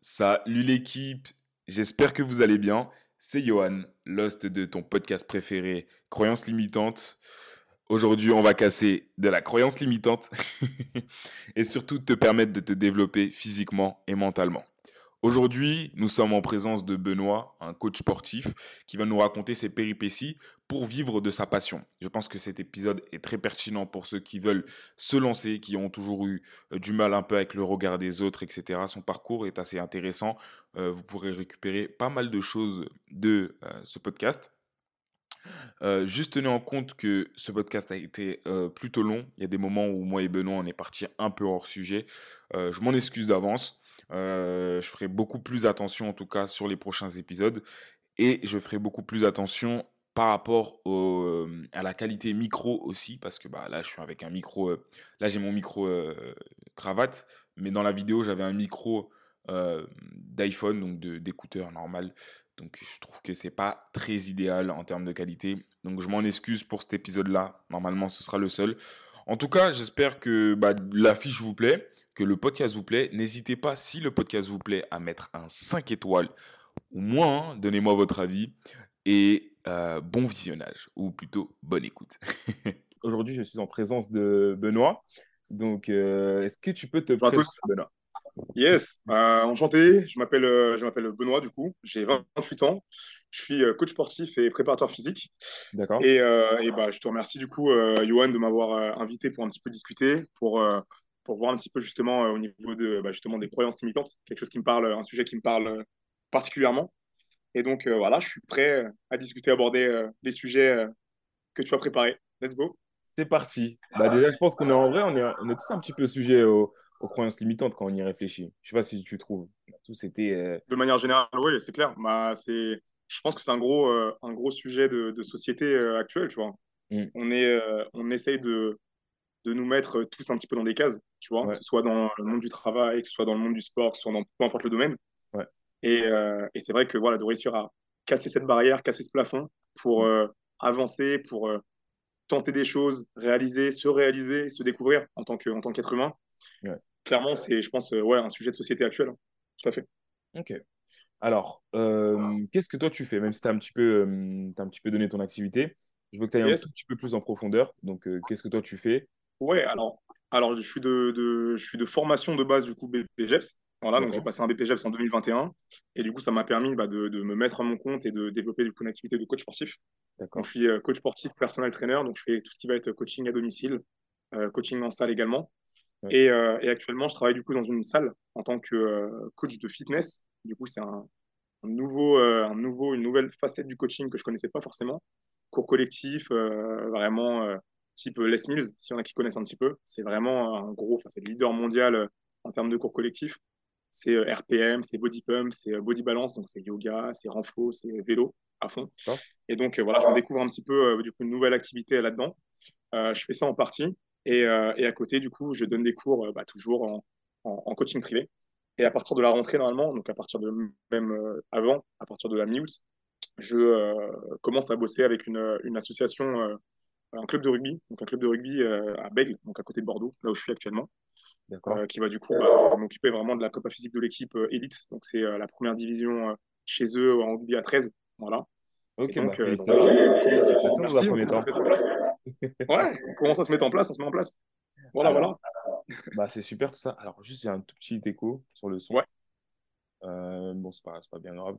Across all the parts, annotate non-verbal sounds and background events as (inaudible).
Salut l'équipe, j'espère que vous allez bien. C'est Johan, l'host de ton podcast préféré, Croyances limitantes. Aujourd'hui, on va casser de la croyance limitante (laughs) et surtout te permettre de te développer physiquement et mentalement. Aujourd'hui, nous sommes en présence de Benoît, un coach sportif, qui va nous raconter ses péripéties pour vivre de sa passion. Je pense que cet épisode est très pertinent pour ceux qui veulent se lancer, qui ont toujours eu euh, du mal un peu avec le regard des autres, etc. Son parcours est assez intéressant. Euh, vous pourrez récupérer pas mal de choses de euh, ce podcast. juste tenez en compte que ce podcast a été plutôt long. Il y a des moments où moi et Benoît on est parti un peu hors sujet. je m'en excuse d'avance. Euh, je ferai beaucoup plus attention en tout cas sur les prochains épisodes et je ferai beaucoup plus attention par rapport euh, à la qualité micro aussi parce que bah, là je suis avec un micro euh, là j'ai mon micro cravate mais dans la vidéo j'avais un micro d'iPhone donc d'écouteur normal. Donc je trouve que c'est pas très idéal en termes de qualité. Donc je m'en excuse pour cet épisode là normalement ce sera le seul. En tout cas j'espère que bah, l'affiche vous plaît que le podcast vous plaît. N'hésitez pas, si le podcast vous plaît, à mettre un 5 étoiles ou moins. Hein, donnez-moi votre avis. Et euh, bon visionnage, ou plutôt bonne écoute. (laughs) Aujourd'hui, je suis en présence de Benoît. Donc, euh, est-ce que tu peux te présenter, Benoît? Yes, euh, enchanté. Je m'appelle, je m'appelle Benoît, du coup. J'ai 28 ans. Je suis coach sportif et préparateur physique. D'accord. Et, et bah, je te remercie, du coup, Johan, de m'avoir invité pour un petit peu discuter, pour pour voir un petit peu justement euh, au niveau de, bah, justement des croyances limitantes, quelque chose qui me parle, un sujet qui me parle euh, particulièrement. Et donc euh, voilà, je suis prêt à discuter, aborder les sujets que tu as préparés. Let's go. C'est parti. Bah, déjà, je pense qu'on est en vrai, on est, on est tous un petit peu sujet aux, croyances limitantes quand on y réfléchit. Je sais pas si tu trouves. Tout c'était. De manière générale, oui, c'est clair. Bah, c'est. Je pense que c'est un gros, un gros sujet de, de société actuelle, tu vois. Mm. On est, on essaye de, de nous mettre tous un petit peu dans des cases, tu vois, que ce soit dans le monde du travail, que ce soit dans le monde du sport, que ce soit dans peu importe le domaine. Euh, et, c'est vrai que voilà, de réussir à casser cette barrière, casser ce plafond pour euh, avancer, pour euh, tenter des choses, réaliser, se réaliser, se découvrir en tant en tant qu'être humain. Clairement, c'est, je pense, ouais, un sujet de société actuelle. Hein. Tout à fait. Ok. Alors, qu'est-ce que toi tu fais, même si tu as, un petit peu, as un petit peu donné ton activité? Je veux que tu ailles un petit peu plus en profondeur. Donc, qu'est-ce que toi tu fais? Ouais, alors, alors je, suis de, de, je suis de formation de base du coup BPGEPS. Voilà, donc j'ai passé un BPGEPS en 2021 et du coup ça m'a permis bah, de, de, me mettre à mon compte et de développer du coup une activité de coach sportif. Donc je suis euh, coach sportif, personnel trainer, donc je fais tout ce qui va être coaching à domicile, euh, coaching en salle également. Et, euh, et, actuellement je travaille du coup dans une salle en tant que coach de fitness. Du coup c'est un, un, nouveau, un nouveau, une nouvelle facette du coaching que je connaissais pas forcément. Cours collectif, vraiment type Les Mills, si on a qui connaissent un petit peu. C'est vraiment un gros, enfin, c'est le leader mondial euh, en termes de cours collectifs. C'est euh, RPM, c'est body pump, c'est euh, body balance, donc c'est yoga, c'est renfo, c'est vélo à fond. Et donc voilà, je découvre un petit peu du coup une nouvelle activité là-dedans. je fais ça en partie et, et, à côté du coup je donne des cours bah, toujours en, en, coaching privé. Et à partir de la rentrée normalement, donc à partir de même avant, à partir de la mi-août, je commence à bosser avec une, une association un club de rugby, donc un club de rugby euh, à Bègle, donc à côté de Bordeaux, là où je suis actuellement. Euh, qui va du coup bah, m'occuper vraiment de la copa physique de l'équipe euh, élite. Donc c'est la première division chez eux en rugby à 13. Voilà. Ok, donc, bah, merci, on commence ouais, on commence à se mettre en place, on se met en place. Voilà, voilà. Bah, c'est super tout ça. Alors, juste, j'ai un tout petit écho sur le son. Ouais. bon, c'est pas, pas bien grave.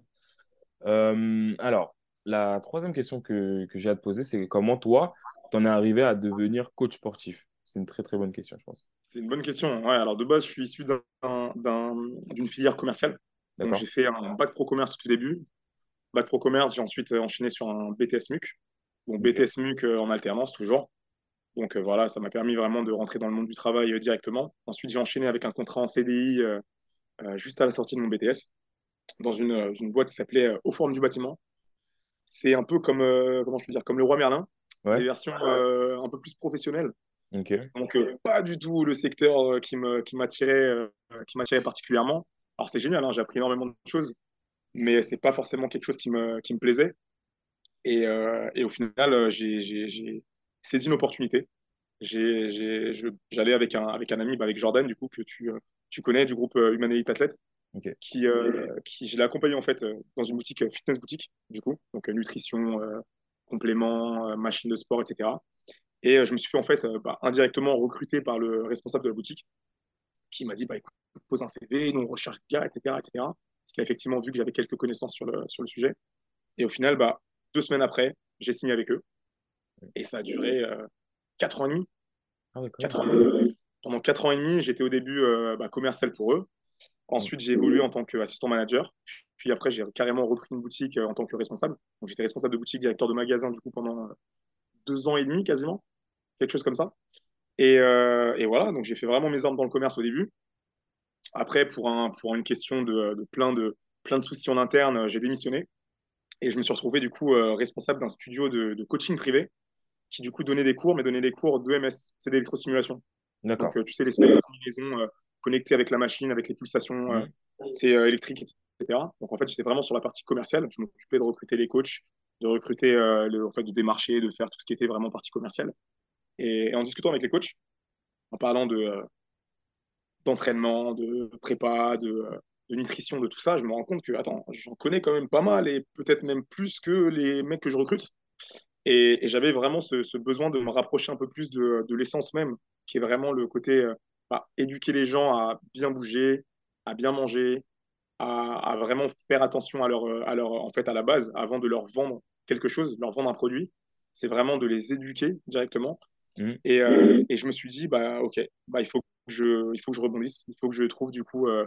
alors, la troisième question que, que j'ai à te poser, c'est comment toi, en es arrivé à devenir coach sportif? C'est une très très bonne question, je pense. C'est une bonne question. Ouais, alors de base, je suis issu d'une filière commerciale. J'ai fait un bac pro commerce au tout début. Bac pro commerce, j'ai ensuite enchaîné sur un BTS MUC. Donc BTS MUC euh, en alternance toujours. Donc euh, voilà, ça m'a permis vraiment de rentrer dans le monde du travail euh, directement. Ensuite, j'ai enchaîné avec un contrat en CDI juste à la sortie de mon BTS dans une, une boîte qui s'appelait Au Forum du bâtiment. C'est un peu comme, comment je peux dire, comme le roi Merlin des versions euh, un peu plus professionnelles. Donc, euh, pas du tout le secteur euh, qui m'attirait qui m'attirait particulièrement. Alors, c'est génial, hein, j'ai appris énormément de choses, mais c'est pas forcément quelque chose qui me, qui me plaisait. Et, et au final, j'ai saisi une opportunité. J'allais avec un, avec un ami, bah, avec Jordan, du coup, que tu, tu connais, du groupe Human Elite Athlète. qui, qui je l'ai accompagné en fait dans une boutique fitness boutique du coup, donc nutrition, compléments, machines de sport, etc. Et je me suis fait en fait bah, indirectement recruté par le responsable de la boutique qui m'a dit bah écoute, pose un CV, nous on recherche bien, etc., etc. Parce qu'il a effectivement vu que j'avais quelques connaissances sur le, sur le sujet. Et au final, bah, deux semaines après, j'ai signé avec eux. Et ça a duré euh, quatre ans et demi. Ah Pendant quatre ans et demi, j'étais au début euh, bah, commercial pour eux. Ensuite, j'ai évolué en tant qu'assistant manager. Puis après, j'ai carrément repris une boutique euh, en tant que responsable. Donc, j'étais responsable de boutique, directeur de magasin, du coup, pendant deux ans et demi quasiment. Quelque chose comme ça. Et, et voilà, donc j'ai fait vraiment mes armes dans le commerce au début. Après, pour, un, pour une question de, de, plein de plein de soucis en interne, j'ai démissionné. Et je me suis retrouvé du coup euh, responsable d'un studio de, coaching privé qui du coup donnait des cours, mais donnait des cours d'EMS, c'est d'électrosimulation. D'accord. Donc euh, tu sais, l'espèce de combinaison euh, connectée avec la machine, avec les pulsations mhm. c'est électriques, etc. Donc en fait, j'étais vraiment sur la partie commerciale. Je m'occupais de recruter les coachs, de recruter, le, en fait, de démarcher, de faire tout ce qui était vraiment partie commerciale. Et, en discutant avec les coachs, en parlant de d'entraînement, de prépa, de, de nutrition, de tout ça, je me rends compte que, attends, j'en connais quand même pas mal et peut-être même plus que les mecs que je recrute. Et, j'avais vraiment ce, besoin de me rapprocher un peu plus de, l'essence même, qui est vraiment le côté euh, bah, éduquer les gens à bien bouger, à bien manger, à, vraiment faire attention à leur, à leur, en fait, à la base, avant de leur vendre quelque chose, leur vendre un produit. C'est vraiment de les éduquer directement. Mmh. Et, euh, et, je me suis dit, bah, ok, bah, il, faut que je, il faut que je rebondisse, il faut que je trouve du coup euh,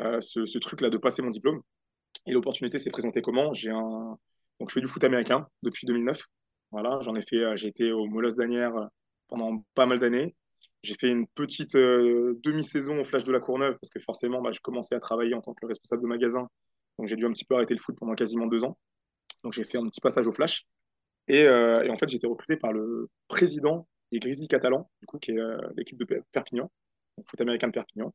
euh, ce, truc-là de passer mon diplôme. Et l'opportunité s'est présentée comment? J'ai un... Donc, je fais du foot américain depuis 2009. Voilà, j'en ai fait, euh, j'ai été au Molos d'Anière euh, pendant pas mal d'années. J'ai fait une petite demi-saison au Flash de la Courneuve parce que forcément, bah, je commençais à travailler en tant que responsable de magasin. Donc, j'ai dû un petit peu arrêter le foot pendant quasiment deux ans. Donc, j'ai fait un petit passage au Flash. Et, et en fait, j'ai été recruté par le président des Grizzlies catalans, du coup, qui est l'équipe de Perpignan, donc foot américain de Perpignan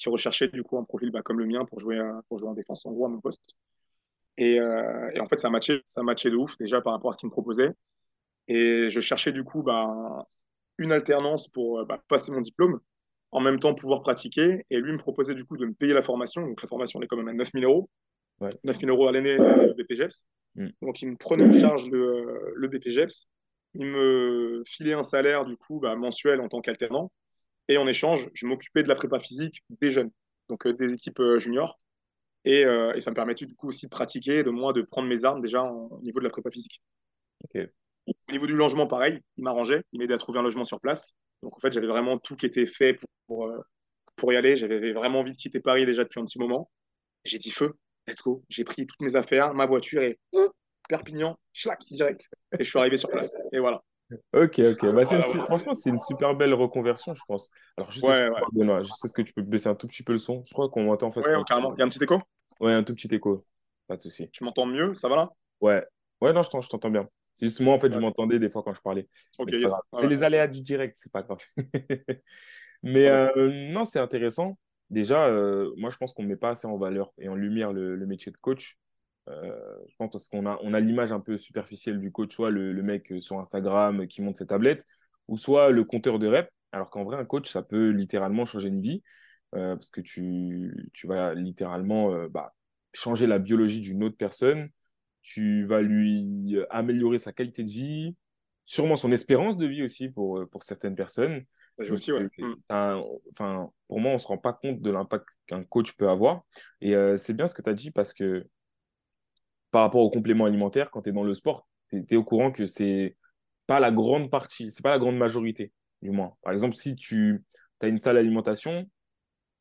qui recherchait du coup un profil bah, comme le mien pour jouer, pour jouer en défense en gros à mon poste. Et, euh, et, en fait, ça matchait, ça matchait de ouf déjà par rapport à ce qu'il me proposait. Et je cherchais du coup bah, une alternance pour bah, passer mon diplôme, en même temps pouvoir pratiquer. Et lui me proposait du coup de me payer la formation. Donc la formation, elle est quand même à 9000 euros. Ouais. 9000 euros à l'année le BPGEPS. Mm. Donc il me prenait en charge le, le BPGEPS. Il me filait un salaire du coup bah, mensuel en tant qu'alternant. Et en échange, je m'occupais de la prépa physique des jeunes, donc euh, des équipes euh, juniors. Et, euh, et, ça me permettait du coup aussi de pratiquer, de moi de prendre mes armes déjà au niveau de la prépa physique. Au niveau du logement, pareil, il m'arrangeait, il m'aidait à trouver un logement sur place. Donc en fait, j'avais vraiment tout qui était fait pour, pour, y aller. J'avais vraiment envie de quitter Paris déjà depuis un petit moment. J'ai dit feu, let's go. J'ai pris toutes mes affaires, ma voiture et Perpignan, schlac, direct. Et je suis arrivé sur place. Et voilà. Ok, ok. Bah, franchement, c'est une super belle reconversion, je pense. Alors, juste, ouais, est-ce que tu peux baisser un tout petit peu le son? Je crois qu'on m'entend en fait. Ouais, carrément. Il y a un petit écho? Ouais, un tout petit écho. Pas de souci. Tu m'entends mieux? Ça va là? Ouais. Ouais, non, je t'entends bien. C'est juste moi, en fait, je m'entendais des fois quand je parlais. C'est les aléas du direct, c'est pas grave. (laughs) Mais euh, non, c'est intéressant. Déjà, euh, moi, je pense qu'on ne met pas assez en valeur et en lumière le métier de coach. Euh, je pense parce qu'on a, on a l'image un peu superficielle du coach, soit le, mec sur Instagram qui monte ses tablettes, ou soit le compteur de reps. Alors qu'en vrai, un coach, ça peut littéralement changer une vie, parce que tu, tu vas littéralement bah, changer la biologie d'une autre personne, tu vas lui améliorer sa qualité de vie, sûrement son espérance de vie aussi pour, pour certaines personnes. aussi, ouais. Mm. enfin, pour moi, on ne se rend pas compte de l'impact qu'un coach peut avoir. Et c'est bien ce que tu as dit parce que par rapport aux compléments alimentaires, quand tu es dans le sport, tu es, au courant que c'est pas la grande partie, c'est pas la grande majorité, du moins. Par exemple, si tu as une salle d'alimentation,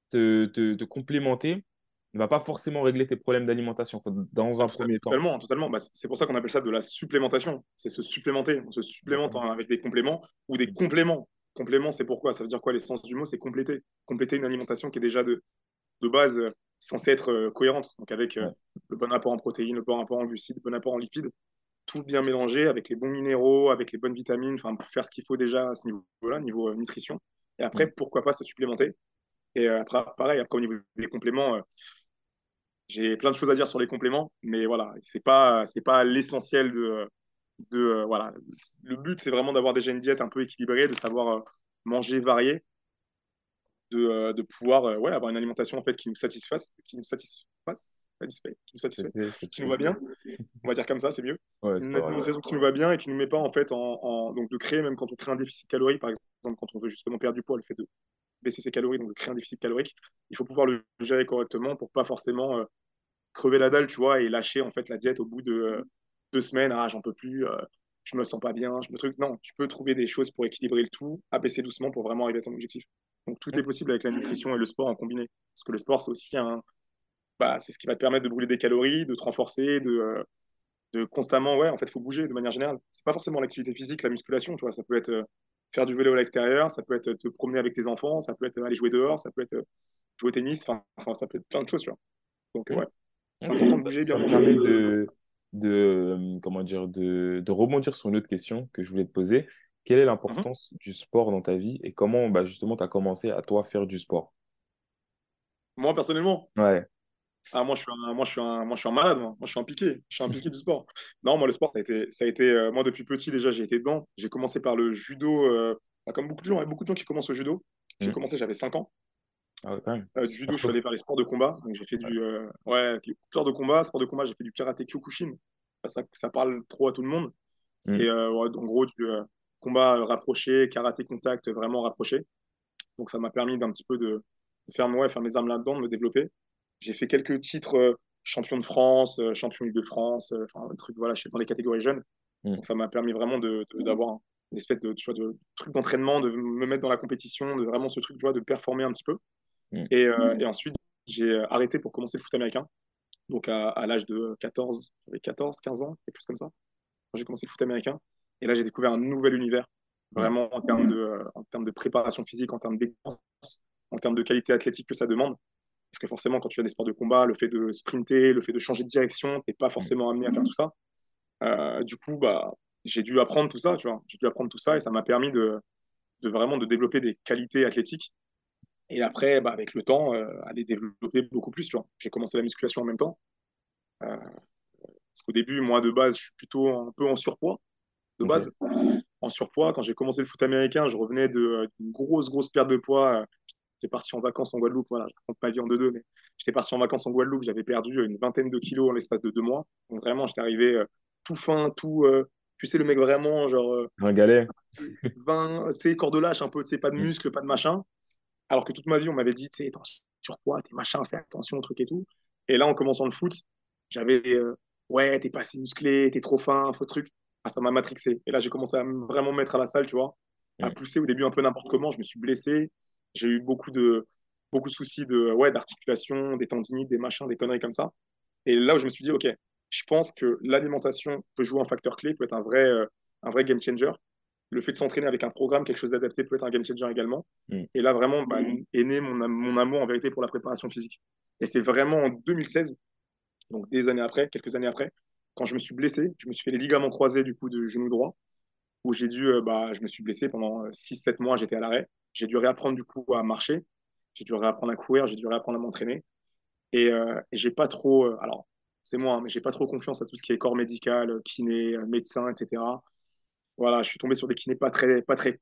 te, te, complémenter ne va pas forcément régler tes problèmes d'alimentation dans un premier temps. Totalement, totalement. Bah, c'est pour ça qu'on appelle ça de la supplémentation. C'est se supplémenter. On se supplémente avec des compléments ou des compléments. Complément, c'est pourquoi? Ça veut dire quoi? L'essence du mot, c'est compléter. Compléter une alimentation qui est déjà de, de base censée être euh, cohérente, donc avec euh, le bon apport en protéines, le bon apport en glucides, le bon apport en lipides, tout bien mélangé avec les bons minéraux, avec les bonnes vitamines, enfin pour faire ce qu'il faut déjà à ce niveau-là, niveau euh, nutrition. Et après, pourquoi pas se supplémenter? Et après, pareil, après au niveau des compléments, j'ai plein de choses à dire sur les compléments, mais voilà, c'est pas c'est pas l'essentiel de de voilà. Le but c'est vraiment d'avoir déjà une diète un peu équilibrée, de savoir manger varié de, de pouvoir ouais, avoir une alimentation en fait qui nous satisfasse, qui nous satisfasse, satisfait, qui nous satisfait, qui nous va bien. On va dire comme ça, c'est mieux. Ouais, une alimentation qui nous va bien et qui nous met pas en fait en, en, donc de créer même quand on crée un déficit calorique par exemple quand on veut justement perdre du poids, le fait de baisser ses calories, donc créer un déficit calorique, il faut pouvoir le gérer correctement pour pas forcément crever la dalle, tu vois, et lâcher en fait la diète au bout de deux semaines, ah j'en peux plus, je me sens pas bien, je me truc. Non, tu peux trouver des choses pour équilibrer le tout, abaisser doucement pour vraiment arriver à ton objectif. Donc tout est possible avec la nutrition et le sport en combiné. Parce que le sport, c'est aussi un. Bah, c'est ce qui va te permettre de brûler des calories, de te renforcer, de, euh, de constamment. Ouais, en fait, il faut bouger de manière générale. C'est pas forcément l'activité physique, la musculation, tu vois. Ça peut être euh, faire du vélo à l'extérieur, ça peut être te promener avec tes enfants, ça peut être aller jouer dehors, ça peut être jouer au tennis, enfin, ça peut être plein de choses, tu vois. Donc, ouais. C'est important de bouger bien. Ça me permet de, de, euh, comment dire, de, de, rebondir sur une autre question que je voulais te poser. Quelle est mhm. l'importance du sport dans ta vie et comment bah, justement tu as commencé à toi faire du sport? Moi personnellement? Ouais. Ah, moi, je suis un, moi, je suis un, moi, je suis un malade, moi. moi. je suis un piqué. Je suis un piqué du sport. (laughs) Non, moi, le sport, ça a été, ça a été euh, moi, depuis petit, déjà, j'ai été dedans. J'ai commencé par le judo. Euh, bah, comme beaucoup de gens, il y a beaucoup de gens qui commencent au judo. J'ai mhm. commencé, j'avais 5 ans. Ah ouais, même. du judo, je suis allé vers les sports de combat. Donc, j'ai fait du. ouais, sport de combat. Sport de combat, j'ai fait du karaté Kyokushin ça, ça, parle trop à tout le monde. C'est mm. euh, en gros du euh, combat rapproché, karaté contact vraiment rapproché. Donc ça m'a permis d'un petit peu de, faire, ouais, faire mes armes là-dedans, de me développer. J'ai fait quelques titres euh, champion de France, champion de France, enfin un truc voilà, dans les catégories jeunes. Mm. Donc ça m'a permis vraiment d'avoir de, une espèce de, tu vois, de truc d'entraînement, de me mettre dans la compétition, de vraiment ce truc tu vois, de performer un petit peu. Mm. Et, et, ensuite, j'ai arrêté pour commencer le foot américain donc à, l'âge de 14, 14, 15 ans, quelque chose comme ça, j'ai commencé le foot américain. Et là, j'ai découvert un nouvel univers, vraiment en termes de, euh, en termes de préparation physique, en termes d'expérience, en termes de qualité athlétique que ça demande. Parce que forcément, quand tu fais des sports de combat, le fait de sprinter, le fait de changer de direction, tu n'es pas forcément amené à faire tout ça. Euh, du coup, bah, j'ai dû apprendre tout ça, tu vois. J'ai dû apprendre tout ça et ça m'a permis de, de vraiment de développer des qualités athlétiques et après, bah, avec le temps, euh, aller développer beaucoup plus. J'ai commencé la musculation en même temps. Euh, parce qu'au début, moi, de base, je suis plutôt un peu en surpoids. De base, en surpoids. Quand j'ai commencé le foot américain, je revenais d'une grosse, grosse perte de poids. J'étais parti en vacances en Guadeloupe. Voilà, je ne compte pas vie en deux-deux, mais j'étais parti en vacances en Guadeloupe. J'avais perdu une vingtaine de kilos en l'espace de deux mois. Donc vraiment, j'étais arrivé euh, tout fin, tout. tu sais, le mec vraiment, genre. un galet. (laughs) 20, c'est corps de lâche un peu, tu sais, pas de mm. muscles, pas de machin. Alors que toute ma vie, on m'avait dit, tu sais, surpoids, t'es machin, fais attention au truc et tout. Et là, en commençant le foot, j'avais, euh, ouais, t'es pas assez musclé, t'es trop fin, faux truc. Ah, ça m'a matrixé. Et là, j'ai commencé à vraiment me mettre à la salle, tu vois, à pousser au début un peu n'importe comment. Je me suis blessé. J'ai eu beaucoup de, beaucoup de soucis de, ouais, d'articulation, des tendinites, des machins, des conneries comme ça. Et là où je me suis dit, OK, je pense que l'alimentation peut jouer un facteur clé, peut être un vrai, euh, un vrai game changer le fait de s'entraîner avec un programme, quelque chose d'adapté peut être un game changer également. Mm. Et là, vraiment, bah, est né mon, mon, amour en vérité pour la préparation physique. Et c'est vraiment en 2016, donc des années après, quelques années après, quand je me suis blessé, je me suis fait les ligaments croisés du coup de genou droit, où j'ai dû, euh, bah, je me suis blessé pendant 6-7 mois, j'étais à l'arrêt. J'ai dû réapprendre du coup à marcher, j'ai dû réapprendre à courir, j'ai dû réapprendre à m'entraîner. Et, euh, j'ai pas trop, euh, alors c'est moi, hein, mais j'ai pas trop confiance à tout ce qui est corps médical, kiné, médecin, etc voilà, je suis tombé sur des kinés pas très, pas très,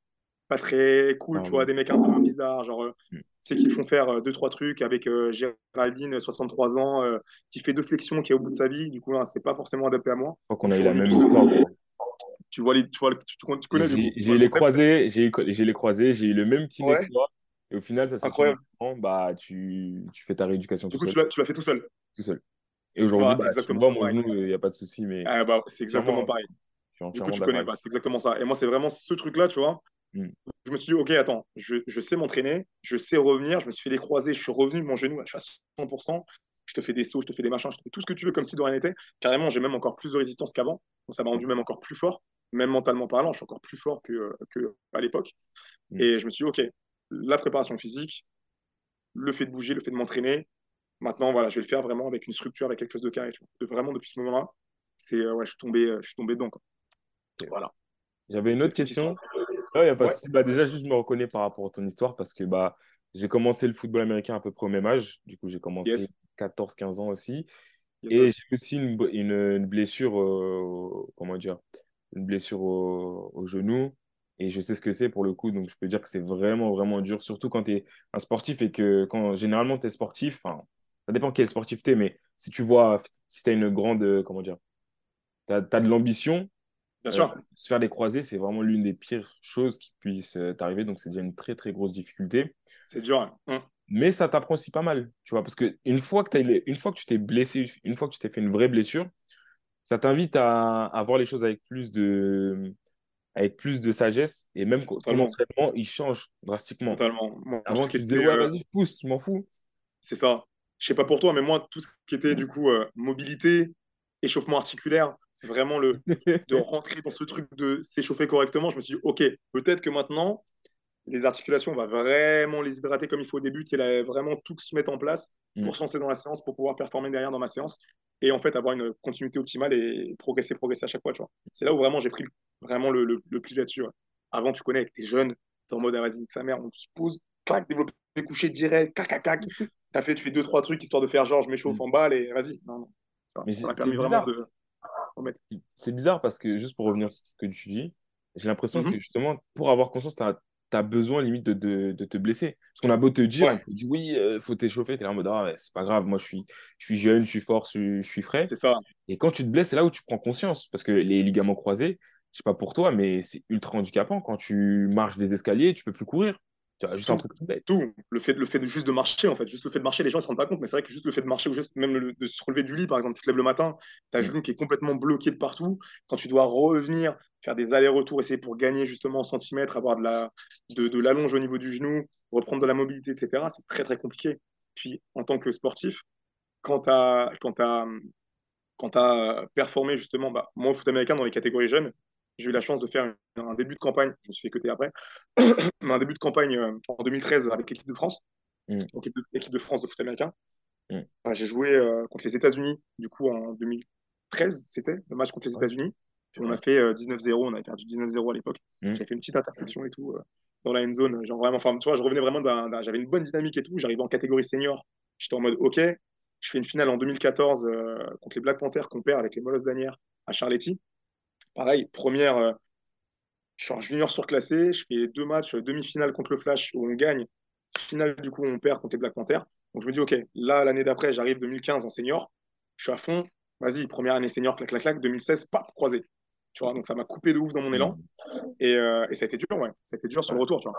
pas très cool, tu vois, des mecs un peu bizarres, genre, euh, mm. c'est qu'ils font faire euh, deux, trois trucs avec euh, Géraldine, 63 ans, qui fait deux flexions, qui est au bout de sa vie, du coup, c'est pas forcément adapté à moi. Je crois qu'on a eu la même histoire. Tu vois, les, tu, vois, tu, connais J'ai les croisés, j'ai les croisés, j'ai eu le même kiné que toi, et au final, ça s'est Incroyable. Bah, tu, tu fais ta rééducation du coup, tu l'as fait tout seul. Tout seul. Et aujourd'hui, bah, exactement tu vois, mon genou, il n'y a pas de souci. Mais... Ah, bah, c'est exactement pareil. Du coup, tu connais, bah, c'est exactement ça. Et moi, c'est vraiment ce truc-là, tu vois. Mm. Je me suis dit, OK, attends, je, je sais m'entraîner, je sais revenir, je me suis fait les croisés, je suis revenu, mon genou, je suis à 100%, je te fais des sauts, je te fais des machins, je te fais tout ce que tu veux comme si de rien n'était. Carrément, j'ai même encore plus de résistance qu'avant. Donc, ça m'a rendu même encore plus fort, même mentalement parlant, je suis encore plus fort qu'à que à l'époque. Mm. Et je me suis dit, OK, la préparation physique, le fait de bouger, le fait de m'entraîner, maintenant, voilà, je vais le faire vraiment avec une structure, avec quelque chose de carré. De vraiment, depuis ce moment-là, c'est, euh, ouais, je suis tombé, euh, je suis tombé dedans. Quoi. Voilà. J'avais une autre question. Ah, y a pas bah, déjà, juste, je me reconnais par rapport à ton histoire parce que bah, j'ai commencé le football américain à peu près au même âge. Du coup, j'ai commencé 14-15 ans aussi. Et j'ai aussi une, une, blessure, comment dire, une blessure au, genou. Et je sais ce que c'est pour le coup, donc je peux dire que c'est vraiment, vraiment dur, surtout quand tu es un sportif et que quand généralement tu es sportif, enfin, ça dépend quel sportif tu es, mais si tu vois, si tu as une grande, comment dire, tu as, de l'ambition, Bien sûr. Euh, se faire des croisés, c'est vraiment l'une des pires choses qui puissent euh, t'arriver, donc c'est déjà une très, très grosse difficulté. C'est dur. Hein. Hum. Mais ça t'apprend aussi pas mal, tu vois, parce qu'une fois, que une fois que tu t'es blessé, une fois que tu t'es fait une vraie blessure, ça t'invite à, à voir les choses avec plus de, avec plus de sagesse et même ton entraînement, il change drastiquement. Totalement. Avant, tu disais, ouais, euh, vas-y, pousse, je m'en fous. C'est ça. Je sais pas pour toi, mais moi, tout ce qui était du coup euh, mobilité, échauffement articulaire, vraiment le (laughs) de rentrer dans ce truc de s'échauffer correctement, je me suis dit, ok, peut-être que maintenant, les articulations, on va vraiment les hydrater comme il faut au début, c'est vraiment tout se mettre en place pour mm. se lancer dans la séance, pour pouvoir performer derrière dans ma séance et en fait avoir une continuité optimale et progresser, progresser à chaque fois. C'est là où vraiment j'ai pris vraiment le, le, pli là-dessus. Avant, tu connais, avec tes jeunes, t'es en mode, ah, vas-y, sa mère, on se pose, clac, développer coucher direct, clac, clac, clac. (laughs) T'as fait, tu fais deux, trois trucs histoire de faire genre, je m'échauffe mm. en balle et vas-y. Non, non. Ça permis vraiment de. C'est bizarre parce que, juste pour revenir sur ce que tu dis, j'ai l'impression mm-hmm. que justement, pour avoir conscience, tu as tu as besoin limite de, de, de, te blesser. Parce qu'on a beau te dire, on te dit oui, il euh, faut t'échauffer, tu es là en mode ah, c'est pas grave, moi je suis, je suis jeune, je suis fort, je, suis frais. C'est ça. Et quand tu te blesses, c'est là où tu prends conscience. Parce que les ligaments croisés, je sais pas pour toi, mais c'est ultra handicapant. Quand tu marches des escaliers, tu peux plus courir. Tu juste un truc tout Tout. Le fait, le fait de juste de marcher, en fait. Juste le fait de marcher, les gens ne se rendent pas compte, mais c'est vrai que juste le fait de marcher ou juste même de se relever du lit, par exemple, tu te lèves le matin, tu as genou qui est complètement bloqué de partout. Quand tu dois revenir, faire des allers-retours, essayer pour gagner justement en centimètres, avoir de la de, de l'allonge au niveau du genou, reprendre de la mobilité, etc., c'est très, très compliqué. Puis, en tant que sportif, quand tu as, quand as, quand as performé justement, bah, moi au foot américain dans les catégories jeunes, j'ai eu la chance de faire un début de campagne, je me suis fait côté après, (coughs) mais un début de campagne euh, en 2013 avec l'équipe de France, mm. donc l'équipe de France de foot américain. Mm. j'ai joué euh, contre les États-Unis, du coup en 2013, c'était le match contre les États-Unis. On a fait 19-0, euh, on avait perdu 19-0 à l'époque. Mm. J'avais fait une petite interception et tout dans la end zone. Genre vraiment, enfin, tu vois, je revenais vraiment d'un, j'avais une bonne dynamique et tout. J'arrivais en catégorie senior. J'étais en mode OK. Je fais une finale en 2014 contre les Black Panthers qu'on perd avec les Molosses d'Anières à Charletti. Pareil, première, euh, je suis en junior surclassé, je fais deux matchs, demi-finale contre le Flash où on gagne, finale du coup on perd contre les Black Panthers. Donc je me dis, ok, là l'année d'après, j'arrive 2015 en senior, je suis à fond, vas-y, première année senior, clac, clac, clac, 2016, pas croisé. Tu vois, donc ça m'a coupé de ouf dans mon élan. Et, euh, et, ça a été dur, ouais. Ça a été dur sur le retour, tu vois.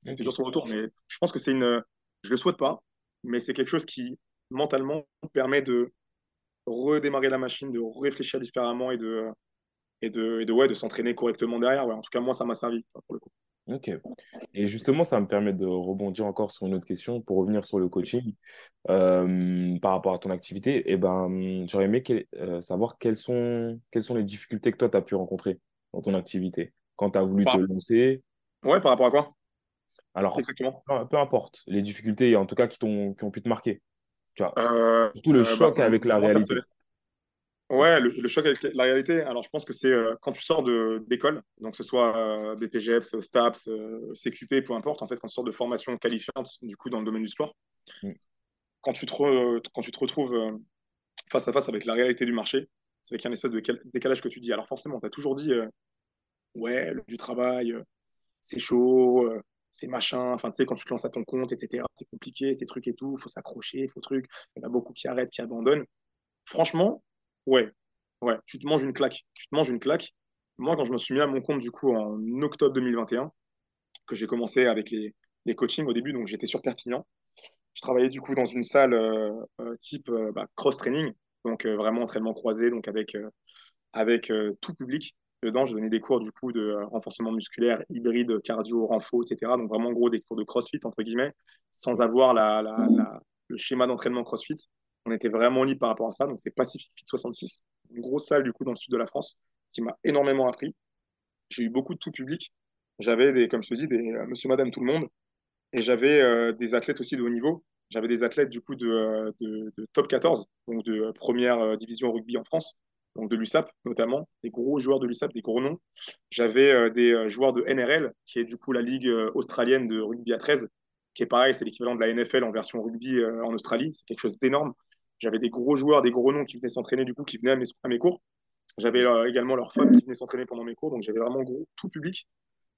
Ça a été dur sur le retour, mais je pense que c'est une. Je le souhaite pas, mais c'est quelque chose qui mentalement permet de redémarrer la machine, de réfléchir différemment et de, et de, et de, ouais, de s'entraîner correctement derrière. Ouais. En tout cas, moi, ça m'a servi pour le coup. Ok. Et justement, ça me permet de rebondir encore sur une autre question pour revenir sur le coaching euh, par rapport à ton activité. Eh ben, j'aurais aimé euh, savoir quelles sont, quelles sont les difficultés que toi, tu as pu rencontrer dans ton activité quand tu as voulu te lancer. Ouais, par rapport à quoi? Alors, Exactement. Peu, importe. Les difficultés, en tout cas, qui, ont, qui ont pu te marquer. Tu vois, euh, surtout le choc bah, avec la réalité. Ouais, le, choc avec la réalité. Alors, je pense que c'est euh, quand tu sors d'école, donc que ce soit euh, BPGEPS, STAPS, euh, CQP, peu importe, en fait, quand tu sors de formation qualifiante, du coup, dans le domaine du sport, mm. quand, tu te quand tu te retrouves euh, face à face avec la réalité du marché, c'est avec un espèce de décalage que tu dis. Alors, forcément, tu as toujours dit, ouais, le, du travail, c'est chaud, c'est machin, enfin, tu sais, quand tu te lances à ton compte, etc., c'est compliqué, ces trucs et tout, il faut s'accrocher, faut truc. Il y en a beaucoup qui arrêtent, qui abandonnent. Franchement, Ouais, ouais, tu te manges une claque. Tu te manges une claque. Moi, quand je me suis mis à mon compte, du coup, en octobre 2021, que j'ai commencé avec les, les coachings au début, donc j'étais sur Perpignan. Je travaillais du coup dans une salle euh, euh, type euh, bah, cross-training, donc vraiment entraînement croisé, donc avec, avec tout public. Dedans, je donnais des cours du coup de renforcement musculaire, hybride, cardio, renfo, etc. Donc vraiment, gros, des cours de crossfit, entre guillemets, sans avoir la, le schéma d'entraînement crossfit. On était vraiment libre par rapport à ça. Donc, c'est Pacific Fit 66, une grosse salle du coup dans le sud de la France qui m'a énormément appris. J'ai eu beaucoup de tout public. J'avais des, comme je te dis, des euh, monsieur, madame, tout le monde. Et j'avais euh, des athlètes aussi de haut niveau. J'avais des athlètes du coup de, euh, de, top 14, donc de première division rugby en France, donc de l'USAP notamment, des gros joueurs de l'USAP, des gros noms. J'avais des joueurs de NRL, qui est du coup la ligue australienne de rugby à 13, qui est pareil, c'est l'équivalent de la NFL en version rugby en Australie. C'est quelque chose d'énorme. J'avais des gros joueurs, des gros noms qui venaient s'entraîner, du coup, qui venaient à mes, cours. J'avais euh, également leurs femmes qui venaient s'entraîner pendant mes cours, donc j'avais vraiment gros, tout public.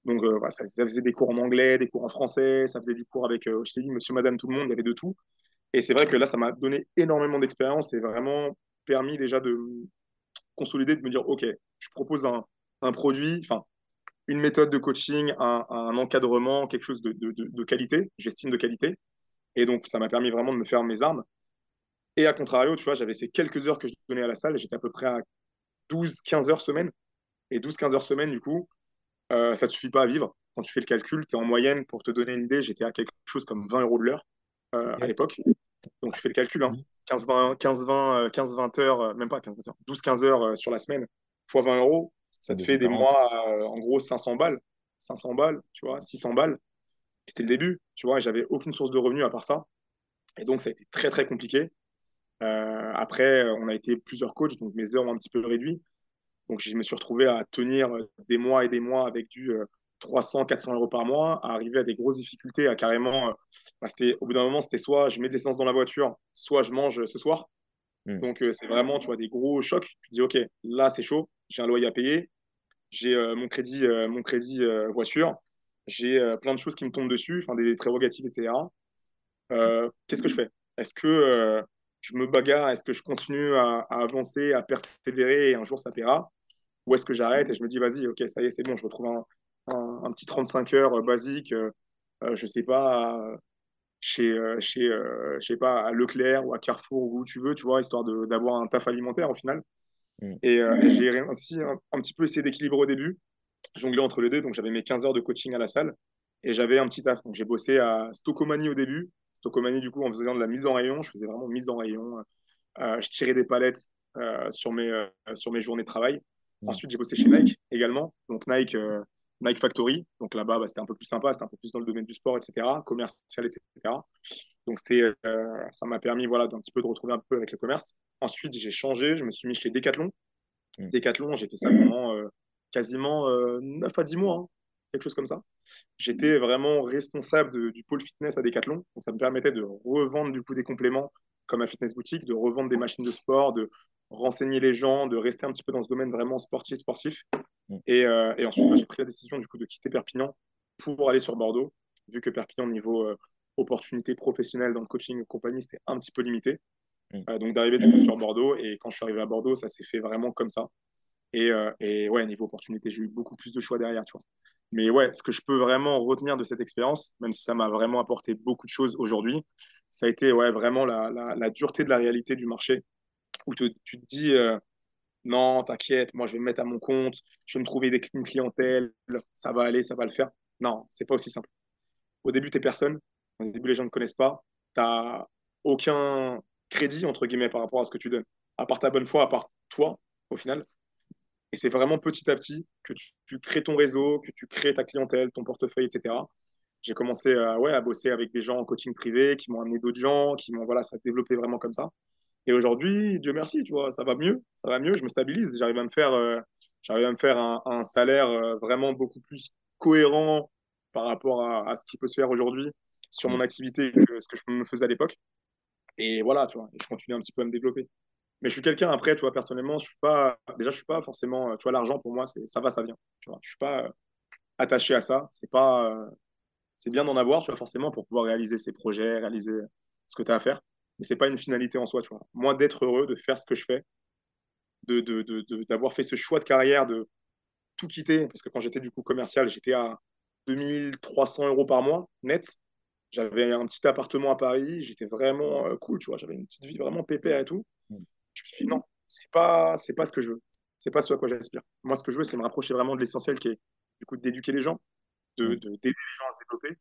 Donc, euh, ça, faisait des cours en anglais, des cours en français, ça faisait du cours avec, je t'ai dit, monsieur, madame, tout le monde, il y avait de tout. Et c'est vrai que là, ça m'a donné énormément d'expérience et vraiment permis déjà de consolider, de me dire, OK, je propose un, un produit, enfin, une méthode de coaching, un, un encadrement, quelque chose de, de, de qualité, j'estime de qualité. Et donc, ça m'a permis vraiment de me faire mes armes. Et à contrario, tu vois, j'avais ces quelques heures que je donnais à la salle, j'étais à peu près à 12-15 heures semaine. Et 12-15 heures semaine, du coup, euh, ça ne suffit pas à vivre. Quand tu fais le calcul, tu es en moyenne, pour te donner une idée, j'étais à quelque chose comme 20 euros de l'heure euh, à l'époque. Donc, je fais le calcul, hein. 15-20 15, 20, 15, 20 heures, euh, même pas 15, 20 heures, 12-15 heures euh, sur la semaine, fois 20 euros, ça te fait des mois, euh, en gros, 500 balles. 500 balles, tu vois, 600 balles. C'était le début, tu vois, et j'avais aucune source de revenus à part ça. Et donc, ça a été très, très compliqué. Euh, après, on a été plusieurs coachs, donc mes heures ont un petit peu réduit. Donc, je me suis retrouvé à tenir des mois et des mois avec du 300, 400 euros par mois, à arriver à des grosses difficultés, à carrément. Bah, au bout d'un moment, c'était soit je mets de l'essence dans la voiture, soit je mange ce soir. Hmm. Donc, c'est vraiment, tu vois, des gros chocs. Tu te dis, OK, là, c'est chaud, j'ai un loyer à payer, j'ai mon crédit, mon crédit voiture, j'ai plein de choses qui me tombent dessus, enfin, des prérogatives, etc. Qu'est-ce que je fais? Est-ce que je me bagarre Est-ce que je continue à, avancer, à persévérer et un jour ça paiera? Ou est-ce que j'arrête et je me dis, vas-y, ok, ça y est, c'est bon, je retrouve un, un, petit 35 heures euh, basique, euh, euh, je sais pas, chez, chez je sais pas, à Leclerc ou à Carrefour ou où tu veux, tu vois, histoire d'avoir un taf alimentaire au final. Mm. Et, j'ai ainsi un, petit peu essayé d'équilibrer au début, jongler entre les deux. Donc j'avais mes 15 heures de coaching à la salle et j'avais un petit taf. Donc j'ai bossé à Stocomanie au début. Stocomanie, du coup, en faisant de la mise en rayon, je faisais vraiment mise en rayon. je tirais des palettes sur, mes, sur mes journées de travail. Ensuite, j'ai bossé chez Nike également. Donc Nike, Nike Factory. Donc là-bas, bah, c'était un peu plus sympa, c'était un peu plus dans le domaine du sport, etc., commercial, etc. Donc c'était, euh, ça m'a permis voilà, d'un petit peu de retrouver un peu avec le commerce. Ensuite, j'ai changé, je me suis mis chez Decathlon. Decathlon, j'ai fait ça pendant euh, quasiment 9 euh, à 10 mois, hein, quelque chose comme ça. J'étais vraiment responsable du pôle fitness à Decathlon. Donc ça me permettait de revendre du coup des compléments comme à Fitness Boutique, de revendre des machines de sport, de renseigner les gens, de rester un petit peu dans ce domaine vraiment sportif, sportif. Mm. Euh, et, ensuite, j'ai pris la décision du coup de quitter Perpignan pour aller sur Bordeaux, vu que Perpignan, niveau euh, opportunité professionnelle dans le coaching et compagnie, c'était un petit peu limité. Mm. Euh, donc d'arriver du coup sur Bordeaux. Et quand je suis arrivé à Bordeaux, ça s'est fait vraiment comme ça. Et, et, ouais, niveau opportunité, j'ai eu beaucoup plus de choix derrière, tu vois. Mais ouais, ce que je peux vraiment retenir de cette expérience, même si ça m'a vraiment apporté beaucoup de choses aujourd'hui, ça a été ouais, vraiment la, la, dureté de la réalité du marché, où tu te dis, non, t'inquiète, moi je vais me mettre à mon compte, je vais me trouver une clientèle, ça va aller, ça va le faire. Non, c'est pas aussi simple. Au début, t'es personne, au début, les gens ne connaissent pas, t'as aucun crédit, entre guillemets, par rapport à ce que tu donnes, à part ta bonne foi, à part toi, au final. Et c'est vraiment petit à petit que tu, crées ton réseau, que tu crées ta clientèle, ton portefeuille, etc. J'ai commencé à, ouais, à bosser avec des gens en coaching privé, qui m'ont amené d'autres gens, qui m'ont, voilà, ça a développé vraiment comme ça. Et aujourd'hui, Dieu merci, tu vois, ça va mieux, ça va mieux, je me stabilise, j'arrive à me faire, euh, j'arrive à me faire un, salaire euh, vraiment beaucoup plus cohérent par rapport à, ce qui peut se faire aujourd'hui sur mon activité que ce que je me faisais à l'époque. Et voilà, tu vois, je continue un petit peu à me développer. Mais je suis quelqu'un après, tu vois, personnellement, je suis pas, déjà, je suis pas forcément, tu vois, l'argent pour moi, c'est ça va, ça vient, tu vois, je suis pas euh, attaché à ça. C'est pas, c'est bien d'en avoir, tu vois, forcément, pour pouvoir réaliser ses projets, réaliser ce que tu as à faire mais c'est pas une finalité en soi, tu vois. Moi, d'être heureux, de faire ce que je fais, de, d'avoir fait ce choix de carrière, de tout quitter, parce que quand j'étais du coup commercial, j'étais à 2300 euros par mois net. J'avais un petit appartement à Paris, j'étais vraiment euh, cool, tu vois, j'avais une petite vie vraiment pépère et tout. Je me suis dit non, c'est pas, c'est pas ce que je veux, c'est pas ce à quoi j'aspire. Moi, ce que je veux, c'est me rapprocher vraiment de l'essentiel qui est du coup d'éduquer les gens, de, mm. d'aider les gens à se développer,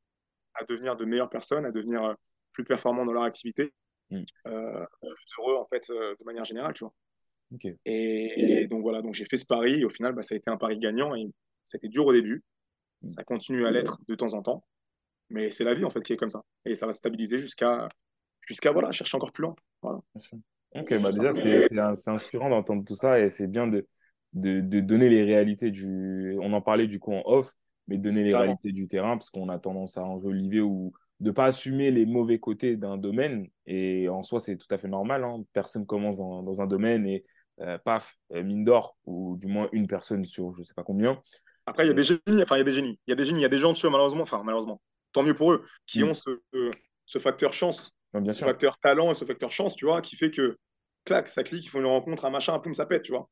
à devenir de meilleures personnes, à devenir euh, plus performants dans leur activité Mm. Euh, plus heureux en fait euh, de manière générale, tu vois. Et, donc voilà, donc j'ai fait ce pari et au final, bah, ça a été un pari gagnant et ça a été dur au début. Mm. Ça continue à l'être de temps en temps, mais c'est la vie en fait qui est comme ça et ça va se stabiliser jusqu'à jusqu'à voilà chercher encore plus loin. Voilà. Ok, bah déjà c'est inspirant d'entendre tout ça et c'est bien de, de, de, donner les réalités du. On en parlait du coup en off, mais donner les réalités du terrain parce qu'on a tendance à enjoliver ou de pas assumer les mauvais côtés d'un domaine. Et en soi, c'est tout à fait normal. Hein. Personne commence dans, un domaine et euh, paf, euh, mine d'or, ou du moins une personne sur je sais pas combien. Après, il y a des génies, enfin, il y a des génies. Il y a des génies, il y a des gens dessus, malheureusement, enfin, malheureusement, tant mieux pour eux, qui mm. ont ce, ce, facteur chance, bien ce facteur talent et ce facteur chance, tu vois, qui fait que, clac, ça clique, ils font une rencontre, un machin, poum, ça pète, tu vois.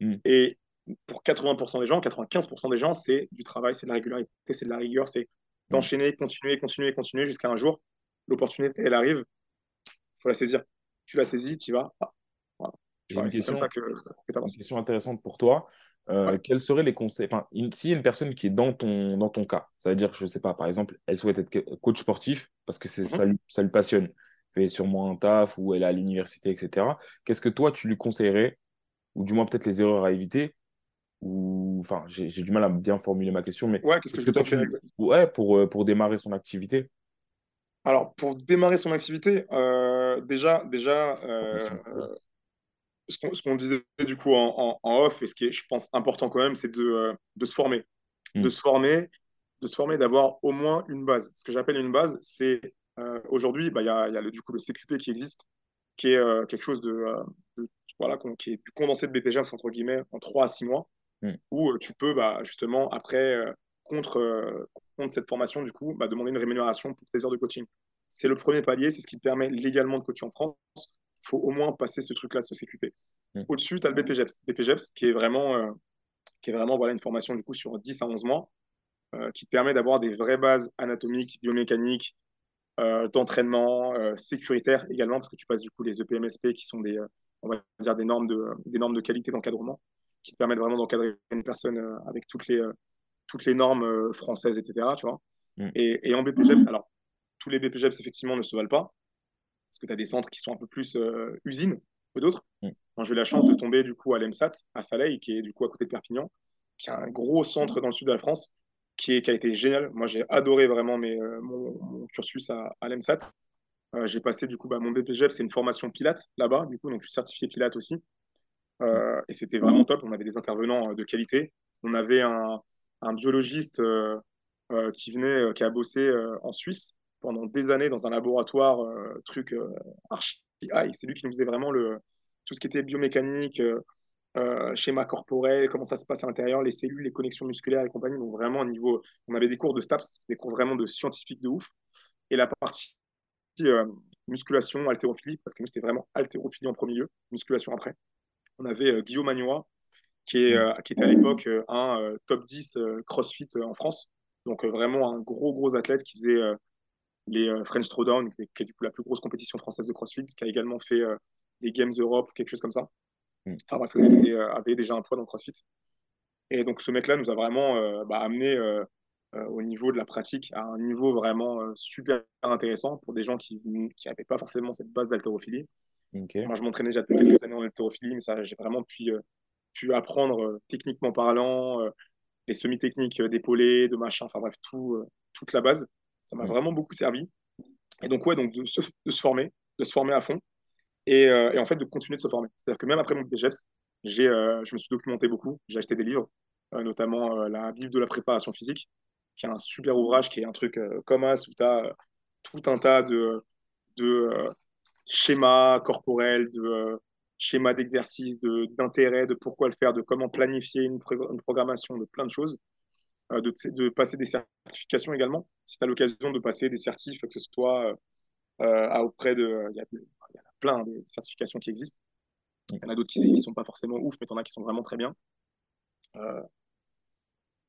Mm. Et pour 80% des gens, 95% des gens, c'est du travail, c'est de la régularité, c'est de la rigueur, c'est mm. d'enchaîner, continuer, continuer, continuer jusqu'à un jour, l'opportunité, elle arrive, il faut la saisir. Tu la saisis, tu y vas. Ah, que, que Une question intéressante pour toi. Euh, quels seraient les conseils enfin, a une personne qui est dans ton, dans ton cas, ça veut dire, je ne sais pas, par exemple, elle souhaite être coach sportif parce que c'est, ça, ça, lui passionne, fait sûrement un taf ou elle est à l'université, etc. Qu'est-ce que toi, tu lui conseillerais Ou du moins peut-être les erreurs à éviter ou enfin j'ai, du mal à bien formuler ma question mais ouais, qu'est-ce que, toi tu ouais pour, euh, pour démarrer son activité? Alors pour démarrer son activité euh, déjà déjà ce qu'on disait du coup en, off, et ce qui est, je pense, important quand même, c'est de, euh, de, se former. De mm. se former, de se former, d'avoir au moins une base. Ce que j'appelle une base, c'est euh, aujourd'hui, bah, il y, a, y a le, du coup le CQP qui existe, qui est euh, quelque chose de, voilà, qui est du condensé de BPG entre guillemets en 3 à 6 mois, mm. où tu peux bah, justement après contre, contre cette formation du coup bah, demander une rémunération pour tes heures de coaching. C'est le premier palier, c'est ce qui te permet légalement de coacher en France faut au moins passer ce truc-là, ce CQP. Mm. Au-dessus, tu as le BPGEPS. BPGEPS qui est vraiment, euh, qui est vraiment voilà, une formation du coup sur 10 à 11 mois euh, qui te permet d'avoir des vraies bases anatomiques, biomécaniques, euh, d'entraînement, sécuritaire également, parce que tu passes du coup les EPMSP qui sont des, on va dire des normes de, des normes de qualité d'encadrement qui te permettent vraiment d'encadrer une personne avec toutes les, toutes les normes françaises, etc. Tu vois mm. et, et, en BPGEPS, alors tous les BPGEPS effectivement ne se valent pas, que tu as des centres qui sont un peu plus euh, usines que d'autres. Mm. J'ai eu la chance de tomber du coup à l'EMSAT, à Saleil, qui est du coup à côté de Perpignan, qui est un gros centre dans le sud de la France, qui, est, qui a été génial. Moi, j'ai adoré vraiment mes, euh, mon, cursus à, à l'EMSAT. Euh, j'ai passé du coup bah, mon BPGEP, c'est une formation Pilate là-bas, du coup, donc je suis certifié Pilate aussi. et c'était vraiment top. On avait des intervenants de qualité. On avait un, un biologiste qui venait, qui a bossé en Suisse pendant des années dans un laboratoire, euh, truc euh, archi high. C'est lui qui nous faisait vraiment le, tout ce qui était biomécanique, euh, schéma corporel, comment ça se passe à l'intérieur, les cellules, les connexions musculaires et compagnie. Donc vraiment, au niveau, on avait des cours de STAPS, des cours vraiment de scientifiques de ouf. Et la partie musculation, haltérophilie, parce que nous, c'était vraiment haltérophilie en premier lieu, musculation après. On avait Guillaume Magnois, qui, est, qui était à l'époque un top 10 CrossFit en France. Donc vraiment un gros, gros athlète qui faisait les euh, French Throwdown, qui, est du coup la plus grosse compétition française de CrossFit, qui a également fait euh, les Games Europe ou quelque chose comme ça. Mm. Enfin bref, il euh, avait déjà un poids dans CrossFit. Et donc ce mec-là nous a vraiment bah, amené au niveau de la pratique à un niveau vraiment super intéressant pour des gens qui n'avaient pas forcément cette base d'haltérophilie. Moi, je m'entraînais déjà depuis quelques années en haltérophilie, mais ça, j'ai vraiment pu, pu apprendre techniquement parlant, les semi-techniques d'épaulé, de machin, enfin bref, tout, toute la base. Ça m'a mm. vraiment beaucoup servi. Et donc, ouais, donc de se, former, de se former à fond et, euh, et, en fait de continuer de se former. C'est-à-dire que même après mon BGEPS, j'ai, euh, je me suis documenté beaucoup. J'ai acheté des livres, euh, notamment la Bible de la préparation physique, qui est un super ouvrage, qui est un truc comme as où tu as tout un tas de, de schémas corporels, de schémas d'exercice, d'intérêt, de, pourquoi le faire, de comment planifier une, une programmation, de plein de choses. Euh, de, passer des certifications également. Si tu as l'occasion de passer des certifs, que ce soit euh, à auprès de. Il y, a plein de certifications qui existent. Il y en a d'autres qui ne sont pas forcément ouf, mais il y en a qui sont vraiment très bien. Euh,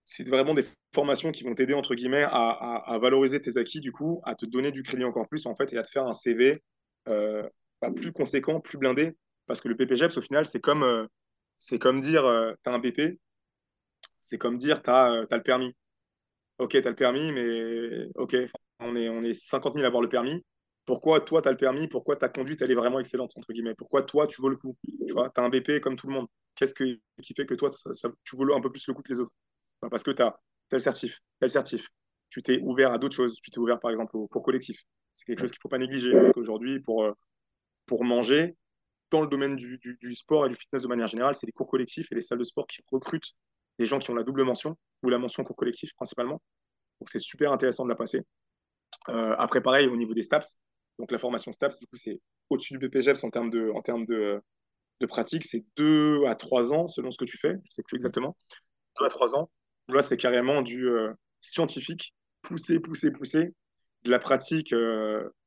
c'est vraiment des formations qui vont t'aider, entre guillemets, à, valoriser tes acquis, du coup, à te donner du crédit encore plus, en fait, et à te faire un CV plus conséquent, plus blindé. Parce que le PPGEPS, au final, c'est comme, comme dire, tu as un BP, c'est comme dire, tu as, euh, le permis. Ok, tu as le permis, mais ok, on est, on est 50 000 à avoir le permis. Pourquoi toi, tu as le permis? Pourquoi ta conduite, elle est vraiment excellente, Pourquoi toi, tu vaux le coup? Tu vois, as un BP comme tout le monde. Qu'est-ce que, qui fait que toi, tu vaux un peu plus le coup que les autres? Bah, Parce que tu as tel certif, tel certif. Tu t'es ouvert à d'autres choses. Tu t'es ouvert, par exemple, cours collectif. C'est quelque chose qu'il ne faut pas négliger. Parce qu'aujourd'hui, pour, euh, pour manger, dans le domaine du, du, sport et du fitness de manière générale, c'est les cours collectifs et les salles de sport qui recrutent des gens qui ont la double mention ou la mention cours collectif principalement. Donc c'est super intéressant de la passer. Euh, après, pareil, au niveau des STAPS, donc la formation STAPS, du coup, c'est au-dessus du BPGEPS en termes de, en termes de, de pratique. C'est deux à trois ans selon ce que tu fais. Je ne sais plus exactement. Deux à trois ans. là, c'est carrément du scientifique, poussé, poussé, poussé, de la pratique,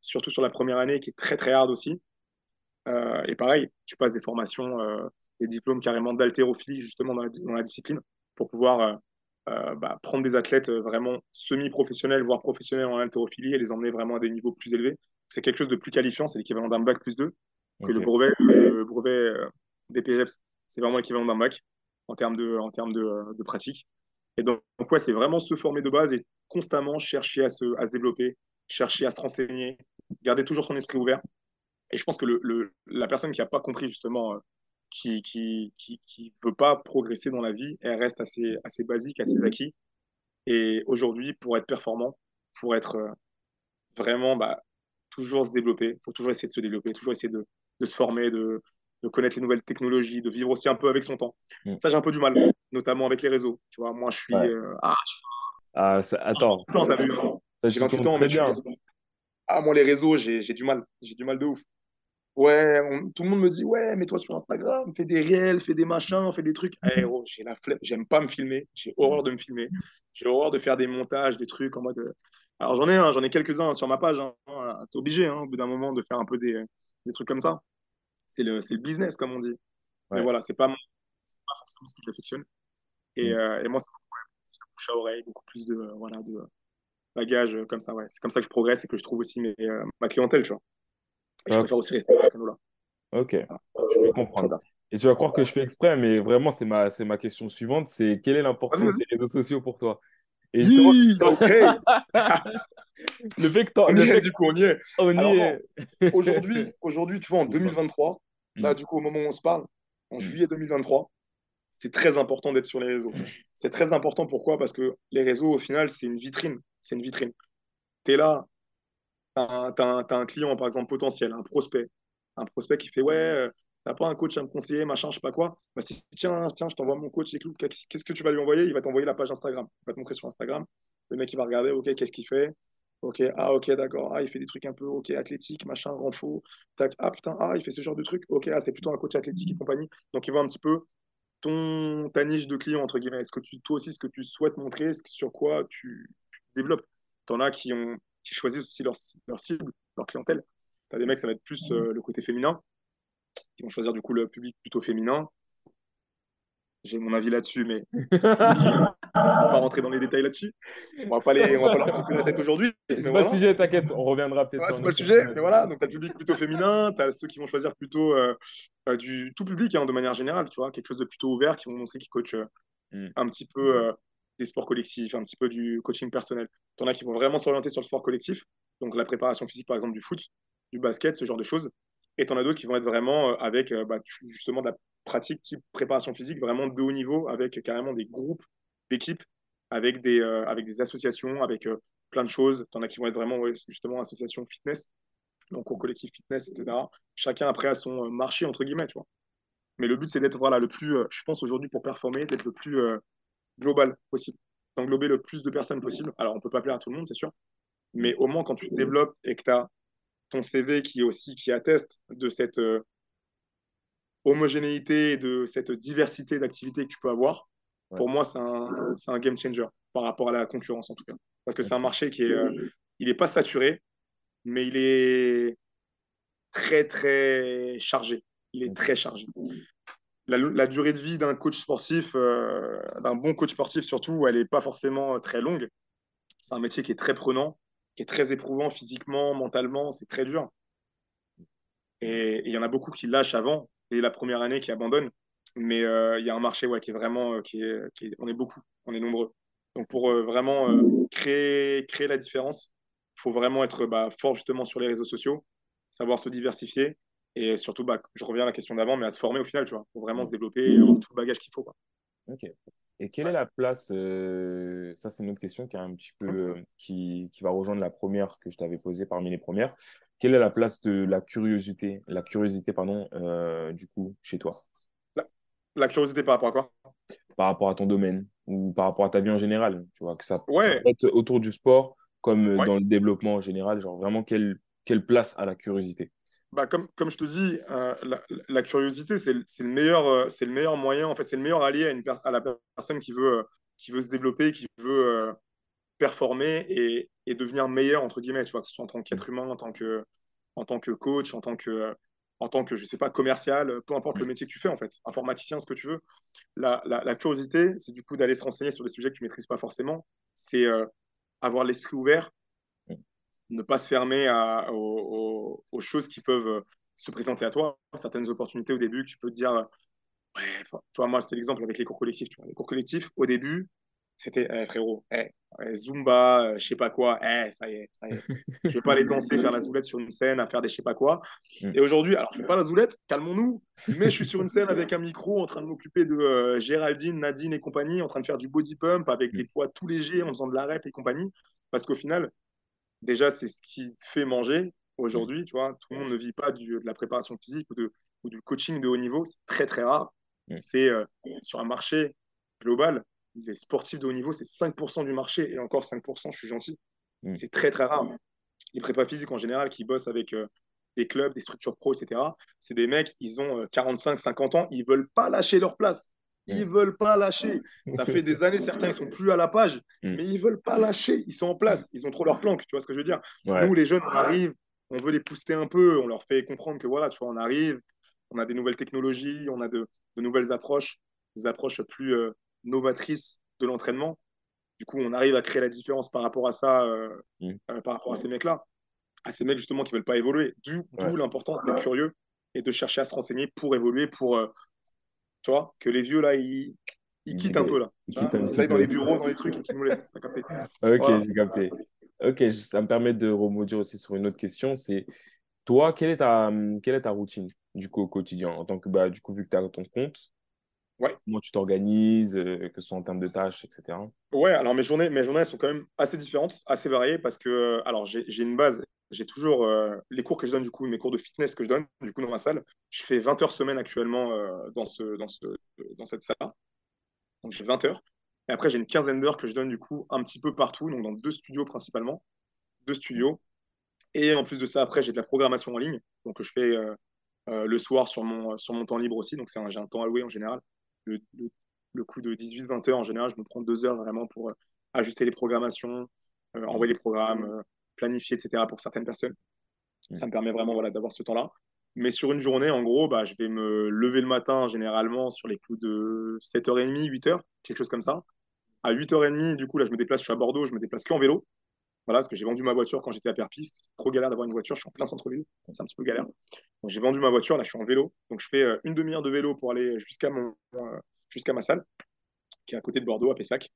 surtout sur la première année, qui est très, très hard aussi. et pareil, tu passes des formations, des diplômes carrément d'haltérophilie, justement, dans la, discipline, pour pouvoir bah, prendre des athlètes vraiment semi-professionnels, voire professionnels en haltérophilie, et les emmener vraiment à des niveaux plus élevés. C'est quelque chose de plus qualifiant, c'est l'équivalent d'un bac plus 2 que le brevet, le brevet des PGEPS. C'est vraiment l'équivalent d'un bac en termes de, en termes de, de pratique. Et donc, ouais, c'est vraiment se former de base et constamment chercher à se, à se développer, chercher à se renseigner, garder toujours son esprit ouvert. Et je pense que le, la personne qui n'a pas compris, justement, euh, qui qui, qui, qui, veut pas progresser dans la vie, elle reste assez, assez basique, assez acquis. Et aujourd'hui, pour être performant, pour être euh, vraiment bah, toujours se développer, il faut toujours essayer de se développer, toujours essayer de, de se former, de, de connaître les nouvelles technologies, de vivre aussi un peu avec son temps. Mm. Ça, j'ai un peu du mal, notamment avec les réseaux. Tu vois, moi, je suis. Euh, ah, ah ça... attends. J'ai 28 ans, mais bien. Ah, moi, les réseaux, j'ai du mal. J'ai du mal de ouf. Ouais, tout le monde me dit, ouais, mets-toi sur Instagram, fais des réels, fais des machins, fais des trucs. Eh, oh, j'ai la flemme, j'aime pas me filmer, j'ai horreur de me filmer, j'ai horreur de faire des montages, des trucs en mode. Euh, alors j'en ai, j'en ai quelques-uns sur ma page, hein. t'es obligé hein, au bout d'un moment de faire un peu des, des trucs comme ça c'est le, le, business, comme on dit. Mais voilà, c'est pas, pas forcément ce que j'affectionne. Et, mm. euh, et moi, c'est beaucoup plus de bouche à oreille, beaucoup plus de, voilà, de bagages comme ça. Ouais. C'est comme ça que je progresse et que je trouve aussi mes, euh, ma clientèle, tu vois. Et je préfère aussi rester à ce là Ok, je peux comprendre. Et tu vas croire que je fais exprès, mais vraiment, c'est ma, c'est ma question suivante, c'est quelle est l'importance des réseaux sociaux pour toi? Et justement, (laughs) ok (laughs) le fait que on y est, du coup, on y est. Aujourd'hui, (laughs) aujourd'hui, tu vois, en 2023, là, mm. du coup, au moment où on se parle, en mm. juillet 2023, c'est très important d'être sur les réseaux. Mm. C'est très important, pourquoi? Parce que les réseaux, au final, c'est une vitrine. C'est une vitrine. Tu es là, tu as, un client, par exemple, potentiel, un prospect. Un prospect qui fait Ouais, euh, t'as pas un coach à me conseiller, machin, je sais pas quoi. Bah, tiens, tiens, je t'envoie mon coach, qu'est-ce que tu vas lui envoyer? Il va t'envoyer la page Instagram. Il va te montrer sur Instagram. Le mec, il va regarder, OK, qu'est-ce qu'il fait? Ok, ah ok, d'accord. Ah, il fait des trucs un peu ok, athlétique, machin, renfo. Tac, ah putain, ah, il fait ce genre de trucs. Ok, ah, c'est plutôt un coach athlétique et compagnie. Donc, il voit un petit peu ton, ta niche de client, entre guillemets. Est-ce que tu, toi aussi, ce que tu souhaites montrer, sur quoi tu, développes? T'en as qui, ont, qui choisissent aussi leur, leur cible, leur clientèle. T'as des mecs, ça va être plus euh, le côté féminin, qui vont choisir du coup le public plutôt féminin j'ai mon avis là-dessus, mais (laughs) ne vais pas rentrer dans les détails là-dessus. On va pas les, on va pas leur couper la tête aujourd'hui. C'est pas le sujet, t'inquiète, on reviendra peut-être. c'est pas le sujet, mais voilà. Donc, tu as le public plutôt féminin, tu as ceux qui vont choisir plutôt euh, euh, du tout public, hein, de manière générale, tu vois, quelque chose de plutôt ouvert, qui vont montrer qu'ils coachent euh, hmm. un petit peu des sports collectifs, un petit peu du coaching personnel. Tu en as qui vont vraiment s'orienter sur le sport collectif, donc la préparation physique, par exemple, du foot, du basket, ce genre de choses. Et tu en as d'autres qui vont être vraiment avec bah, justement de la pratique type préparation physique vraiment de haut niveau avec carrément des groupes d'équipes, avec, des, euh, avec des associations, avec euh, plein de choses. Tu en as qui vont être vraiment justement associations fitness, donc au collectif fitness, etc. Chacun après a son euh, marché, entre guillemets, tu vois. Mais le but, c'est d'être voilà, le plus, je pense aujourd'hui, pour performer, d'être le plus global possible, d'englober le plus de personnes possible. Alors, on ne peut pas plaire à tout le monde, c'est sûr. Mais au moins, quand tu développes et que tu as ton CV qui aussi qui atteste de cette homogénéité de cette diversité d'activités que tu peux avoir, pour moi, c'est un, un, game changer par rapport à la concurrence en tout cas. Parce que c'est un marché qui est, euh, il n'est pas saturé, mais il est très très chargé. Il est très chargé. La, durée de vie d'un coach sportif, euh, d'un bon coach sportif surtout, elle n'est pas forcément très longue. C'est un métier qui est très prenant, qui est très éprouvant physiquement, mentalement, c'est très dur. Et il y en a beaucoup qui lâchent avant la première année qui abandonne. Mais euh, il y a un marché qui est vraiment. Euh, qui est, on est beaucoup, on est nombreux. Donc pour euh, vraiment créer, créer la différence, il faut vraiment être bah, fort justement sur les réseaux sociaux, savoir se diversifier et surtout, bah, je reviens à la question d'avant, mais à se former au final, tu vois, pour vraiment se développer et avoir tout le bagage qu'il faut. Quoi. Ok. Et quelle est la place, ça c'est une autre question qui, est un petit peu, qui, qui, va rejoindre la première que je t'avais posée parmi les premières. Quelle est la place de la curiosité, la curiosité pardon, euh, du coup, chez toi? La, curiosité par rapport à quoi? Par rapport à ton domaine ou par rapport à ta vie en général, tu vois, que ça, peut être autour du sport comme dans le développement en général, genre vraiment quelle, quelle place a la curiosité? Bah, comme, comme je te dis, euh, la, curiosité, c'est le, meilleur, euh, c'est le meilleur moyen, en fait, c'est le meilleur allié à, une à la personne qui veut qui veut se développer, qui veut performer et, et, devenir meilleur, entre guillemets, tu vois, que ce soit en tant qu'être humain, en tant que, en tant que coach, en tant que, en tant que, je sais pas, commercial, peu importe le métier que tu fais, en fait, informaticien, ce que tu veux. La, la, curiosité, c'est du coup d'aller se renseigner sur des sujets que tu maîtrises pas forcément. C'est avoir l'esprit ouvert, ne pas se fermer à, aux, choses qui peuvent se présenter à toi. Certaines opportunités au début que tu peux te dire, ouais, tu vois, moi, c'est l'exemple avec les cours collectifs. Tu vois. Les cours collectifs, au début, c'était, eh, frérot, eh, Zumba, euh, je sais pas quoi, eh, ça y est, ça y est. (laughs) Je vais pas aller danser, faire la zoulette sur une scène, à faire des je sais pas quoi. Mm. Et aujourd'hui, alors je fais pas la zoulette, calmons-nous, mais je suis sur une scène avec un micro en train de m'occuper de euh, Géraldine, Nadine et compagnie, en train de faire du body pump avec mm. des poids tout légers, en faisant de la rep et compagnie. Parce qu'au final, déjà, c'est ce qui te fait manger aujourd'hui, tu vois. Tout le monde ne vit pas de la préparation physique ou, de, ou du coaching de haut niveau, c'est très très rare. Mm. C'est euh, sur un marché global, les sportifs de haut niveau, c'est 5% du marché. Et encore 5%, je suis gentil. Mm. C'est très, très rare. Les prépas physiques en général qui bossent avec euh, des clubs, des structures pro, etc., c'est des mecs, ils ont 45, euh, 50 ans, ils veulent pas lâcher leur place. Ils mm. veulent pas lâcher. Ça (laughs) fait des années, certains, ils sont plus à la page, mm. mais ils veulent pas lâcher. Ils sont en place. Ils ont trop leur planque. Tu vois ce que je veux dire? Nous, les jeunes, on arrive, on veut les pousser un peu, on leur fait comprendre que voilà, tu vois, on arrive, on a des nouvelles technologies, on a de, nouvelles approches, des approches plus, euh, novatrice de l'entraînement. Du coup, on arrive à créer la différence par rapport à ça, euh, mm. euh, par rapport à ces mecs-là, à ces mecs justement qui veulent pas évoluer. D'où l'importance d'être curieux et de chercher à se renseigner pour évoluer, pour, tu vois, que les vieux là, ils, ils quittent un peu là. Ils quittent dans les bureaux, dans les trucs et qu'ils nous laissent. (laughs) ok, j'ai capté. Ok, ça me permet de remoduler aussi sur une autre question. C'est toi, quelle est ta, quelle est ta routine du coup au quotidien en tant que bah, du coup vu que tu as ton compte? Ouais. Comment tu t'organises, euh, que ce soit en termes de tâches, etc. Ouais, alors mes journées, mes journées elles sont quand même assez différentes, assez variées parce que, euh, alors j'ai une base, j'ai toujours euh, les cours que je donne, du coup, mes cours de fitness que je donne, du coup, dans ma salle. Je fais 20 heures semaine actuellement dans, ce, dans, ce, dans cette salle Donc j'ai 20 heures. Et après, j'ai une quinzaine d'heures que je donne, du coup, un petit peu partout, donc dans deux studios principalement. Deux studios. Et en plus de ça, après, j'ai de la programmation en ligne. Donc je fais le soir sur mon, sur mon temps libre aussi. Donc j'ai un temps alloué en général le, le, coup de 18-20 heures, en général, je me prends deux heures vraiment pour euh, ajuster les programmations, euh, envoyer les programmes, planifier, etc. pour certaines personnes. Ça me permet vraiment voilà, d'avoir ce temps-là. Mais sur une journée, en gros, bah, je vais me lever le matin généralement sur les coups de 7h30, 8h, quelque chose comme ça. À 8h30, du coup, là, je me déplace, je suis à Bordeaux, je me déplace qu'en vélo. Voilà, parce que j'ai vendu ma voiture quand j'étais à Perpis. C'est trop galère d'avoir une voiture. Je suis en plein centre-ville. C'est un petit peu galère. Donc, j'ai vendu ma voiture. Là, je suis en vélo. Donc, je fais euh, une demi-heure de vélo pour aller jusqu'à mon, euh, jusqu'à ma salle, qui est à côté de Bordeaux, à Pessac.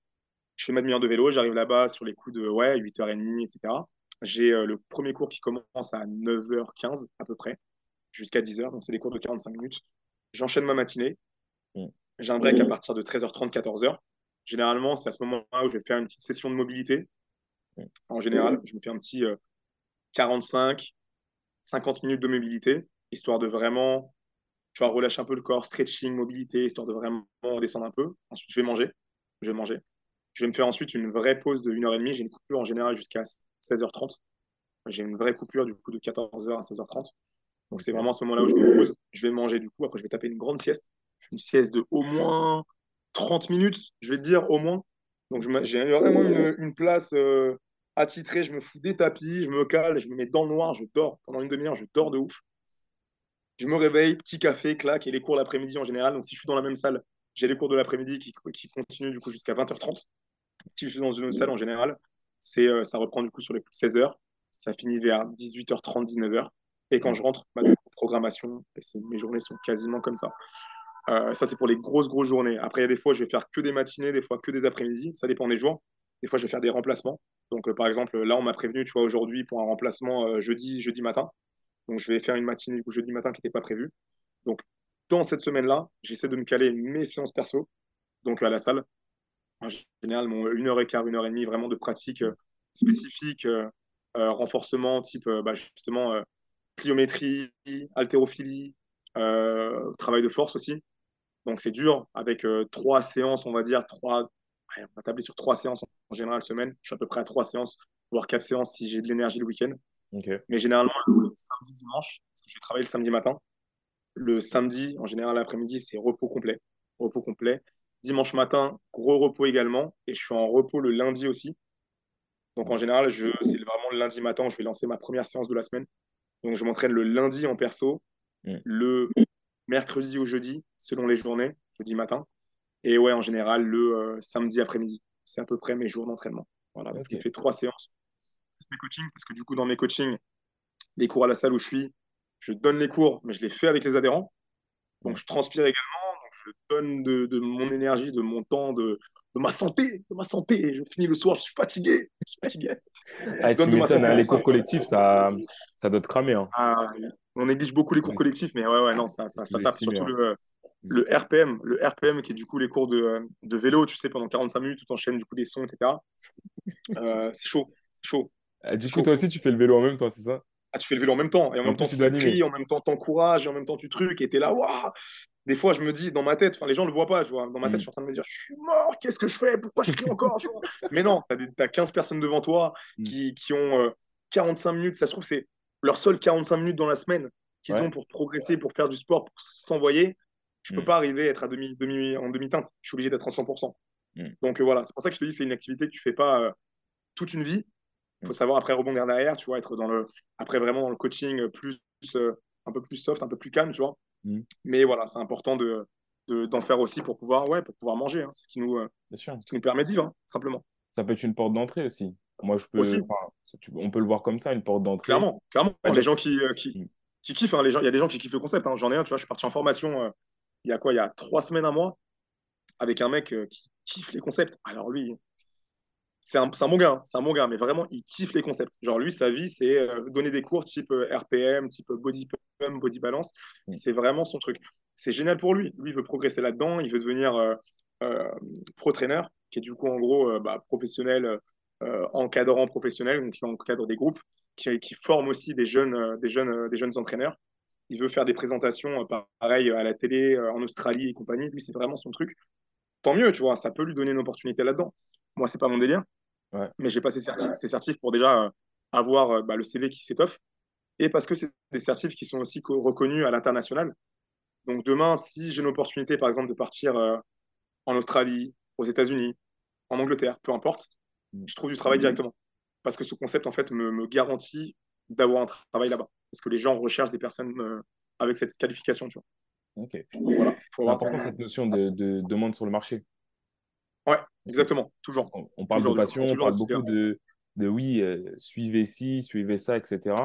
Je fais ma demi-heure de vélo. J'arrive là-bas sur les coups de ouais, 8h30, etc. J'ai euh, le premier cours qui commence à 9h15 à peu près, jusqu'à 10h. Donc, c'est des cours de 45 minutes. J'enchaîne ma matinée. Mm. J'ai un break à partir de 13h30, 14h. Généralement, c'est à ce moment-là où je vais faire une petite session de mobilité en général, je me fais un petit 45, euh, 50 minutes de mobilité, histoire de vraiment, tu vois, relâcher un peu le corps, stretching, mobilité, histoire de vraiment descendre un peu. Ensuite, je vais manger. Je vais manger. Je vais me faire ensuite une vraie pause de 1h30. J'ai une coupure en général jusqu'à 16h30. J'ai une vraie coupure du coup de 14h à 16h30. Donc c'est vraiment à ce moment-là où je me pose. Je vais manger du coup. Après, je vais taper une grande sieste. Une sieste de au moins 30 minutes, je vais te dire au moins. Donc j'ai vraiment une, place euh, attitré, je me fous des tapis, je me cale, je me mets dans le noir, je dors. Pendant une demi-heure, je dors de ouf. Je me réveille, petit café, claque, et les cours l'après-midi en général. Donc, si je suis dans la même salle, j'ai les cours de l'après-midi qui, qui, continuent du coup jusqu'à 20h30. Si je suis dans une salle en général, c'est euh, ça reprend du coup sur les 16h. Ça finit vers 18h30, 19h. Et quand je rentre, ma programmation, et mes journées sont quasiment comme ça. Euh, ça, c'est pour les grosses, grosses journées. Après, il y a des fois, je vais faire que des matinées, des fois que des après-midi. Ça dépend des jours. Des fois, je vais faire des remplacements. Donc, euh, par exemple, là, on m'a prévenu, tu vois, aujourd'hui pour un remplacement euh, jeudi, jeudi matin. Donc, je vais faire une matinée ou jeudi matin qui n'était pas prévue. Donc, dans cette semaine-là, j'essaie de me caler mes séances perso, donc à la salle. En général, mon une heure et quart, une heure et demie, vraiment de pratique euh, spécifique, renforcement type bah, justement pliométrie, haltérophilie, travail de force aussi. Donc, c'est dur avec trois séances, on va dire, trois, on va tabler sur trois séances en général semaine. Je suis à peu près à trois séances, voire quatre séances si j'ai de l'énergie le week-end. Mais généralement, le samedi, dimanche, parce que je vais travailler le samedi matin. Le samedi, en général, l'après-midi, c'est repos complet. Repos complet. Dimanche matin, gros repos également. Et je suis en repos le lundi aussi. Donc en général, c'est vraiment le lundi matin, je vais lancer ma première séance de la semaine. Donc je m'entraîne le lundi en perso, mm. le mercredi ou jeudi, selon les journées, jeudi matin. Et ouais, en général, le euh, samedi après-midi. C'est à peu près mes jours d'entraînement. Voilà, donc je fais trois séances. C'est mes coachings, parce que du coup, dans mes coachings, les cours à la salle où je suis, je donne les cours, mais je les fais avec les adhérents. Donc je transpire également, donc je donne de, mon énergie, de mon temps, de, ma santé, de ma santé. Je finis le soir, je suis fatigué, je suis fatigué. Ah, tu hein, les cours collectifs, ça, ça doit te cramer. Hein. Ah, on néglige beaucoup les cours collectifs, mais ouais, ouais, non, ça, ça, tape surtout le, le RPM, le RPM qui est du coup les cours de, de vélo, tu sais, pendant 45 minutes, tout enchaîne du coup des sons, etc. Euh, c'est chaud, chaud. Ah, du coup, toi aussi, tu fais le vélo en même temps, c'est ça? Ah, tu fais le vélo en même temps, et en, même temps, tu cries, en même temps, t'encourages, et en même temps, tu trucs, et t'es là, waouh Des fois, je me dis, dans ma tête, enfin, les gens ne le voient pas, tu vois, dans ma tête, mm. je suis en train de me dire, je suis mort, qu'est-ce que je fais Pourquoi je crie encore (laughs) Mais non, tu as, 15 personnes devant toi mm. qui, qui ont 45 euh, minutes, ça se trouve, c'est leur seul 45 minutes dans la semaine qu'ils ont pour progresser, pour faire du sport, pour s'envoyer. Je ne peux mm. pas arriver à être à demi, demi, en demi-teinte, je suis obligé d'être en 100%. Donc euh, voilà, c'est pour ça que je te dis, c'est une activité que tu fais pas euh, toute une vie, il faut savoir après rebondir derrière, tu vois, être dans le, après vraiment dans le coaching plus, un peu plus soft, un peu plus calme, tu vois. Mm. Mais voilà, c'est important de, d'en faire aussi pour pouvoir, ouais, pour pouvoir manger. Hein. C'est ce qui nous, euh, ce qui nous permet de vivre, hein, simplement. Ça peut être une porte d'entrée aussi. Moi, je peux, on peut le voir comme ça, une porte d'entrée. Clairement, clairement. les gens qui, euh, qui, qui, kiffent, hein, les gens, il y a des gens qui kiffent le concept. J'en ai un, tu vois, je suis parti en formation il y a quoi, il y a trois semaines à mois avec un mec qui kiffe les concepts. Alors lui, c'est un, un, bon gars, hein. c'est un bon gars, mais vraiment, il kiffe les concepts. Genre, lui, sa vie, c'est euh, donner des cours type euh, RPM, type body pump, body balance. Mm. C'est vraiment son truc. C'est génial pour lui. Lui, il veut progresser là-dedans. Il veut devenir euh, pro-trainer, qui est du coup, en gros, bah, professionnel, encadrant professionnel, donc qui encadre des groupes, qui, qui forme aussi des jeunes, des, jeunes, des jeunes entraîneurs. Il veut faire des présentations, pareil, à la télé, en Australie et compagnie. Lui, c'est vraiment son truc. Tant mieux, tu vois, ça peut lui donner une opportunité là-dedans. Moi, c'est pas mon délire. Mais j'ai passé ces certifs pour déjà euh, avoir euh, bah, le CV qui s'étoffe. Et parce que c'est des certifs qui sont aussi reconnus à l'international. Donc demain, si j'ai une opportunité, par exemple, de partir euh, en Australie, aux États-Unis, en Angleterre, peu importe, mm. je trouve du travail directement. Parce que ce concept, en fait, me, garantit d'avoir un travail là-bas. Parce que les gens recherchent des personnes avec cette qualification, tu vois. Ok. Voilà, faut important cette notion de, de demande sur le marché. Ouais, exactement, toujours. On, parle de passion, on parle beaucoup de, de oui, euh, suivez ci, suivez ça, etc.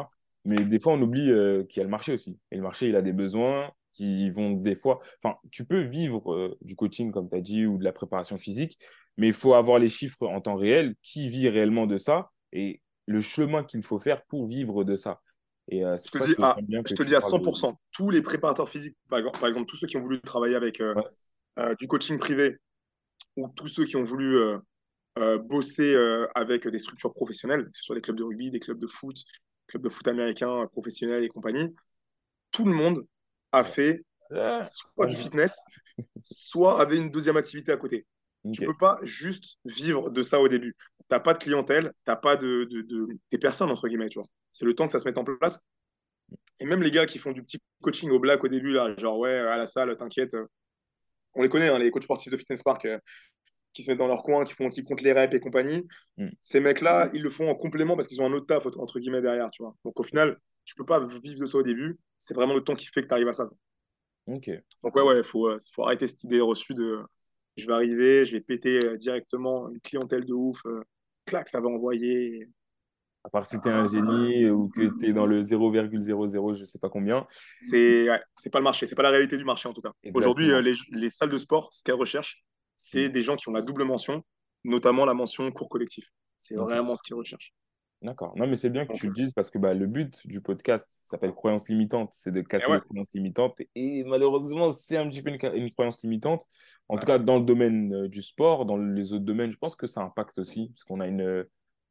Mais des fois, on oublie euh, qu'il y a le marché aussi. Et le marché, il a des besoins qui vont des fois. Enfin, tu peux vivre euh, du coaching, comme tu as dit, ou de la préparation physique, mais il faut avoir les chiffres en temps réel, qui vit réellement de ça, et le chemin qu'il faut faire pour vivre de ça. Et je te, dis, à, je te dis à 100%, tous les préparateurs physiques, par exemple, tous ceux qui ont voulu travailler avec du coaching privé ou tous ceux qui ont voulu euh, euh, bosser euh, avec des structures professionnelles, que ce soit des clubs de rugby, des clubs de foot, clubs de foot américains professionnels et compagnie, tout le monde a fait soit du fitness, soit avait une deuxième activité à côté. Tu ne peux pas juste vivre de ça au début. Tu n'as pas de clientèle, tu n'as pas de, de, des personnes, entre guillemets, tu vois. C'est le temps que ça se mette en place. Et même les gars qui font du petit coaching au black au début, là, genre, ouais, à la salle, t'inquiète, on les connaît, hein, les coachs sportifs de Fitness Park euh, qui se mettent dans leur coin, qui, font, qui comptent les reps et compagnie. Mm. Ces mecs-là, ils le font en complément parce qu'ils ont un autre taf, entre guillemets, derrière. Tu vois. Donc au final, tu peux pas vivre de ça au début. C'est vraiment le temps qui fait que tu arrives à ça. Ok. Donc ouais, ouais, il faut, euh, faut arrêter cette idée reçue de je vais arriver, je vais péter euh, directement une clientèle de ouf. clac, ça va envoyer. À part si tu es un génie ou que tu es dans le 0,00, je sais pas combien. C'est ouais, pas le marché, c'est pas la réalité du marché en tout cas. Aujourd'hui, euh, les, les, salles de sport, ce qu'elles recherchent, c'est mm. des gens qui ont la double mention, notamment la mention cours collectif. C'est vraiment ce qu'ils recherchent. D'accord. Non, mais c'est bien que tu le dises parce que bah, le but du podcast s'appelle Croyance limitante. C'est de casser les croyances limitantes. Et malheureusement, c'est un petit peu une, croyance limitante. En tout cas, dans le domaine euh, du sport, dans les autres domaines, je pense que ça impacte aussi. Parce qu'on a une,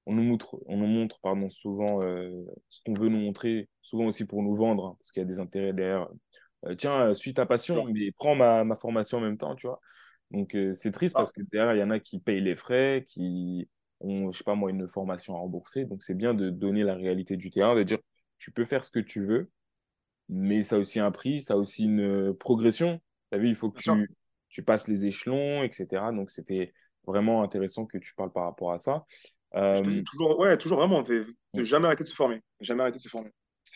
on nous montre, on nous montre pardon, souvent euh, ce qu'on veut nous montrer, souvent aussi pour nous vendre, hein, parce qu'il y a des intérêts derrière. Euh, tiens, euh, suis ta passion, mais prends ma, ma, formation en même temps, tu vois. Donc c'est triste parce que derrière, il y en a qui payent les frais, qui ont, je sais pas moi, une formation à rembourser. Donc c'est bien de donner la réalité du terrain, de dire, tu peux faire ce que tu veux, mais ça a aussi un prix, ça a aussi une progression. Tu vu, il faut que tu, tu passes les échelons, etc. Donc, c'était vraiment intéressant que tu parles par rapport à ça. Je te dis toujours, ouais, toujours vraiment, de jamais arrêter de se former. Jamais arrêter de se former.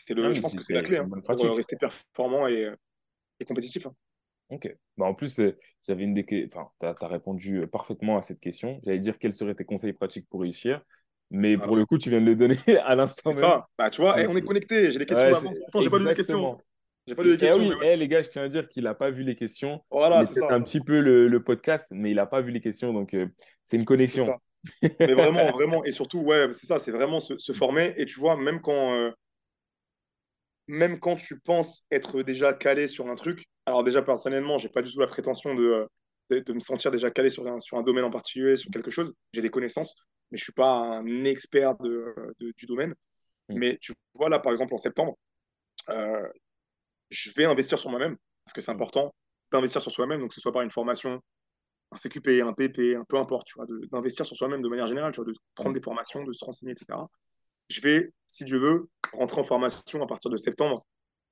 Le, ah je pense que c'est la clé hein, pour rester performant et, et compétitif. Hein. Ok. Bah en plus, j'avais une des... Enfin, tu as, répondu parfaitement à cette question. J'allais dire quels seraient tes conseils pratiques pour réussir. Mais pour le coup, tu viens de le donner (laughs) à l'instant même. C'est ça. Bah, tu vois, eh, on est connecté. J'ai des questions ouais, Pourtant, j'ai pas lu les questions. J'ai pas lu les eh questions. oui, eh, les gars, je tiens à dire qu'il n'a pas vu les questions. Voilà, c'est un petit peu le, le, podcast, mais il n'a pas vu les questions. Donc, euh, c'est une connexion. (laughs) mais vraiment, vraiment. Et surtout, ouais, c'est ça. C'est vraiment se, se, former. Et tu vois, même quand, euh, même quand tu penses être déjà calé sur un truc, alors déjà personnellement, j'ai pas du tout la prétention de, de, me sentir déjà calé sur un, sur un domaine en particulier, sur quelque chose. J'ai des connaissances, mais je suis pas un expert de, du domaine. Mm. Mais tu vois là, par exemple, en septembre, euh, je vais investir sur moi-même parce que c'est mm. important d'investir sur soi-même, donc que ce soit par une formation, un CQP, un PP, un peu importe, tu vois, d'investir sur soi-même de manière générale, tu vois, de prendre mm. des formations, de se renseigner, etc je vais, si Dieu veut, rentrer en formation à partir de septembre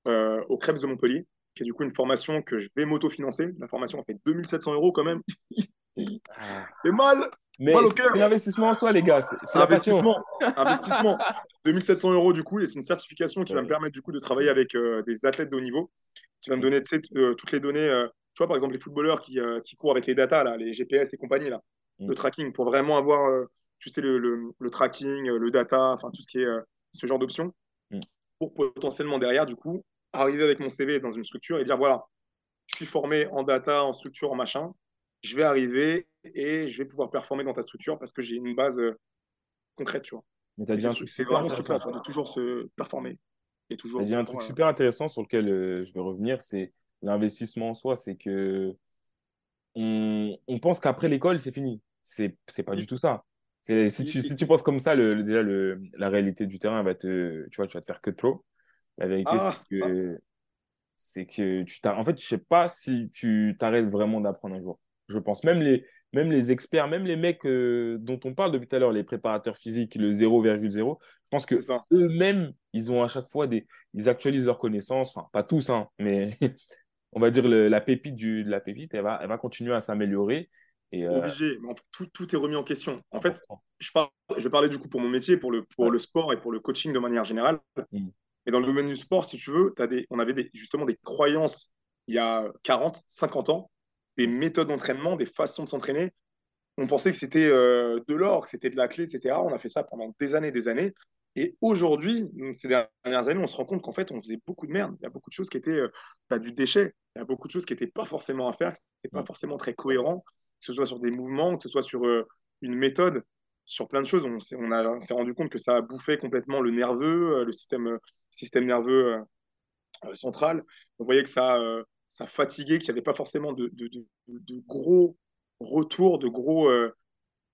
euh, au Krebs de Montpellier, qui est du coup une formation que je vais m'auto-financer. La formation a fait 2700 euros quand même. Ah. C'est mal. Mais c'est l'investissement en soi, les gars. C'est investissement. (laughs) investissement. 2700 euros du coup, et c'est une certification qui va me permettre du coup de travailler avec euh, des athlètes de haut niveau, qui va me donner euh, toutes les données. tu vois, par exemple, les footballeurs qui, qui, courent avec les data, là, les GPS et compagnie, là, mm. le tracking, pour vraiment avoir tu sais, le, le, tracking, le data, enfin tout ce qui est euh, ce genre d'options, mm. pour potentiellement derrière, du coup, arriver avec mon CV dans une structure et dire voilà, je suis formé en data, en structure, en machin, je vais arriver et je vais pouvoir performer dans ta structure parce que j'ai une base euh, concrète, tu vois. C'est vraiment ce truc-là, de toujours se performer. Et toujours. Il y a un truc super intéressant sur lequel euh, je vais revenir, c'est l'investissement en soi. C'est que on, on pense qu'après l'école, c'est fini. C'est pas du tout ça. Si tu, si tu penses comme ça, le, déjà, le, la réalité du terrain va te, tu vois, tu vas te faire que trop. La vérité, ah, c'est que, c'est que tu t'as, en fait, je sais pas si tu t'arrêtes vraiment d'apprendre un jour. Je pense. Même les, même les experts, même les mecs euh, dont on parle depuis tout à l'heure, les préparateurs physiques, le 0,0, je pense que eux-mêmes, ils ont à chaque fois des, ils actualisent leurs connaissances, enfin pas tous, hein, mais (laughs) on va dire la pépite du, de la pépite, elle va, elle va continuer à s'améliorer c'est euh, obligé, tout, tout, est remis en question. En fait, je, je parlais du coup pour mon métier, pour le, pour le sport et pour le coaching de manière générale. Mm. Et dans le domaine du sport, si tu veux, as des, on avait des, justement des croyances il y a 40, 50 ans, des méthodes d'entraînement, des façons de s'entraîner. On pensait que c'était euh, de l'or, que c'était de la clé, etc. On a fait ça pendant des années, des années. Et aujourd'hui, ces dernières années, on se rend compte qu'en fait, on faisait beaucoup de merde. Il y a beaucoup de choses qui étaient euh, bah, du déchet. Il y a beaucoup de choses qui n'étaient pas forcément à faire, qui n'étaient pas mm. forcément très cohérent que ce soit sur des mouvements, que ce soit sur euh, une méthode, sur plein de choses. On s'est rendu compte que ça a bouffé complètement le nerveux, euh, le système, euh, système nerveux central. On voyait que ça, ça fatiguait, qu'il n'y avait pas forcément de, de, de, gros retours, de gros.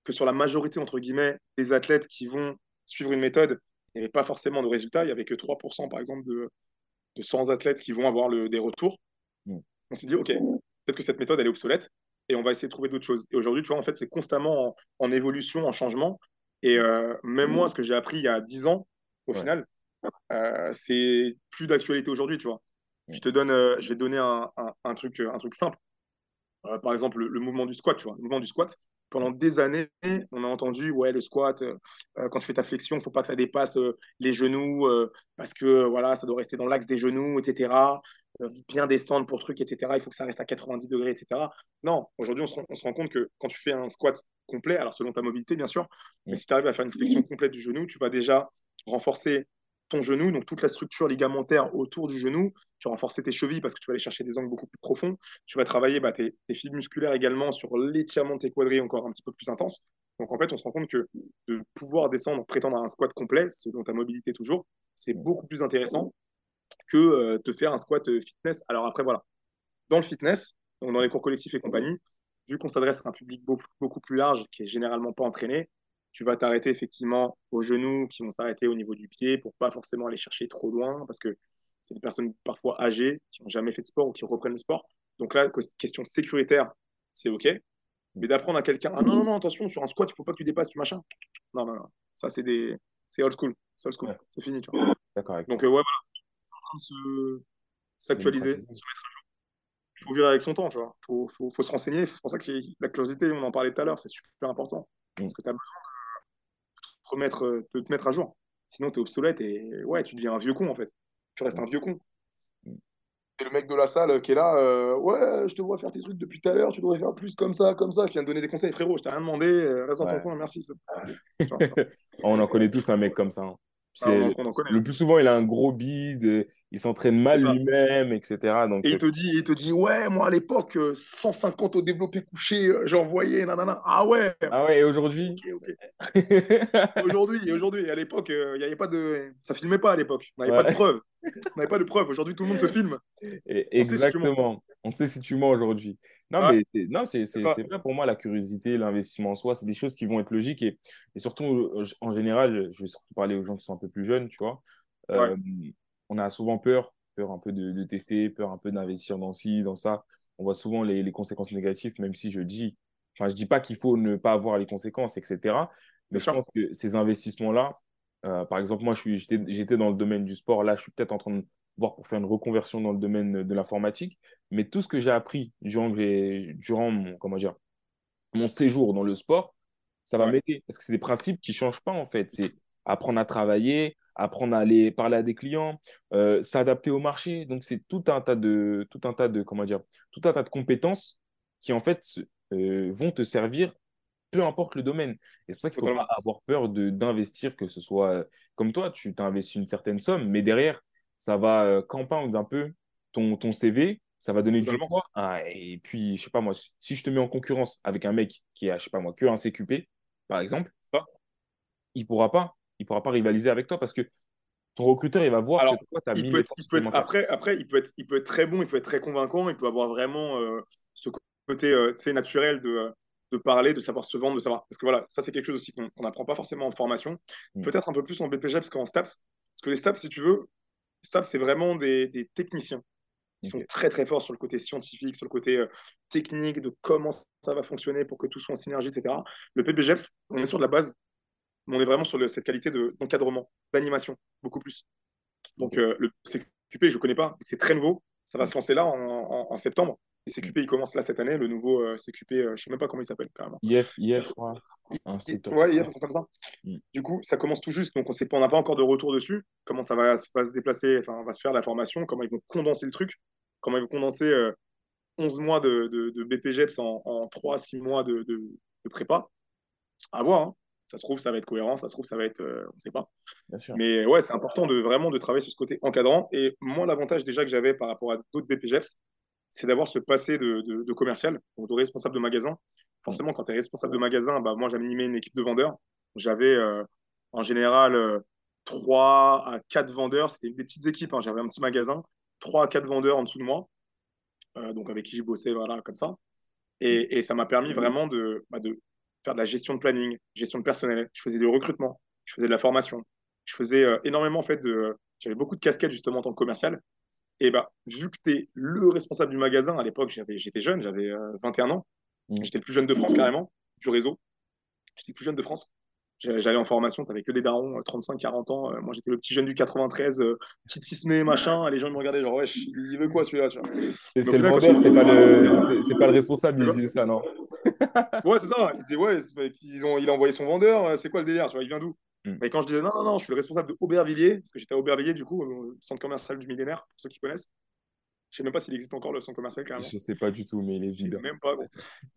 que sur la majorité, entre guillemets, des athlètes qui vont suivre une méthode, il n'y avait pas forcément de résultats. Il n'y avait que 3%, par exemple, de, de 100 athlètes qui vont avoir le, des retours. Mm. On s'est dit, OK, peut-être que cette méthode, elle est obsolète et on va essayer de trouver d'autres choses. Et aujourd'hui, tu vois, en fait, c'est constamment en, évolution, en changement. Et euh, même moi, ce que j'ai appris il y a 10 ans, au final, euh, c'est plus d'actualité aujourd'hui, tu vois. Je te donne, euh, je vais te donner un, un, truc, un truc simple. par exemple, le, mouvement du squat, tu vois. Le mouvement du squat, pendant des années, on a entendu, ouais, le squat, quand tu fais ta flexion, il ne faut pas que ça dépasse les genoux, parce que voilà, ça doit rester dans l'axe des genoux, etc. Euh, bien descendre pour truc, etc. Il faut que ça reste à 90 degrés, etc. Non, aujourd'hui, on, se rend compte que quand tu fais un squat complet, alors selon ta mobilité, bien sûr, mais si tu arrives à faire une flexion complète du genou, tu vas déjà renforcer ton genou, donc toute la structure ligamentaire autour du genou. Tu vas renforcer tes chevilles parce que tu vas aller chercher des angles beaucoup plus profonds. Tu vas travailler bah, tes, fibres musculaires également sur l'étirement de tes quadris encore un petit peu plus intense. Donc en fait, on se rend compte que de pouvoir descendre, prétendre à un squat complet, selon ta mobilité toujours, c'est beaucoup plus intéressant que euh, te faire un squat euh, fitness. Alors après, voilà, dans le fitness, donc dans les cours collectifs et compagnie, vu qu'on s'adresse à un public beaucoup, plus large qui est généralement pas entraîné, tu vas t'arrêter effectivement aux genoux qui vont s'arrêter au niveau du pied pour pas forcément aller chercher trop loin parce que c'est des personnes parfois âgées qui n'ont jamais fait de sport ou qui reprennent le sport. Donc là, question sécuritaire, c'est OK. Mais d'apprendre à quelqu'un, ah non, non, non, attention, sur un squat, il faut pas que tu dépasses du machin. Non, non, non. Ça, c'est des... C'est old school. C'est old school. C'est fini, D'accord. Donc, euh, ouais, voilà s'actualiser, se, mettre à jour. faut vivre avec son temps, tu vois. Faut, faut, faut se renseigner. C'est pour ça que la curiosité, on en parlait tout à l'heure, c'est super important. Mm. Parce que tu as besoin de te, remettre, de te mettre à jour. Sinon, tu es obsolète et ouais, tu deviens un vieux con, en fait. Tu restes un vieux con. Et le mec de la salle qui est là, euh, ouais, je te vois faire tes trucs depuis tout à l'heure, tu devrais faire plus comme ça, comme ça, qui vient de donner des conseils, frérot, je t'ai rien demandé, euh, reste dans ton coin, merci. (laughs) on en connaît tous un mec comme ça. Hein. Ah, le hein. plus souvent, il a un gros bide, il s'entraîne mal lui-même, etc. Donc, et il te, dit, il te dit, ouais, moi à l'époque, 150 au développé couché, euh, j'envoyais, nanana. Ah ouais Ah ouais, et aujourd'hui? (laughs) Aujourd'hui, aujourd'hui, à l'époque, euh, il y avait pas de. Ça filmait pas à l'époque, on n'avait pas de preuves. On n'avait pas de preuves. Aujourd'hui, tout le monde se filme. (laughs) exactement. On sait si tu mens aujourd'hui. Non, mais non, c'est vrai pour moi, la curiosité, l'investissement en soi, c'est des choses qui vont être logiques. Et, et, surtout, euh, en général, je vais surtout parler aux gens qui sont un peu plus jeunes, tu vois. Euh, on a souvent peur, peur un peu de, tester, peur un peu d'investir dans ci, dans ça. On voit souvent les, les conséquences négatives, même si je dis, enfin, je dis pas qu'il faut ne pas avoir les conséquences, etc. Mais je pense que ces investissements-là, euh, par exemple, moi, j'étais dans le domaine du sport. Là, je suis peut-être en train de voir pour faire une reconversion dans le domaine de l'informatique. Mais tout ce que j'ai appris durant, durant mon, comment dire, mon séjour dans le sport, ça va m'aider. Parce que c'est des principes qui ne changent pas, en fait. C'est apprendre à travailler, apprendre à aller parler à des clients, euh, s'adapter au marché. Donc, c'est tout un tas de, tout un tas de, comment dire, tout un tas de compétences qui, en fait, euh, vont te servir peu importe le domaine. Et c'est pour ça qu'il ne faut pas avoir peur d'investir, que ce soit euh, comme toi, tu t'investis une certaine somme, mais derrière, ça va euh, campagne un peu ton, ton CV, ça va donner du poids. Ah, et puis, je sais pas moi, si je te mets en concurrence avec un mec qui a, je sais pas moi, que un CQP, par exemple, il pourra pas, il pourra pas rivaliser avec toi parce que ton recruteur, il va voir que toi, tu as mis après, après, il peut, être, il peut être très bon, il peut être très convaincant, il peut avoir vraiment euh, ce côté euh, naturel de, de parler, de savoir se vendre, de savoir. Parce que voilà, ça, c'est quelque chose aussi qu'on n'apprend pas forcément en formation. Mm. Peut-être un peu plus en BPGEPS qu'en STAPS. Parce que les STAPS, si tu veux, staff, c'est vraiment des, techniciens. Ils sont très très forts sur le côté scientifique, sur le côté euh, technique, de comment ça va fonctionner pour que tout soit en synergie, etc. Le PBGEPS, on est sur de la base, mais on est vraiment sur cette qualité d'encadrement, d'animation, beaucoup plus. Donc euh, le CQP, je ne connais pas, c'est très nouveau, ça va se lancer là en septembre. Et CQP, il commence là cette année, le nouveau euh, CQP, euh, je ne sais même pas comment il s'appelle carrément. IF, IF, crois. Ouais, IF, comme ça. Mm. Du coup, ça commence tout juste, donc on n'a pas encore de retour dessus. Comment ça va, se déplacer, enfin, va se faire la formation, comment ils vont condenser le truc, comment ils vont condenser 11 euh, mois de, de, de BPGEPS en, en 3-6 mois de, de, prépa. À voir. Hein. Ça se trouve, ça va être cohérent, ça se trouve, ça va être. on ne sait pas. Mais ouais, c'est important de vraiment de travailler sur ce côté encadrant. Et moi, l'avantage déjà que j'avais par rapport à d'autres BPGEPS, c'est d'avoir ce passé de, de, commercial, donc de responsable de magasin. Forcément, quand tu es responsable de magasin, bah, moi, j'animais une équipe de vendeurs. J'avais euh, en général euh, trois 3 à 4 vendeurs. C'était des petites équipes. Hein. J'avais un petit magasin, 3 à 4 vendeurs en dessous de moi, euh, donc avec qui je bossais, voilà, comme ça. Et, et ça m'a permis vraiment de, bah, de faire de la gestion de planning, gestion de personnel. Je faisais du recrutement, je faisais de la formation. Je faisais énormément, en fait, de. J'avais beaucoup de casquettes, justement, en tant que commercial. Et bah, vu que tu es le responsable du magasin, à l'époque, j'étais jeune, j'avais 21 euh, ans. Mmh. J'étais le plus jeune de France, carrément, du réseau. J'étais le plus jeune de France. J'allais en formation, tu n'avais que des darons, 35-40 euh, ans. Euh, moi, j'étais le petit jeune du 93, petit tismé, machin. Les gens me regardaient, genre, ouais, il veut quoi celui-là C'est le vendeur, c'est pas, le... pas le responsable, il disait ça, non Ouais, c'est ça. Il disait, ouais, ils ont... il a envoyé son vendeur, c'est quoi le délire tu vois, Il vient d'où? Mm. Et quand je disais non, non, non, je suis le responsable de Aubervilliers, parce que j'étais à Aubervilliers, du coup, au centre commercial du millénaire, pour ceux qui connaissent. Je sais même pas s'il existe encore le centre commercial carrément. Je sais pas du tout, mais il est vide. Même pas.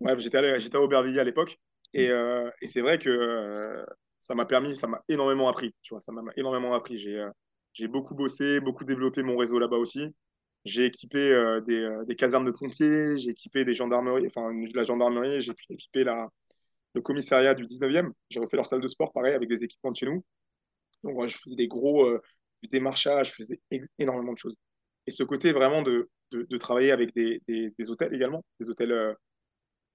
Bref, j'étais à Aubervilliers à l'époque. Et, mm. euh, et c'est vrai que euh, ça m'a permis, ça m'a énormément appris. Tu vois, ça m'a énormément appris. J'ai euh, j'ai beaucoup bossé, beaucoup développé mon réseau là-bas aussi. J'ai équipé des, des, casernes de pompiers, j'ai équipé des gendarmeries, enfin la gendarmerie, j'ai équipé la, le commissariat du 19e. J'ai refait leur salle de sport, pareil, avec des équipements de chez nous. Donc, je faisais des gros euh, du démarchage, je faisais énormément de choses. Et ce côté vraiment de, de, travailler avec des, des, hôtels également, des hôtels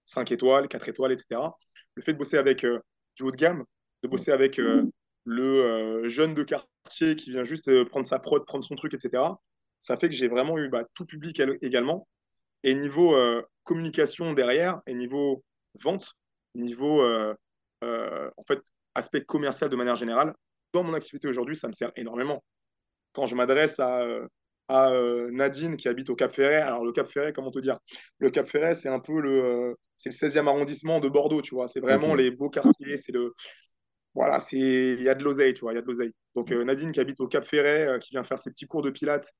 5 euh, étoiles, 4 étoiles, etc. Le fait de bosser avec euh, du haut de gamme, de bosser avec le jeune de quartier qui vient juste prendre sa prod, prendre son truc, etc. Ça fait que j'ai vraiment eu bah, tout public également. Et niveau communication derrière, et niveau vente, niveau euh, euh, en fait, aspect commercial de manière générale, dans mon activité aujourd'hui, ça me sert énormément. Quand je m'adresse à, euh, à Nadine qui habite au Cap Ferret. Alors, le Cap Ferret, comment te dire? Le Cap Ferret, c'est un peu le, c'est le 16e arrondissement de Bordeaux, tu vois. C'est vraiment les beaux quartiers. C'est le, voilà, c'est, il y a de l'oseille, tu vois, il y a de l'oseille. Donc, Nadine qui habite au Cap Ferret, qui vient faire ses petits cours de pilates,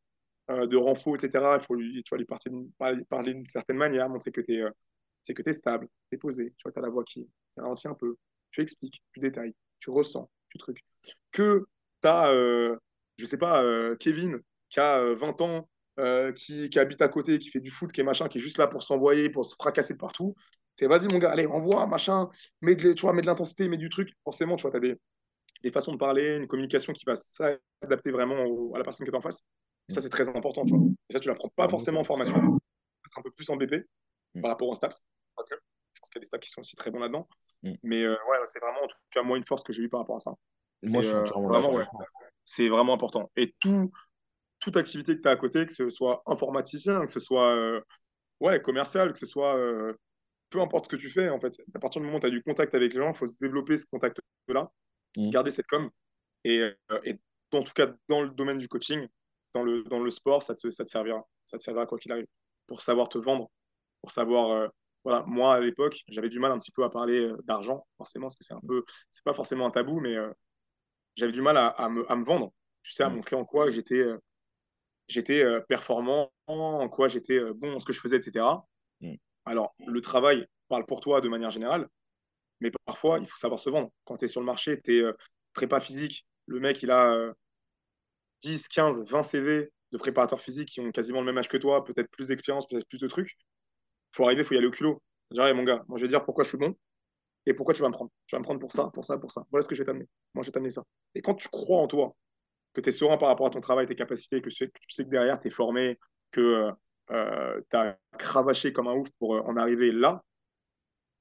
de renfort, etc. Il faut lui, tu vois, lui parler, parler d'une certaine manière, montrer que tu es, c'est que tu es stable, tu es posé, tu vois, tu as la voix qui ralentit un peu, tu expliques, tu détailles, tu ressens, tu trucs. Que tu as, euh, je sais pas, euh, Kevin qui a 20 euh, ans, qui, qui, habite à côté, qui fait du foot, qui est machin, qui est juste là pour s'envoyer, pour se fracasser de partout. C'est vas-y mon gars, allez, envoie, machin, mets de, tu vois, mets de l'intensité, mets du truc. Forcément, tu vois, tu as des, des, façons de parler, une communication qui va s'adapter vraiment à la personne qui est en face. Et ça, c'est très important, tu vois. Et ça, tu l'apprends pas forcément en formation, un peu plus en BP mm. par rapport aux STAPS. Je pense qu'il y a des STAPS qui sont aussi très bons là-dedans. Mm. Mais ouais, c'est vraiment, en tout cas, moi, une force que j'ai eu par rapport à ça. Moi, je suis vraiment, ouais, c'est vraiment important. Et tout, toute activité que tu as à côté, que ce soit informaticien, que ce soit euh, ouais, commercial, que ce soit euh, peu importe ce que tu fais, en fait, à partir du moment où tu as du contact avec les gens, il faut se développer ce contact-là, mmh. garder cette com. Et, euh, et, en tout cas, dans le domaine du coaching, dans le, dans le sport, ça te, ça te servira. Ça te servira quoi qu'il arrive. Pour savoir te vendre, pour savoir. voilà, moi, à l'époque, j'avais du mal un petit peu à parler d'argent, forcément, parce que c'est un peu. C'est pas forcément un tabou, mais j'avais du mal à, à, me, à, me, vendre, tu sais, à mm. montrer en quoi j'étais euh, j'étais euh, performant, en quoi j'étais euh, bon dans ce que je faisais, etc. Mm. Alors, le travail parle pour toi de manière générale, mais parfois, il faut savoir se vendre. Quand tu es sur le marché, tu es prépa physique, le mec, il a 10, 15, 20 CV de préparateurs physiques qui ont quasiment le même âge que toi, peut-être plus d'expérience, peut-être plus de trucs. Faut arriver, il faut y aller au culot. Dire, mon gars, moi je vais dire pourquoi je suis bon, et pourquoi tu vas me prendre Tu vas me prendre pour ça, pour ça, pour ça. Voilà ce que je vais t'amener. Moi, je vais t'amener ça. Et quand tu crois en toi, que tu es serein par rapport à ton travail, tes capacités, que tu sais que, derrière, tu es formé, que euh, tu as cravaché comme un ouf pour euh, en arriver là,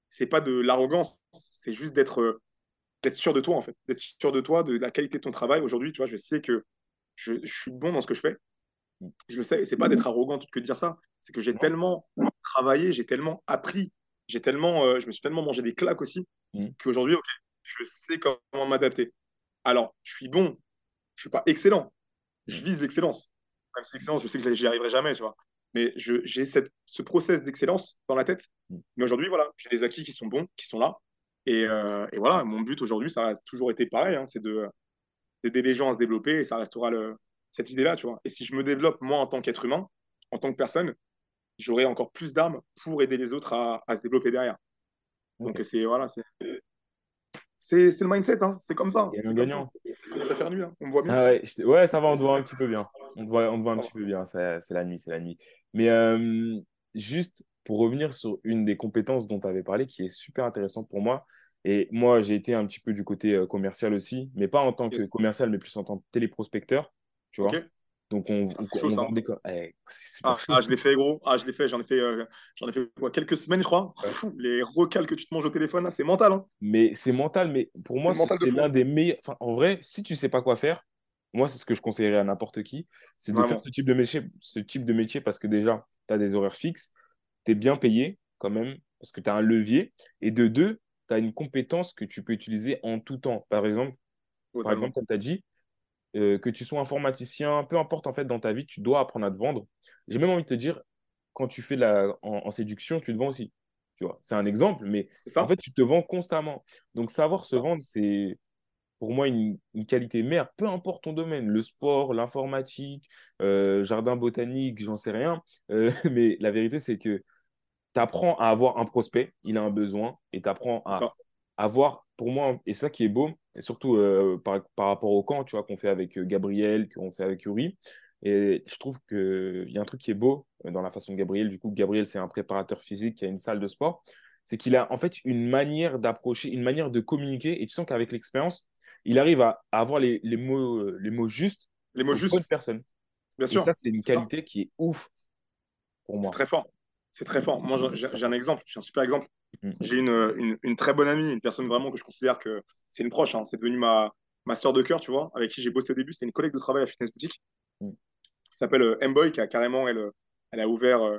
c'est pas de l'arrogance, c'est juste d'être euh, d'être sûr de toi, en fait. D'être sûr de toi, de la qualité de ton travail. Aujourd'hui, tu vois, je sais que je, suis bon dans ce que je fais. Je le sais, et c'est pas d'être arrogant que de dire ça. C'est que j'ai tellement travaillé, j'ai tellement appris j'ai tellement, euh, je me suis tellement mangé des claques aussi mmh. qu'aujourd'hui, ok, je sais comment m'adapter. Alors, je suis bon, je suis pas excellent, je vise l'excellence. Même si l'excellence, je sais que j'y arriverai jamais, tu vois. Mais j'ai ce process d'excellence dans la tête. Mmh. Mais aujourd'hui, voilà, j'ai des acquis qui sont bons, qui sont là. Et, euh, et voilà, mon but aujourd'hui, ça a toujours été pareil, hein, c'est d'aider les gens à se développer et ça restera le, cette idée-là, tu vois. Et si je me développe, moi, en tant qu'être humain, en tant que personne, j'aurai encore plus d'armes pour aider les autres à, à se développer derrière. Donc, c'est voilà, c'est le mindset, hein. c'est comme ça. Gagnant, gagnant. Ça fait nuit, hein. on me voit bien. Ah ouais, ouais, ça va, on te voit un petit peu bien. On te voit, on te voit un petit peu bien, c'est la nuit, c'est la nuit. Mais euh, juste pour revenir sur une des compétences dont tu avais parlé, qui est super intéressante pour moi, et moi j'ai été un petit peu du côté euh, commercial aussi, mais pas en tant que commercial, mais plus en tant que téléprospecteur, tu vois. Donc on, ah, on, chaud, eh, ah, ah, je l'ai fait gros. Ah, je l'ai fait. J'en ai fait, euh, j'en ai fait quoi, quelques semaines, je crois. les recals que tu te manges au téléphone, c'est mental. Hein. Mais c'est mental. Mais pour moi, c'est l'un des meilleurs. Enfin, en vrai, si tu sais pas quoi faire, moi, c'est ce que je conseillerais à n'importe qui, c'est de faire ce type de métier, ce type de métier parce que déjà, tu as des horaires fixes, tu es bien payé quand même parce que tu as un levier. Et de deux, tu as une compétence que tu peux utiliser en tout temps. Par exemple, par exemple comme tu as dit, euh, que tu sois informaticien, peu importe en fait dans ta vie, tu dois apprendre à te vendre. J'ai même envie de te dire, quand tu fais la en, séduction, tu te vends aussi. Tu vois, c'est un exemple, mais en fait, tu te vends constamment. Donc, savoir se vendre, c'est pour moi une, qualité mère, peu importe ton domaine, le sport, l'informatique, euh, jardin botanique, j'en sais rien. Euh, (laughs) mais la vérité, c'est que tu apprends à avoir un prospect, il a un besoin, et tu apprends à avoir, pour moi, et ça qui est beau, et surtout euh, par, par, rapport au camp, tu vois, qu'on fait avec euh, Gabriel, qu'on fait avec Yuri. Et je trouve qu'il y a un truc qui est beau euh, dans la façon de Gabriel. Du coup, Gabriel, c'est un préparateur physique qui a une salle de sport. C'est qu'il a en fait une manière d'approcher, une manière de communiquer. Et tu sens qu'avec l'expérience, il arrive à, avoir les, les, mots, les mots justes les mots justes. de personne. Bien sûr. Ça, c'est une qualité qui est ouf pour moi. C'est très fort. C'est très fort. Moi, j'ai un exemple, j'ai un super exemple. Mm. J'ai une, une, très bonne amie, une personne vraiment que je considère que c'est une proche. Hein. C'est devenu ma, ma soeur de cœur, tu vois, avec qui j'ai bossé au début. C'est une collègue de travail à Fitness Boutique mm. qui s'appelle euh, M-Boy, qui a carrément, elle, elle a ouvert euh,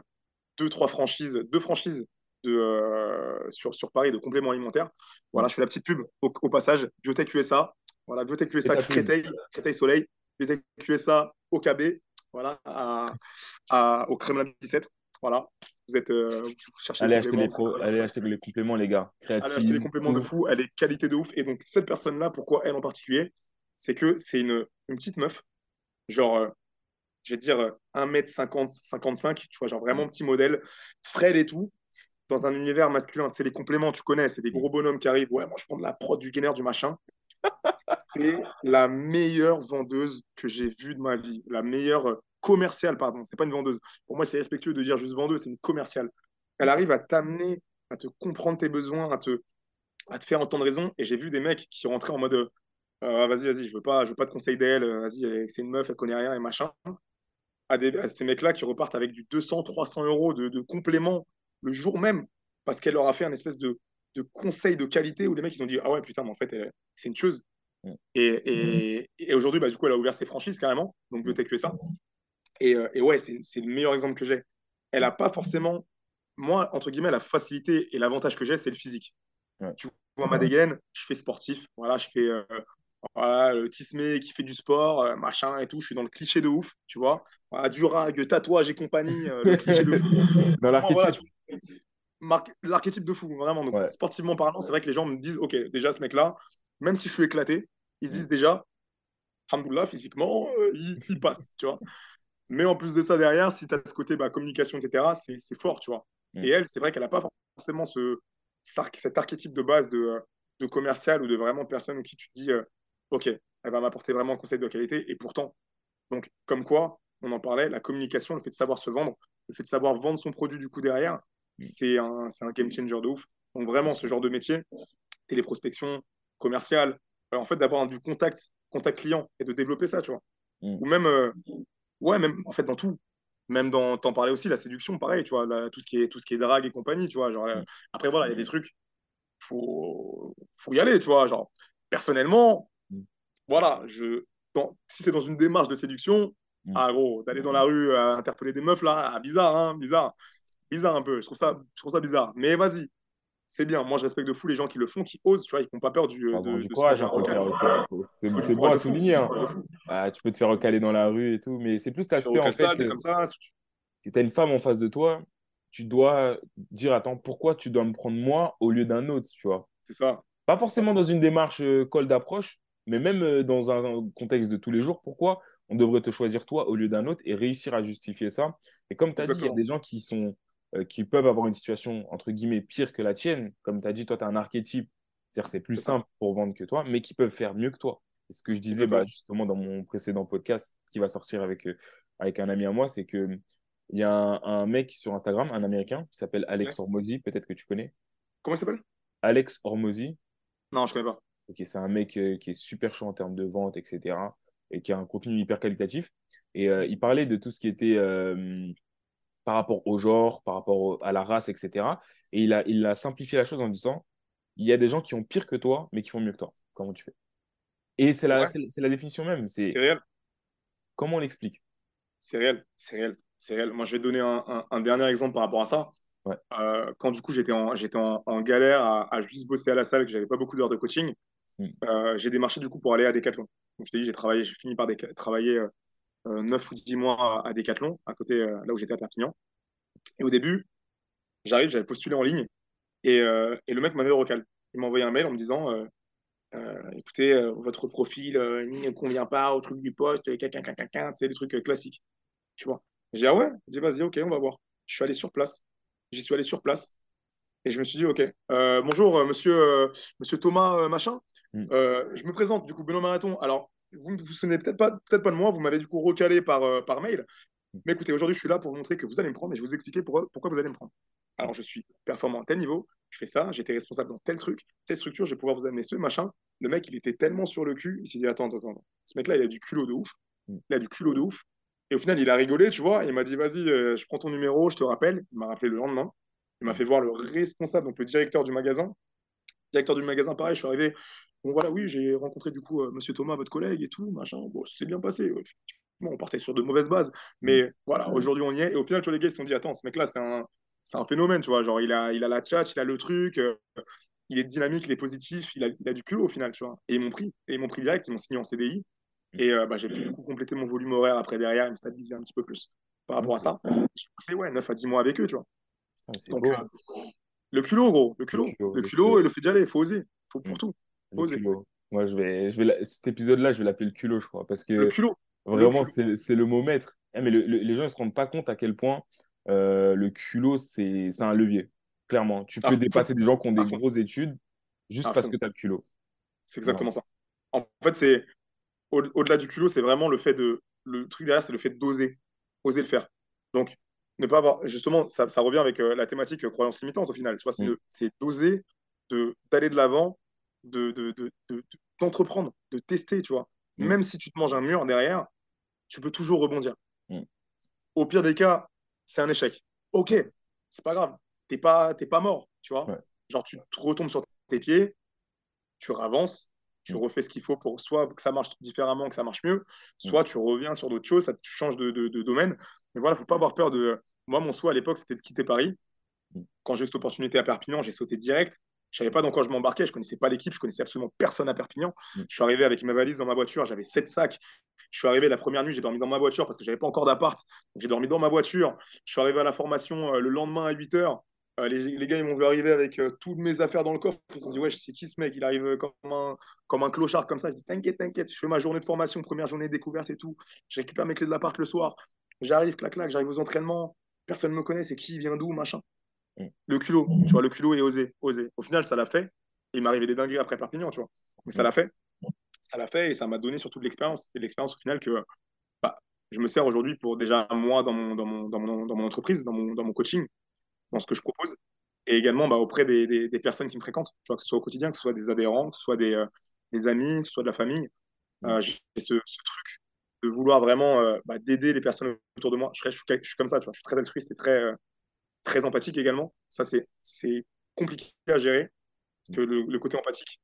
deux, trois franchises, deux franchises de, euh, sur, sur Paris de compléments alimentaires. Voilà, je fais la petite pub au, passage. Biotech USA. Voilà, Biotech USA, Créteil, Créteil Soleil. Biotech USA, OKB. voilà, à, au Kremlin 17. Voilà, vous êtes, euh, vous cherchez allez acheter, les allez acheter les compléments, les gars. allez acheter les compléments de fou, elle est qualité de ouf. Et donc, cette personne-là, pourquoi elle en particulier? C'est que c'est une, une, petite meuf, genre, euh, je vais dire 1m50, 55, tu vois, genre vraiment petit modèle, frêle et tout, dans un univers masculin. C'est les compléments, tu connais, c'est des gros bonhommes qui arrivent. Ouais, moi, je prends de la prod, du gainer, du machin. (laughs) c'est la meilleure vendeuse que j'ai vue de ma vie. La meilleure commerciale, pardon. C'est pas une vendeuse. Pour moi, c'est respectueux de dire juste vendeuse, c'est une commerciale. Elle arrive à t'amener, à te comprendre tes besoins, à te, à te faire entendre raison. Et j'ai vu des mecs qui rentraient en mode euh, vas-y, vas-y, je veux pas, je veux pas de conseil d'elle. Vas-y, c'est une meuf, elle connaît rien et machin. À, des, ces mecs-là qui repartent avec du 200, 300 euros de, de compléments le jour même parce qu'elle leur a fait un espèce de, de conseil de qualité où les mecs ils ont dit ah ouais putain mais en fait c'est une chose et, et, aujourd'hui bah, du coup elle a ouvert ses franchises carrément donc Biotech USA et, euh, et ouais c'est le meilleur exemple que j'ai elle a pas forcément moi entre guillemets la facilité et l'avantage que j'ai c'est le physique tu vois ma dégaine je fais sportif voilà je fais euh, voilà, le tismé qui fait du sport, euh, machin et tout. Je suis dans le cliché de ouf, tu vois. Voilà, du rag, tatouage et compagnie, le cliché de fou. (laughs) Dans l'archétype l'archétype de fou, vraiment. Donc, sportivement parlant, c'est vrai que les gens me disent, OK, déjà, ce mec-là, même si je suis éclaté, ils se disent déjà, Alhamdoulilah, physiquement, euh, il, passe, tu vois. Mais en plus de ça, derrière, si tu as ce côté bah, communication, etc., c'est fort, tu vois. Mm. Et elle, c'est vrai qu'elle n'a pas forcément ce, cet archétype de base de, de commercial ou de vraiment personne qui tu te dis, euh, OK, elle va m'apporter vraiment un conseil de qualité. Et pourtant, donc, comme quoi, on en parlait, la communication, le fait de savoir se vendre, le fait de savoir vendre son produit du coup derrière, c'est un, un, game changer de ouf. Donc vraiment, ce genre de métier, téléprospection, commerciale, euh, en fait, d'avoir du contact, contact client et de développer ça, tu vois. Mm. Ou même, euh, ouais, même en fait dans tout. Même dans, t'en parlais aussi, la séduction, pareil, tu vois, tout, ce qui est, tout ce qui est drague et compagnie, tu vois. Genre, euh, mm. après, voilà, il y a des trucs, faut, faut y aller, tu vois. Genre, personnellement, mm. voilà, je, si c'est dans une démarche de séduction, ah gros, d'aller dans la rue interpeller des meufs, là, ah, bizarre, hein, bizarre bizarre un peu. Je trouve ça, je trouve ça bizarre. Mais vas-y, c'est bien. Moi, je respecte de fou les gens qui le font, qui osent, tu vois, ils n'ont pas peur du, ah, de, du courage hein, C'est bon à souligner. Hein. Ah, tu peux te faire recaler dans la rue et tout, mais c'est plus l'aspect en fait. comme ça, si tu as une femme en face de toi, tu dois dire attends, pourquoi tu dois me prendre moi au lieu d'un autre, tu vois? C'est ça. Pas forcément dans une démarche euh, col d'approche, mais même euh, dans un contexte de tous les jours. Pourquoi on devrait te choisir toi au lieu d'un autre et réussir à justifier ça? Et comme tu as dit, il y a des gens qui sont euh, qui peuvent avoir une situation, entre guillemets, pire que la tienne. Comme tu as dit, toi, tu as un archétype, c'est-à-dire c'est plus simple pour vendre que toi, mais qui peuvent faire mieux que toi. Et ce que je disais bah, justement dans mon précédent podcast qui va sortir avec, euh, avec un ami à moi, c'est qu'il y a un, mec sur Instagram, un Américain, qui s'appelle Alex Hormozy, peut-être que tu connais. Comment il s'appelle? Alex Hormozy. Non, je connais pas. Ok, c'est un mec euh, qui est super chaud en termes de vente, etc. Et qui a un contenu hyper qualitatif. Et il parlait de tout ce qui était par rapport au genre, par rapport à la race, etc. Et il a, il a simplifié la chose en disant il y a des gens qui ont pire que toi, mais qui font mieux que toi. Comment tu fais? Et c'est la, c'est la définition même. C'est réel. Comment on l'explique? C'est réel, c'est réel, c'est réel. Moi, je vais donner un, un, dernier exemple par rapport à ça. Euh, quand du coup j'étais en, j'étais en, galère à, juste bosser à la salle, que j'avais pas beaucoup d'heures de coaching, hmm. euh, j'ai démarché du coup pour aller à Decathlon. Donc, je t'ai dit, j'ai travaillé, j'ai fini par travailler euh, 9 euh, ou 10 mois à Decathlon, à côté, euh, là où j'étais à Perpignan. Et au début, j'arrive, j'avais postulé en ligne et, euh, et le mec m'avait recal. Il m'a envoyé un mail en me disant écoutez, votre profil ne convient pas au truc du poste, quelqu'un, quelqu'un, c'est des trucs classiques. Tu vois. J'ai dit ah ouais? J'ai dit vas-y, ok, on va voir. Je suis allé sur place. J'y suis allé sur place. Et je me suis dit, OK, bonjour, monsieur, monsieur Thomas Machin. Mm. je me présente, du coup, Benoît Marathon. Alors, vous ne vous souvenez peut-être pas, peut pas de moi, vous m'avez du coup recalé par, euh, par mail. Mais écoutez, aujourd'hui, je suis là pour vous montrer que vous allez me prendre et je vais vous expliquer pourquoi, pourquoi vous allez me prendre. Alors, je suis performant à tel niveau, je fais ça, j'étais responsable dans tel truc, telle structure, je vais pouvoir vous amener ce machin. Le mec, il était tellement sur le cul, il s'est dit Attends, attends, attends. Ce mec-là, il a du culot de ouf. Il a du culot de ouf. Et au final, il a rigolé, tu vois. il m'a dit Vas-y, euh, je prends ton numéro, je te rappelle. Il m'a rappelé le lendemain. Il m'a fait voir le responsable, donc le directeur du magasin. Directeur du magasin, pareil, je suis arrivé. Bon, voilà, oui, j'ai rencontré du coup euh, Monsieur Thomas, votre collègue et tout, machin. Bon, c'est bien passé. on partait sur de mauvaises bases. Mais mm. voilà, aujourd'hui, on y est. Et au final, tu vois, les gars, ils se sont dit, attends, ce mec-là, c'est un, c'est un phénomène, tu vois. Genre, il a, il a la chat, il a le truc, euh, il est dynamique, il est positif, il a, il a du culot au final, tu vois. Et ils m'ont pris. Et ils m'ont pris direct, ils m'ont signé en CDI. Et euh, bah, j'ai pu du coup compléter mon volume horaire après derrière et me stabiliser un petit peu plus par rapport à ça. J'ai passé ouais, 9 à 10 mois avec eux, tu vois. Ah, Donc, beau, hein. le culot, gros, le culot. Le culot, le culot, et le fait d'y aller, il faut oser. Il faut pour tout. Oser. Moi, je vais, je vais cet épisode-là, je vais l'appeler le culot, je crois. Parce que le culot. Vraiment, c'est le mot maître. Eh, mais les gens ne se rendent pas compte à quel point euh, le culot, c'est un levier. Clairement. Tu peux dépasser des gens qui ont des grosses études juste parce que tu as le culot. C'est exactement ça. En fait, c'est au-delà du culot, c'est vraiment le fait de. Le truc derrière, c'est le fait d'oser. Oser le faire. Donc, ne pas avoir. Justement, ça, revient avec euh, la thématique euh, croyance limitante au final. Tu vois, c'est mm. d'oser, d'aller de l'avant, d'entreprendre, de, de, tester, tu vois. Mm. Même si tu te manges un mur derrière, tu peux toujours rebondir. Mm. Au pire des cas, c'est un échec. Ok, c'est pas grave. T'es pas, pas mort, tu vois. Genre, tu te retombes sur tes pieds, tu avances, tu mm. refais ce qu'il faut pour soit que ça marche différemment, que ça marche mieux, soit tu reviens sur d'autres choses, ça, tu changes de, de, domaine. Mais voilà, faut pas avoir peur de. Moi, mon souhait à l'époque, c'était de quitter Paris. Quand j'ai eu cette opportunité à Perpignan, j'ai sauté direct. Je savais pas dans quoi je m'embarquais, je connaissais pas l'équipe, je connaissais absolument personne à Perpignan. Mm. Je suis arrivé avec ma valise dans ma voiture, j'avais sept sacs. Je suis arrivé la première nuit, j'ai dormi dans ma voiture parce que j'avais pas encore d'appart. J'ai dormi dans ma voiture. Je suis arrivé à la formation euh, le lendemain à 8 h euh, les, gars, ils m'ont vu arriver avec euh, toutes mes affaires dans le coffre. Ils ont dit, ouais, c'est qui ce mec? Il arrive comme un, comme un clochard comme ça. Je dis, t'inquiète, t'inquiète. Je fais ma journée de formation, première journée de découverte et tout. Je récupère mes clés de l'appart le soir. J'arrive, clac, clac, j'arrive aux entraînements. Personne ne me connaît, c'est qui, vient d'où, machin. Le culot, tu vois, le culot et oser, oser. Au final, ça l'a fait il m'est arrivé des dingueries après Perpignan, tu vois. Mais ça l'a fait. Ça l'a fait et ça m'a donné surtout de l'expérience. Et de l'expérience au final que bah, je me sers aujourd'hui pour déjà moi dans mon, dans mon, dans mon, dans mon entreprise, dans mon, dans mon coaching, dans ce que je propose. Et également bah, auprès des, des, personnes qui me fréquentent, tu vois, que ce soit au quotidien, que ce soit des adhérents, que ce soit des, euh, des amis, que ce soit de la famille. Euh, j'ai ce, truc de vouloir vraiment euh, bah, d'aider les personnes autour de moi. Je, je, suis, je, suis, comme ça, tu vois, je suis très altruiste et très, très empathique également. Ça, c'est compliqué à gérer que le, côté empathique,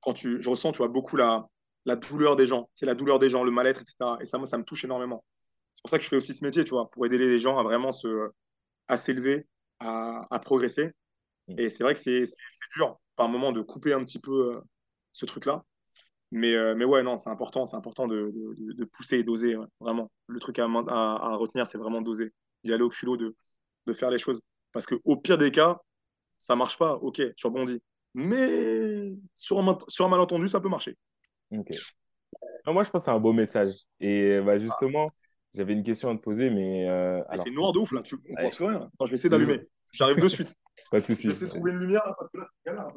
quand tu, je ressens, tu vois, beaucoup la, la douleur des gens. C'est la douleur des gens, le mal-être, etc. Et ça, moi, ça me touche énormément. C'est pour ça que je fais aussi ce métier, tu vois, pour aider les gens à vraiment se, à s'élever, à, à, progresser. Mm. Et c'est vrai que c'est, dur, par moment, de couper un petit peu euh, ce truc-là. Mais, euh, mais ouais, non, c'est important, c'est important de, de, pousser et d'oser, vraiment. Le truc à, à, retenir, c'est vraiment d'oser, d'y aller au culot, de, de faire les choses. Parce qu'au pire des cas, ça marche pas, ok, tu rebondis mais sur un, sur un malentendu, ça peut marcher. Ok. moi, je pense que c'est un beau message. Et bah, justement, j'avais une question à te poser, mais. Euh, alors, il noir de ouf là, tu comprends rien. je vais essayer d'allumer. J'arrive de suite. (laughs) pas de souci. Je vais essayer de trouver une lumière parce que là, c'est galère.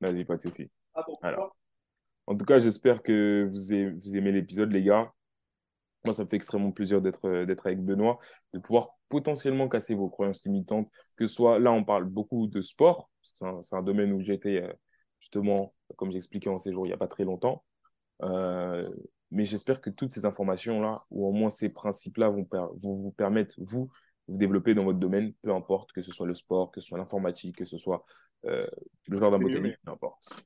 Vas-y, pas de souci. Ah, alors, en tout cas, j'espère que vous, aimez, vous aimez l'épisode, les gars. Moi, ça me fait extrêmement plaisir d'être avec Benoît, de pouvoir potentiellement casser vos croyances limitantes, que ce soit là, on parle beaucoup de sport, c'est un, domaine où j'étais euh, justement, comme j'expliquais en séjour il n'y a pas très longtemps. Euh, mais j'espère que toutes ces informations-là, ou au moins ces principes-là, vont, vous permettre, vous, de vous développer dans votre domaine, peu importe que ce soit le sport, que ce soit l'informatique, que ce soit euh, le genre d'un botanique, peu importe.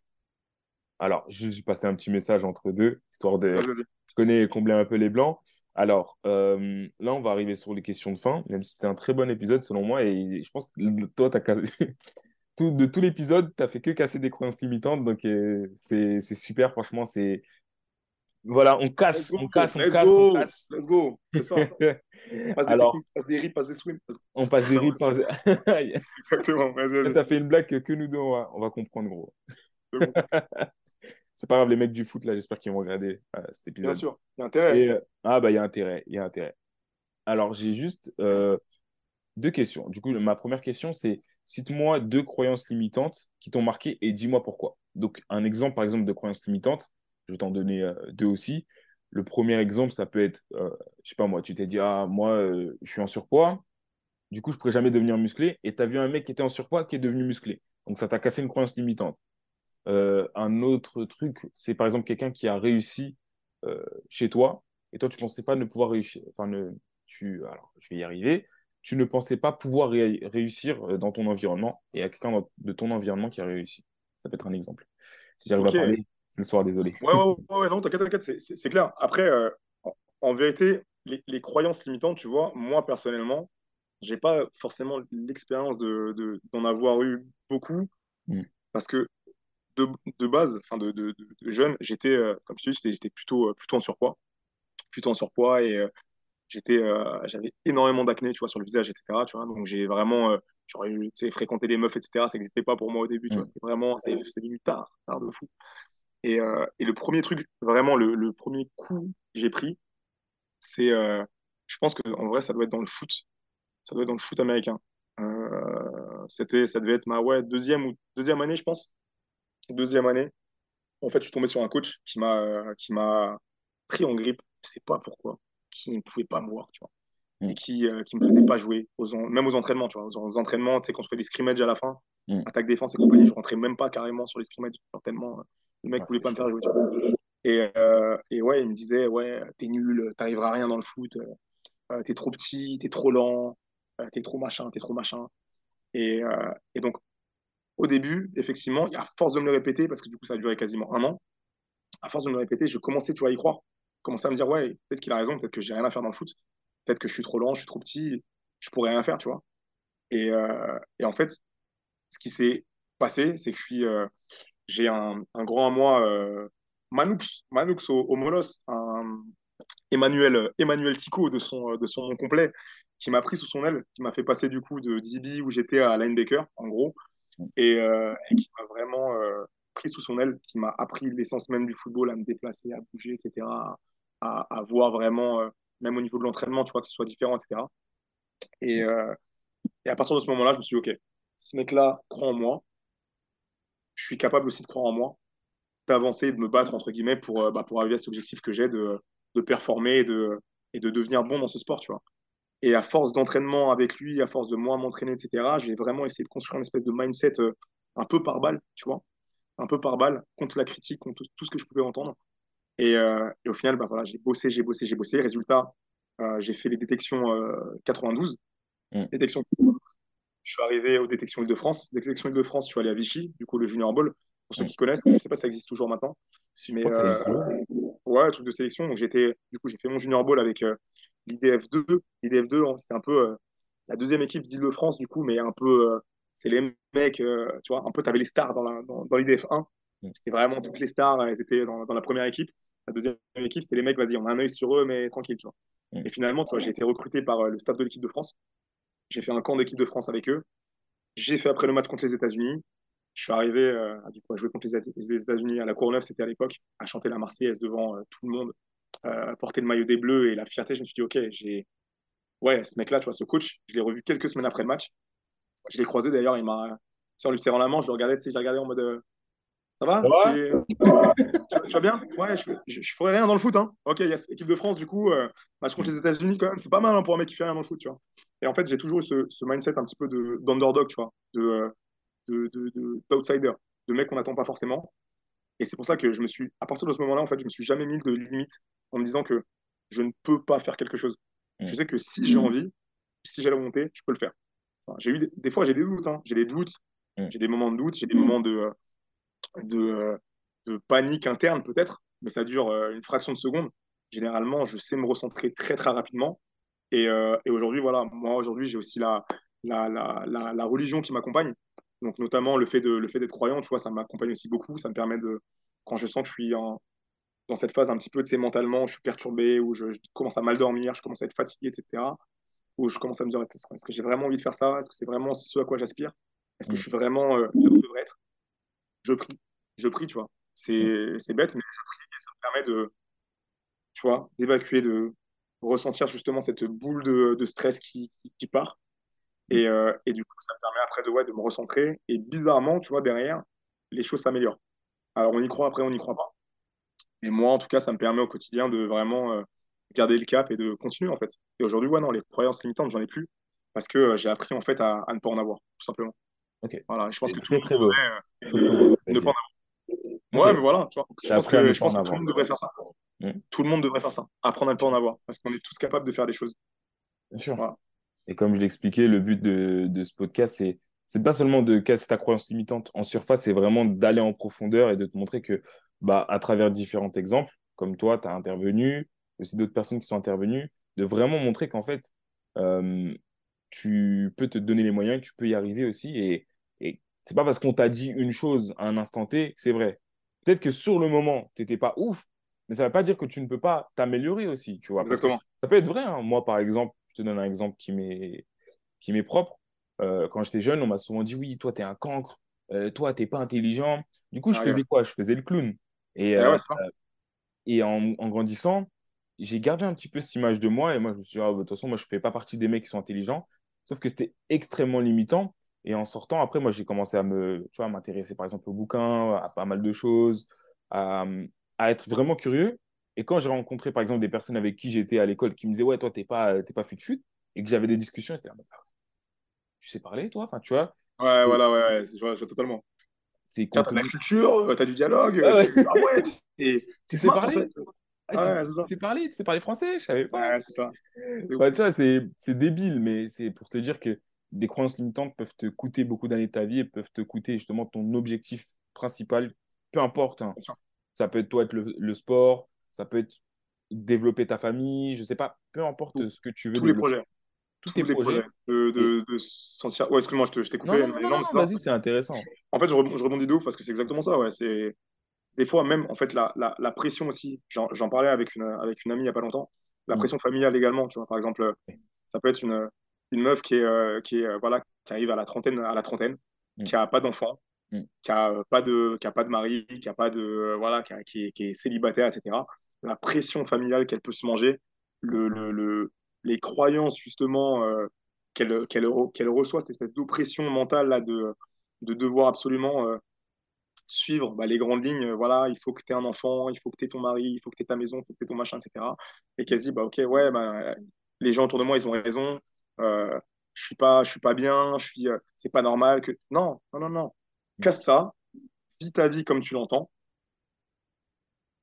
Alors, je vais passer un petit message entre deux, histoire de je connais combler un peu les blancs. Alors, euh, là, on va arriver sur les questions de fin, même si c'était un très bon épisode selon moi. Et je pense que toi, as (laughs) tout, de tout l'épisode, tu n'as fait que casser des croyances limitantes. Donc, euh, c'est super, franchement. c'est Voilà, on casse, on casse, on casse, on casse. Let's go, c'est ça. passe Alors, des passe des rips, passe des swims. On passe des (laughs) rips, passe (laughs) Exactement. Tu as fait une blague que, nous deux, on va, on va comprendre, gros. C'est pas grave, les mecs du foot, là, j'espère qu'ils vont regarder euh, cet épisode. Bien sûr, il y a intérêt. Euh, ah, bah, il y a intérêt, il y a intérêt. Alors, j'ai juste euh, deux questions. Du coup, ma première question, c'est cite-moi deux croyances limitantes qui t'ont marqué et dis-moi pourquoi. Donc, un exemple, par exemple, de croyances limitantes, je vais t'en donner deux aussi. Le premier exemple, ça peut être, je sais pas moi, tu t'es dit, ah, moi, je suis en surpoids, du coup, je pourrais jamais devenir musclé, et tu as vu un mec qui était en surpoids qui est devenu musclé. Donc, ça t'a cassé une croyance limitante. Euh, un autre truc, c'est par exemple quelqu'un qui a réussi euh, chez toi et toi, tu ne pensais pas ne pouvoir réussir. Enfin, ne, tu, alors, je vais y arriver. Tu ne pensais pas pouvoir réussir euh, dans ton environnement et a quelqu'un de ton environnement qui a réussi. Ça peut être un exemple. Si j'arrive à parler, c'est le soir, désolé. Ouais, ouais, ouais, non, t'inquiète, t'inquiète, c'est clair. Après, en, vérité, les, croyances limitantes, tu vois, moi personnellement, j'ai pas forcément l'expérience d'en de, avoir eu beaucoup. Hmm. Parce que de, de base, enfin de, de, de, jeune, j'étais, euh, comme je te dis, j'étais plutôt, euh, plutôt en surpoids. Plutôt en surpoids et euh, j'étais, j'avais énormément d'acné, tu vois, sur le visage, etc. Tu vois, donc j'ai vraiment, j'aurais tu sais, fréquenté les meufs, etc. Ça n'existait pas pour moi au début, tu vois. Mm. C'était vraiment, c'est venu tard, tard de fou. Et, et, le premier truc, vraiment, le, le premier coup que j'ai pris, c'est, je pense qu'en vrai, ça doit être dans le foot. Ça doit être dans le foot américain. c'était, ça devait être ma ouais, deuxième, ou, deuxième année, je pense deuxième année, en fait, je suis tombé sur un coach qui m'a qui m'a pris en grippe, je sais pas pourquoi, qui ne pouvait pas me voir, tu vois, mm. et qui euh, qui me faisait pas jouer, aux même aux entraînements, tu vois, aux, entraînements, tu sais, quand on fait des scrimmages à la fin, mm. attaque défense et compagnie, je rentrais même pas carrément sur les scrimmages, tellement euh, le mec ne ah, voulait pas me faire jouer, tu vois. Et, euh, et ouais, il me disait, ouais, t'es nul, t'arriveras à rien dans le foot, t'es trop petit, t'es trop lent, t'es trop machin, t'es trop machin. Et, et donc, au début, effectivement, à force de me le répéter, parce que du coup, ça a duré quasiment un an, à force de me le répéter, je commençais, tu vois, à y croire. Je commençais à me dire, ouais, peut-être qu'il a raison, peut-être que j'ai rien à faire dans le foot, peut-être que je suis trop lent, je suis trop petit, je pourrais rien faire, tu vois. Et, euh, en fait, ce qui s'est passé, c'est que je suis, euh, j'ai un, grand à moi, euh, Manoux au, au, Molos, un Emmanuel, Emmanuel Tico de son, de son nom complet, qui m'a pris sous son aile, qui m'a fait passer du coup de DB où j'étais à linebacker, en gros, euh, et, qui m'a vraiment euh, pris sous son aile, qui m'a appris l'essence même du football, à me déplacer, à bouger, etc., à, à voir vraiment, euh, même au niveau de l'entraînement, tu vois, que ce soit différent, etc. Et, et à partir de ce moment-là, je me suis dit, OK, ce mec-là croit en moi, je suis capable aussi de croire en moi, d'avancer, de me battre, entre guillemets, pour, bah, pour arriver à cet objectif que j'ai de, de performer et de, et de devenir bon dans ce sport, tu vois. Et à force d'entraînement avec lui, à force de moi m'entraîner, etc., j'ai vraiment essayé de construire une espèce de mindset euh, un peu par balle, tu vois, un peu par balle, contre la critique, contre tout ce que je pouvais entendre. Et, euh, et au final, bah, voilà, j'ai bossé, j'ai bossé, j'ai bossé. Résultat, euh, j'ai fait les détections 92. Mm. Détection Je suis arrivé aux détections Île-de-France. Détection Île-de-France, je suis allé à Vichy, du coup, le Junior Ball. Pour ceux qui connaissent, je ne sais pas si ça existe toujours maintenant. Mais, ouais, truc de sélection. Donc, j'étais, du coup, j'ai fait mon Junior Ball avec l'IDF2. L'IDF2, hein, c'était un peu euh, la deuxième équipe d'Île-de-France, du coup, mais un peu, euh, c'est les mecs, euh, tu vois, un peu, tu avais les stars dans, la, dans, dans l'IDF1. Mm. C'était vraiment toutes les stars, elles étaient dans, dans, la première équipe. La deuxième équipe, c'était les mecs, vas-y, on a un œil sur eux, mais tranquille, tu vois. Mm. Et finalement, tu vois, j'ai été recruté par le staff de l'équipe de France. J'ai fait un camp d'équipe de France avec eux. J'ai fait après le match contre les États-Unis. Je suis arrivé à, du coup, à jouer contre les États-Unis à la Courneuve, c'était à l'époque, à chanter la Marseillaise devant tout le monde. Euh, porter le maillot des Bleus et la fierté, je me suis dit, OK, j'ai. Ouais, ce mec-là, tu vois, ce coach, je l'ai revu quelques semaines après le match. Je l'ai croisé d'ailleurs, il m'a. En lui serrant la main, je le regardais, tu sais, j'ai regardé en mode. Euh, ça va, tu, vas bien? Ouais, je, je, ferais rien dans le foot. Hein. Ok, il y a l'équipe de France, du coup, euh, match contre les États-Unis, quand même, c'est pas mal hein, pour un mec qui fait rien dans le foot, tu vois. Et en fait, j'ai toujours eu ce, ce, mindset un petit peu d'underdog, tu vois, de, de, de, de, de mec qu'on n'attend pas forcément. Et c'est pour ça que je me suis, à partir de ce moment-là, en fait, je me suis jamais mis de limite en me disant que je ne peux pas faire quelque chose. Mm. Je sais que si j'ai envie, si j'ai la volonté, je peux le faire. j'ai eu des, fois, j'ai des doutes. Hein. J'ai des doutes. Mm. J'ai des moments de doute. J'ai des moments de, de, de panique interne, peut-être. Mais ça dure euh, une fraction de seconde. Généralement, je sais me recentrer très, très rapidement. Et, euh, et aujourd'hui, voilà, moi, aujourd'hui, j'ai aussi la, la, la, la, religion qui m'accompagne. Donc, notamment, le fait, de, le fait d'être croyant, tu vois, ça m'accompagne aussi beaucoup. Ça me permet de, quand je sens que je suis en, dans cette phase un petit peu, tu sais, mentalement, je suis perturbé, où je, commence à mal dormir, je commence à être fatigué, etc. Où je commence à me dire, est-ce que j'ai vraiment envie de faire ça? Est-ce que c'est vraiment ce à quoi j'aspire? Est-ce que je suis vraiment euh, là où je devrais être Je prie. Je prie, tu vois. C'est bête, mais je prie et ça me permet de, tu vois, d'évacuer, de ressentir justement cette boule de, de stress qui, qui, part. Et, euh, et, du coup, ça me permet après de, ouais, de me recentrer. Et bizarrement, tu vois, derrière, les choses s'améliorent. Alors, on y croit, après, on n'y croit pas. Et moi, en tout cas, ça me permet au quotidien de vraiment euh, garder le cap et de continuer, en fait. Et aujourd'hui, ouais, non, les croyances limitantes, j'en ai plus parce que euh, j'ai appris, en fait, à, ne pas en avoir, tout simplement. Ok. Voilà, je pense que tout le monde devrait ne pas en avoir. Ouais, mais voilà, tu vois, je pense que, je pense que tout le monde devrait faire ça. Mm. Tout le monde devrait faire ça, apprendre à ne pas en avoir, parce qu'on est tous capables de faire des choses. Bien sûr. Et comme je l'expliquais, le but de, de ce podcast, c'est c'est pas seulement de casser ta croyance limitante en surface, c'est vraiment d'aller en profondeur et de te montrer que, bah, à travers différents exemples, comme toi, tu as intervenu, aussi d'autres personnes qui sont intervenues, de vraiment montrer qu'en fait, euh, tu peux te donner les moyens, tu peux y arriver aussi. Et, et c'est pas parce qu'on t'a dit une chose à un instant T que c'est vrai. Peut-être que sur le moment, tu n'étais pas ouf, mais ça ne veut pas dire que tu ne peux pas t'améliorer aussi, tu vois. Exactement. Ça peut être vrai. Hein. Moi, par exemple, te donne un exemple qui m'est qui m'est propre. Euh, quand j'étais jeune, on m'a souvent dit oui, toi, tu es un cancre, euh, toi, tu n'es pas intelligent. Du coup, je ah, faisais quoi? Je faisais le clown. Et, ah euh, et en, grandissant, j'ai gardé un petit peu cette image de moi. Et moi, je me suis dit, ah, bah, de toute façon, moi, je ne fais pas partie des mecs qui sont intelligents. Sauf que c'était extrêmement limitant. Et en sortant, après, moi, j'ai commencé à me, tu vois, m'intéresser, par exemple, aux bouquins, à pas mal de choses, à, à être vraiment curieux. Et quand j'ai rencontré, par exemple, des personnes avec qui j'étais à l'école qui me disaient, ouais, toi, t'es pas, t'es pas fut-fut, et que j'avais des discussions, c'était, bah, tu sais parler, toi? Enfin, tu vois? Ouais, voilà, ouais, ouais, je vois, totalement. C'est Tiens, t'as de la culture, t'as du dialogue. Ah ouais, tu, ah ouais, tu (laughs) sais parler. En fait. Ah, tu, sais parler, tu sais parler français, je savais pas. Ouais, c'est ça. Ouais, tu vois, c'est débile, mais c'est pour te dire que des croyances limitantes peuvent te coûter beaucoup d'années de ta vie et peuvent te coûter justement ton objectif principal, peu importe. Hein. Ça peut être toi être le, sport, ça peut être développer ta famille, je sais pas, peu importe ce que tu veux. Tous les projets. Tous, tes les projets. De, de, de sentir. Ouais, excuse-moi, je t'ai coupé. Non, non, non, vas-y, c'est intéressant. En fait, je, rebondis de ouf parce que c'est exactement ça. Ouais. C'est des fois même en fait la, la, la pression aussi. J'en parlais avec une avec une amie il y a pas longtemps. La mm. pression familiale également. Tu vois, par exemple, ça peut être une une meuf qui est, euh, qui est euh, voilà qui arrive à la trentaine à la trentaine, mm. qui a pas d'enfant, mm. qui a pas de qui a pas de mari, qui a pas de voilà qui, qui, est, célibataire, etc. La pression familiale qu'elle peut se manger, le, le, les croyances justement euh, qu'elle qu'elle reçoit cette espèce d'oppression mentale là de de devoir absolument suivre bah, les grandes lignes. voilà, il faut que tu aies un enfant, il faut que tu aies ton mari, il faut que tu aies ta maison, il faut que tu aies ton machin, etc. Et qu'elle se dit, bah, ok, ouais, bah, les gens autour de moi, ils ont raison. Euh, je suis pas, je suis pas bien, je suis, euh, c'est pas normal que. Non, non, non, non. Casse ça, vis ta vie comme tu l'entends.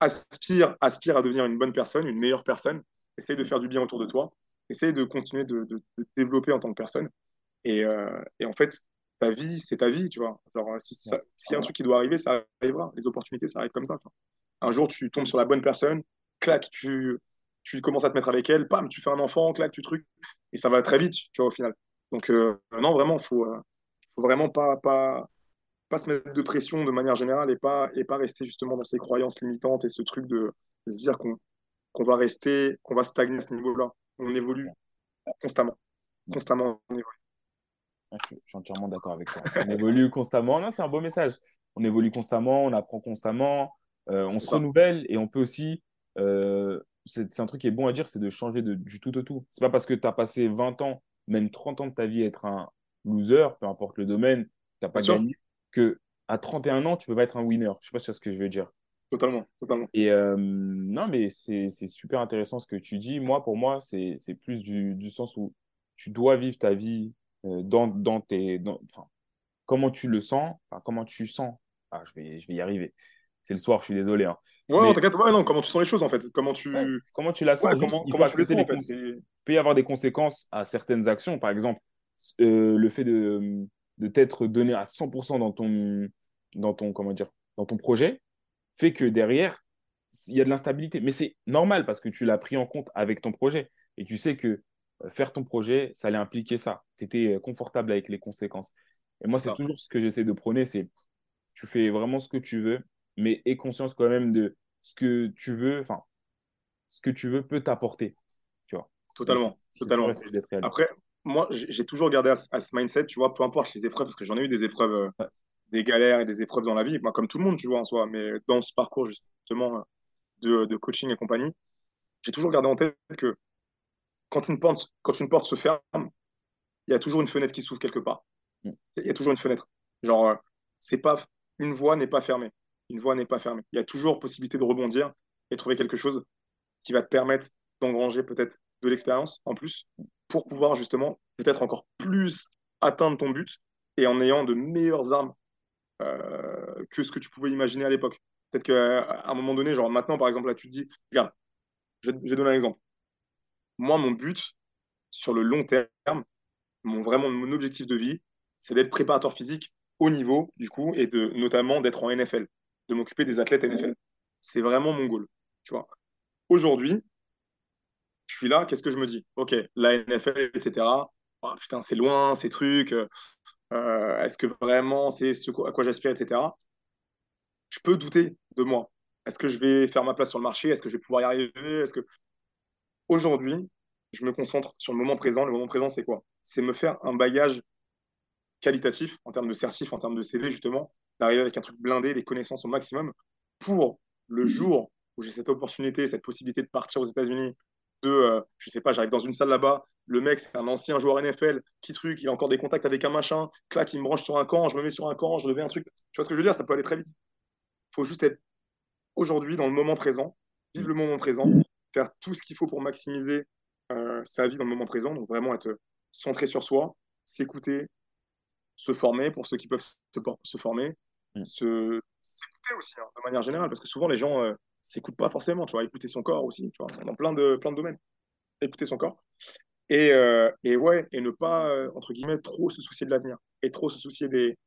Aspire, aspire à devenir une bonne personne, une meilleure personne. Essaye de faire du bien autour de toi. Essaye de continuer de, de, développer en tant que personne. Et, euh, et en fait, ta vie, c'est ta vie, tu vois. Genre, si s'il y a un truc qui doit arriver, ça arrivera. Les opportunités, ça arrive comme ça. Un jour, tu tombes sur la bonne personne, clac, tu, tu commences à te mettre avec elle, pam, tu fais un enfant, clac, tu trucs, et ça va très vite, tu vois, au final. Donc, euh, non, vraiment, il faut, euh, faut vraiment pas, pas, pas se mettre de pression de manière générale et pas, et pas rester justement dans ces croyances limitantes et ce truc de, se dire qu'on va rester, qu'on va stagner à ce niveau-là. On évolue constamment. Constamment, on évolue. Je suis entièrement d'accord avec toi. On évolue constamment. Non, c'est un beau message. On évolue constamment, on apprend constamment, euh, on se renouvelle et on peut aussi c'est un truc qui est bon à dire, c'est de changer de, du tout au tout. C'est pas parce que tu as passé 20 ans, même 30 ans de ta vie à être un loser, peu importe le domaine, tu n'as pas gagné, que à 31 ans, tu peux pas être un winner. Je sais pas sur ce que je veux dire. Totalement, totalement. Et euh, non, mais c'est super intéressant ce que tu dis. Moi, pour moi, c'est plus du, du, sens où tu dois vivre ta vie euh, dans, dans tes. enfin, comment tu le sens, comment tu sens. Ah, je vais, je vais y arriver c'est le soir, je suis désolé. Hein. Ouais, non, t'inquiète, ouais, non, comment tu sens les choses en fait Comment tu, comment tu la sens Comment, comment tu les sens Il peut y avoir des conséquences à certaines actions. Par exemple, euh, le fait de, de t'être donné à 100% dans ton, dans, ton, comment dire, dans ton projet fait que derrière, il y a de l'instabilité. Mais c'est normal parce que tu l'as pris en compte avec ton projet. Et tu sais que euh, faire ton projet, ça allait impliquer ça. Tu étais euh, confortable avec les conséquences. Et moi, c'est toujours ce que j'essaie de prôner, c'est tu fais vraiment ce que tu veux mais aie conscience quand même de ce que tu veux, enfin, ce que tu veux peut t'apporter. Tu vois. Totalement. totalement. Après, moi, j'ai toujours gardé à, ce mindset, tu vois, peu importe les épreuves, parce que j'en ai eu des épreuves, euh, des galères et des épreuves dans la vie, moi, comme tout le monde, tu vois, en soi, mais dans ce parcours, justement, de, de coaching et compagnie, j'ai toujours gardé en tête que quand une porte, quand une porte se ferme, il y a toujours une fenêtre qui s'ouvre quelque part. Mm. Il y a toujours une fenêtre. Genre, euh, c'est pas, une voie n'est pas fermée une voie n'est pas fermée. Il y a toujours possibilité de rebondir et trouver quelque chose qui va te permettre d'engranger peut-être de l'expérience en plus pour pouvoir justement peut-être encore plus atteindre ton but et en ayant de meilleures armes euh, que ce que tu pouvais imaginer à l'époque. Peut-être qu'à un moment donné, genre maintenant par exemple, là tu te dis, regarde, je, je vais donner un exemple. Moi, mon but sur le long terme, mon, vraiment mon objectif de vie, c'est d'être préparateur physique au niveau du coup et de notamment d'être en NFL de m'occuper des athlètes NFL. C'est vraiment mon goal. Tu vois. Aujourd'hui, je suis là, qu'est-ce que je me dis? Ok, la NFL, etc. Oh, putain, c'est loin, ces trucs. euh, Est-ce que vraiment c'est ce à quoi j'aspire, etc. Je peux douter de moi. Est-ce que je vais faire ma place sur le marché? Est-ce que je vais pouvoir y arriver? Est-ce que aujourd'hui, je me concentre sur le moment présent. Le moment présent, c'est quoi? C'est me faire un bagage qualitatif en termes de certif, en termes de CV, justement, d'arriver avec un truc blindé, des connaissances au maximum pour le jour où j'ai cette opportunité, cette possibilité de partir aux États-Unis, de, euh, je sais pas, j'arrive dans une salle là-bas, le mec, c'est un ancien joueur NFL, qui truc, il a encore des contacts avec un machin, clac, il me branche sur un camp, je me mets sur un camp, je deviens un truc. Tu vois ce que je veux dire? Ça peut aller très vite. Il faut juste être aujourd'hui dans le moment présent, vivre le moment présent, faire tout ce qu'il faut pour maximiser euh, sa vie dans le moment présent, donc vraiment être centré sur soi, s'écouter, se former pour ceux qui peuvent se, se former, mm. se s'écouter aussi hein, de manière générale, parce que souvent les gens euh, s'écoutent pas forcément, tu vois, écouter son corps aussi, tu vois, dans plein de, plein de domaines, écouter son corps. Et, euh, et ouais, et ne pas, euh, entre guillemets, trop se soucier de l'avenir, et trop se soucier des,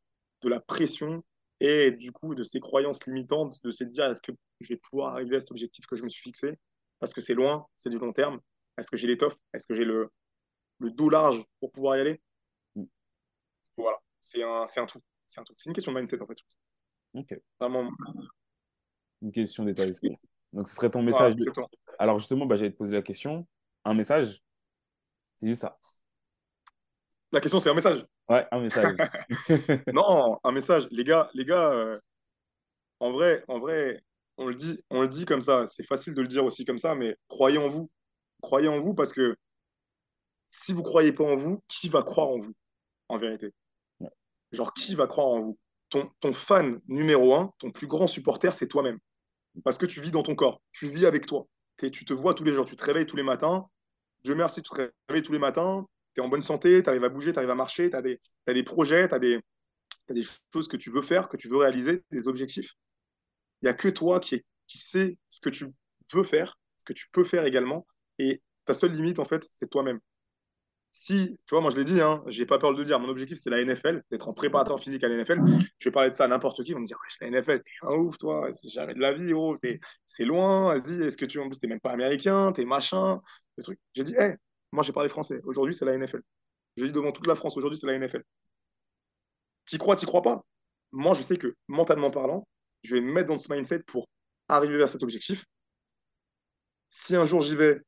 de la pression et du coup de ces croyances limitantes, de se dire est-ce que je vais pouvoir arriver à cet objectif que je me suis fixé, parce que c'est loin, c'est du long terme, est-ce que j'ai l'étoffe, est-ce que j'ai le, le dos large pour pouvoir y aller? Mm. Voilà, c'est un, un tout. C'est un tout. C'est une question de mindset en fait. Ok. Vraiment. Une question d'état d'esprit. Donc ce serait ton message. Alors justement, bah, j'allais te poser la question. Un message, c'est juste ça. La question, c'est un message. Ouais, un message. (laughs) (laughs) non, un message. Les gars, les gars, euh, en vrai, en vrai, on le dit, on le dit comme ça. C'est facile de le dire aussi comme ça, mais croyez en vous. Croyez en vous parce que si vous croyez pas en vous, qui va croire en vous, en vérité? Genre, qui va croire en vous ton, ton fan numéro un, ton plus grand supporter, c'est toi-même. Parce que tu vis dans ton corps, tu vis avec toi. tu te vois tous les jours, tu te réveilles tous les matins. Dieu merci, tu te réveilles tous les matins, tu es en bonne santé, tu arrives à bouger, tu arrives à marcher, tu as, des projets, tu as, des, choses que tu veux faire, que tu veux réaliser, des objectifs. Il n'y a que toi qui, qui sais ce que tu veux faire, ce que tu peux faire également. Et ta seule limite, en fait, c'est toi-même si, tu vois, moi je l'ai dit, hein, j'ai pas peur de le dire, mon objectif c'est la NFL, d'être en préparateur physique à la NFL. Je vais parler de ça à n'importe qui, ils vont me dire, ouais, la NFL, t'es un ouf, toi, c'est jamais de la vie, oh, c'est loin, vas-y, est-ce que tu, en plus, t'es même pas américain, t'es machin, des trucs. J'ai dit, hé, moi j'ai parlé français, aujourd'hui c'est la NFL. J'ai dit devant toute la France, aujourd'hui c'est la NFL. T'y crois, t'y crois pas Moi je sais que mentalement parlant, je vais me mettre dans ce mindset pour arriver vers cet objectif. Si un jour j'y vais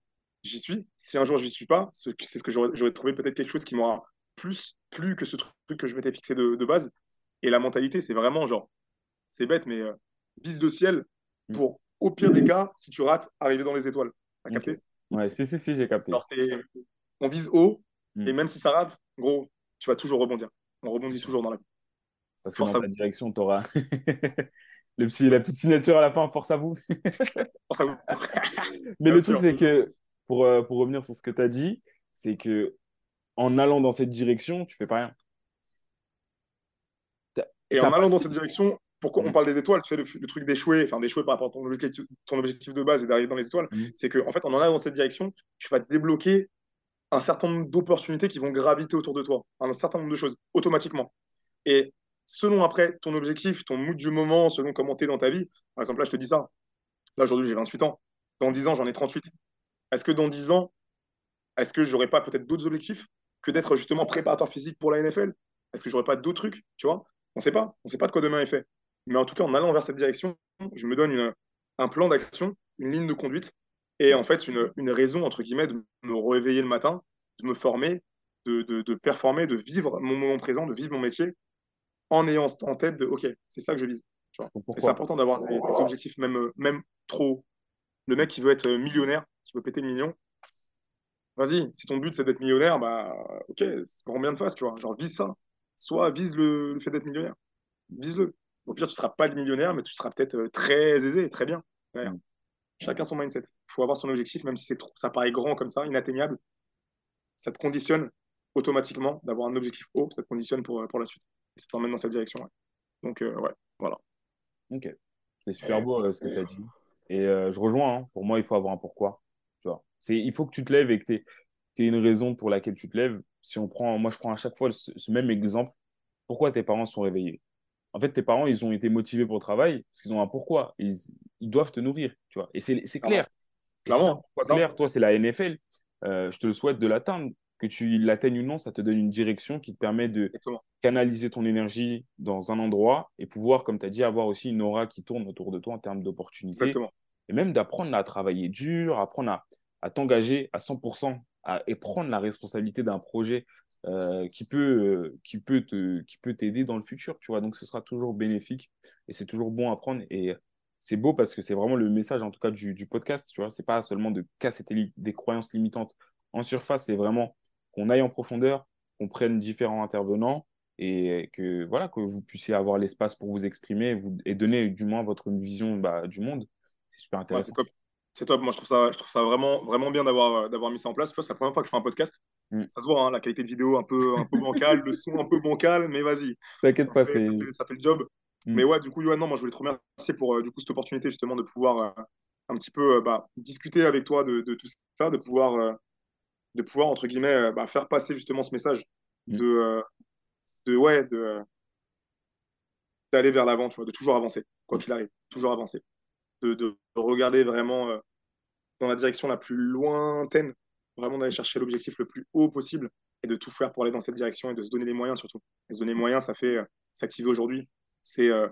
j'y suis. Si un jour j'y suis pas, c'est ce que j'aurais trouvé peut-être quelque chose qui m'aura plus plu que ce truc que je m'étais fixé de, base. Et la mentalité, c'est vraiment genre, c'est bête, mais euh, vise le ciel mm. pour, au pire des cas, si tu rates, arriver dans les étoiles. T'as capté? Ouais, si, si, si, j'ai capté. Alors, on vise haut, mm. et même si ça rate, gros, tu vas toujours rebondir. On rebondit toujours dans la vie. Parce que dans ta direction, tu auras (laughs) le petit, la petite signature à la fin, force à vous. (laughs) force à vous. (laughs) Mais le truc, c'est que pour, euh, pour revenir sur ce que tu as dit, c'est que en allant dans cette direction, tu fais pas rien. Et en allant dans cette direction, pourquoi on mm. parle des étoiles, tu sais, le, truc d'échouer, enfin d'échouer par rapport à ton objectif, ton objectif de base et d'arriver dans les étoiles, mm. c'est qu'en en fait, en allant dans cette direction, tu vas débloquer un certain nombre d'opportunités qui vont graviter autour de toi, un certain nombre de choses, automatiquement. Et selon après ton objectif, ton mood du moment, selon comment tu es dans ta vie, par exemple, là, je te dis ça, là, aujourd'hui, j'ai 28 ans, dans 10 ans, j'en ai 38. Est-ce que dans 10 ans, est-ce que j'aurais pas peut-être d'autres objectifs que d'être justement préparateur physique pour la NFL Est-ce que j'aurais pas d'autres trucs Tu vois? On ne sait pas. On ne sait pas de quoi demain est fait. Mais en tout cas, en allant vers cette direction, je me donne un plan d'action, une ligne de conduite et en fait une, raison, entre guillemets, de me réveiller le matin, de me former, de, performer, de vivre mon moment présent, de vivre mon métier en ayant en tête de OK, c'est ça que je vise. c'est important d'avoir des, objectifs même, même trop. Le mec qui veut être millionnaire, qui veut péter le million, vas-y, si ton but c'est d'être millionnaire, bah ok, c'est grand bien de face, tu vois. Genre vise ça. Soit vise le, fait d'être millionnaire. Vise-le. Au pire, tu ne seras pas le millionnaire, mais tu seras peut-être euh, très aisé, très bien. Mm. Chacun son mindset. Il faut avoir son objectif, même si c'est trop, ça paraît grand comme ça, inatteignable. Ça te conditionne automatiquement d'avoir un objectif haut, ça te conditionne pour, pour la suite. Et ça t'emmène dans cette direction. Donc, euh, ouais, voilà. Ok. C'est super beau euh, ce que tu as dit. Et je rejoins, hein. pour moi, il faut avoir un pourquoi il faut que tu te lèves et que tu aies, une raison pour laquelle tu te lèves. Si on prend, moi, je prends à chaque fois ce, même exemple. Pourquoi tes parents sont réveillés? En fait, tes parents, ils ont été motivés pour le travail parce qu'ils ont un pourquoi. Ils, doivent te nourrir, tu vois. Et c'est clair. Clairement. C'est clair. Toi, c'est la NFL. Euh, je te le souhaite de l'atteindre. que tu l'atteignes ou non, ça te donne une direction qui te permet de canaliser ton énergie dans un endroit et pouvoir, comme tu as dit, avoir aussi une aura qui tourne autour de toi en termes d'opportunités. Et même d'apprendre à travailler dur, apprendre à, à t'engager à 100% et prendre la responsabilité d'un projet euh, qui peut euh, qui peut te qui peut t'aider dans le futur tu vois. Donc ce sera toujours bénéfique et c'est toujours bon à prendre. Et c'est beau parce que c'est vraiment le message en tout cas du, du podcast tu vois. C'est pas seulement de casser des croyances limitantes en surface c'est vraiment qu'on aille en profondeur qu'on prenne différents intervenants et que voilà que vous puissiez avoir l'espace pour vous exprimer vous, et donner du moins votre vision bah, du monde. C'est super intéressant c'est top. Moi, je trouve ça, je trouve ça vraiment, vraiment bien d'avoir, euh, d'avoir mis ça en place. Tu vois, c'est la première fois que je fais un podcast. Mm. Ça se voit, hein, la qualité de vidéo un peu, un peu bancale, le son un peu bancal, mais vas-y. T'inquiète pas, c'est... Ça, fait, le job. Mm. Mais ouais, du coup, Yoann, non, moi, je voulais te remercier pour euh, du coup cette opportunité justement de pouvoir euh, un petit peu bah, discuter avec toi de, de, tout ça, de pouvoir, de pouvoir entre guillemets, bah, faire passer justement ce message mm. de, de ouais, de d'aller vers l'avant, tu vois, de toujours avancer, quoi qu'il arrive, toujours avancer de, regarder vraiment euh, dans la direction la plus lointaine, vraiment d'aller chercher l'objectif le plus haut possible et de tout faire pour aller dans cette direction et de se donner les moyens surtout. Et se donner les moyens, ça fait euh, s'activer aujourd'hui. C'est euh,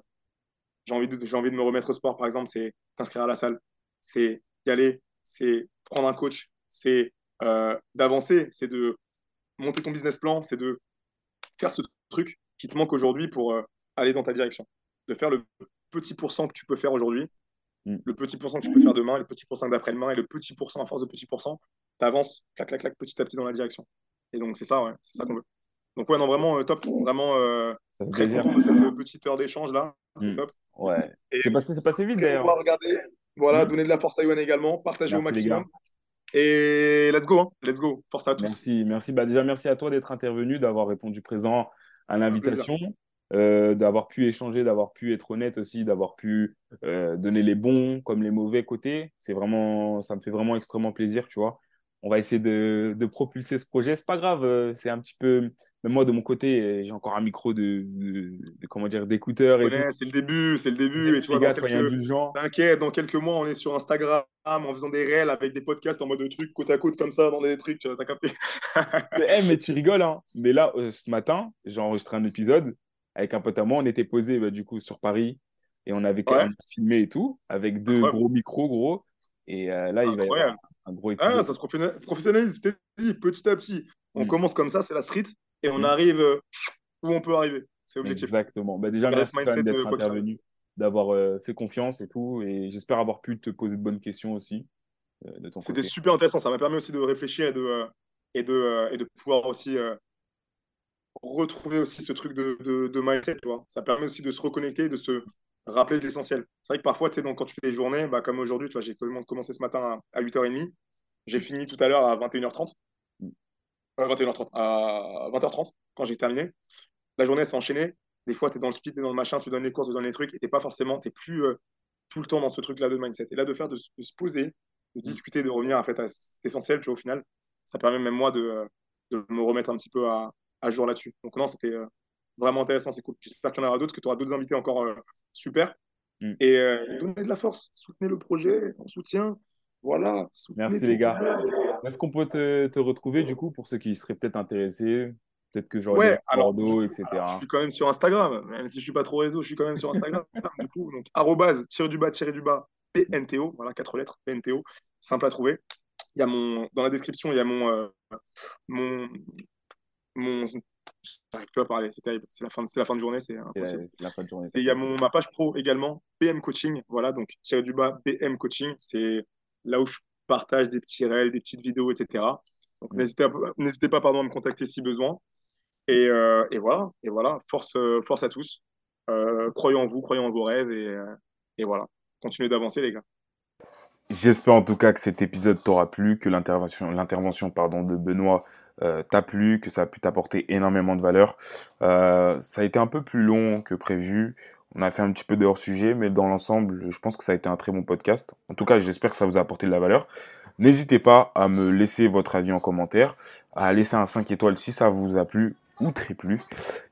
j'ai envie, de, j'ai envie de me remettre au sport, par exemple, c'est t'inscrire à la salle, c'est y aller, c'est prendre un coach, c'est d'avancer, c'est de monter ton business plan, c'est de faire ce truc qui te manque aujourd'hui pour aller dans ta direction. De faire le petit pourcent que tu peux faire aujourd'hui Mm. Le petit pourcent que tu peux faire demain, le petit pourcent d'après-demain, et le petit pourcent à force de petit pourcent, tu avances, clac, clac, clac, petit à petit dans la direction. Et donc, c'est ça, ouais, c'est ça qu'on veut. Donc, ouais, non, vraiment euh, top. Vraiment euh, très content de cette euh, petite heure d'échange là. C'est mm. top. Ouais. C'est passé, passé, vite d'ailleurs. regarder. Voilà, mm. donner de la force à Yohan également, partager au maximum. Et let's go, hein. let's go. Force à tous. Merci, merci. Bah, déjà, merci à toi d'être intervenu, d'avoir répondu présent à l'invitation. Euh, d'avoir pu échanger, d'avoir pu être honnête aussi, d'avoir pu euh, donner les bons comme les mauvais côtés. C'est vraiment, ça me fait vraiment extrêmement plaisir, tu vois. On va essayer de, de propulser ce projet. C'est pas grave, euh, c'est un petit peu. Même moi, de mon côté, j'ai encore un micro de, comment dire, d'écouteurs et C'est le début, c'est le début. Et tu vois, gars, T'inquiète, dans quelques mois, on est sur Instagram en faisant des réels avec des podcasts en mode de trucs côte à côte comme ça, dans des trucs, tu as capté. mais, mais (laughs) tu rigoles, hein. Mais là, ce matin, j'ai enregistré un épisode avec un pote à moi, on était posé bah, du coup sur Paris et on avait quand même filmé et tout avec deux gros micros gros et euh, là il va y avoir un gros épisode. Ah, ça se professionnalise petit à petit. On mm. commence comme ça, c'est la street et on mm. arrive euh, où on peut arriver. C'est l'objectif. Exactement. Bah, déjà merci d'être euh, intervenu, d'avoir fait confiance et tout et j'espère avoir pu te poser de bonnes questions aussi. C'était super intéressant, ça m'a permis aussi de réfléchir et de, et de, et de pouvoir aussi retrouver aussi ce truc de, de, mindset, tu vois. Ça permet aussi de se reconnecter, de se rappeler de l'essentiel. C'est vrai que parfois, tu sais, donc, quand tu fais des journées, bah, comme aujourd'hui, tu vois, j'ai commencé ce matin à, 8h30, j'ai fini tout à l'heure à 21h30. 21h30, euh, à 20h30, quand j'ai terminé. La journée s'est enchaînée. Des fois, tu es dans le speed, tu es dans le machin, tu donnes les courses, tu donnes les trucs, et tu pas forcément, tu plus euh, tout le temps dans ce truc-là de mindset. Et là, de faire, de, se poser, de discuter, de revenir en fait, à cet essentiel, tu vois, au final, ça permet même moi de, de me remettre un petit peu à, à jour là-dessus. Donc non, c'était euh, vraiment intéressant, c'est cool. J'espère qu'il y en aura d'autres, que tu auras d'autres invités encore euh, super. Mm. Et euh, donnez de la force, soutenez le projet, on soutient. Voilà. Merci les gars. Est-ce qu'on peut te, te, retrouver du coup pour ceux qui seraient peut-être intéressés? Peut-être que j'aurais ouais, Bordeaux, etc. je suis quand même sur Instagram, même si je suis pas trop réseau, je suis quand même sur Instagram. (laughs) du coup, donc arrobase, tiré du bas, tiré du bas, PNTO, voilà, quatre lettres, PNTO, simple à trouver. Il y a mon, dans la description, il y a mon, mon, mon. J'arrive plus à parler, c'est terrible. C'est la, fin, c'est la fin de journée, c'est impossible. la fin de journée. Et il y a mon, ma page pro également, BM Coaching. Voilà, donc tiré du bas, BM Coaching. C'est là où je partage des petits réels, des petites vidéos, etc. Donc mm. n'hésitez, n'hésitez pas pardon, à me contacter si besoin. Et, euh, et voilà, et voilà. Force, force à tous. Euh, croyons en vous, croyons en vos rêves et, euh, et voilà. Continuez d'avancer, les gars. J'espère en tout cas que cet épisode t'aura plu, que l'intervention, l'intervention pardon, de Benoît euh, t'a plu, que ça a pu t'apporter énormément de valeur. Euh, ça a été un peu plus long que prévu. On a fait un petit peu de hors sujet, mais dans l'ensemble, je pense que ça a été un très bon podcast. En tout cas, j'espère que ça vous a apporté de la valeur. N'hésitez pas à me laisser votre avis en commentaire, à laisser un 5 étoiles si ça vous a plu ou très plu.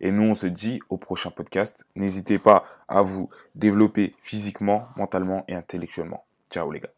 Et nous, on se dit au prochain podcast. N'hésitez pas à vous développer physiquement, mentalement et intellectuellement. Ciao les gars.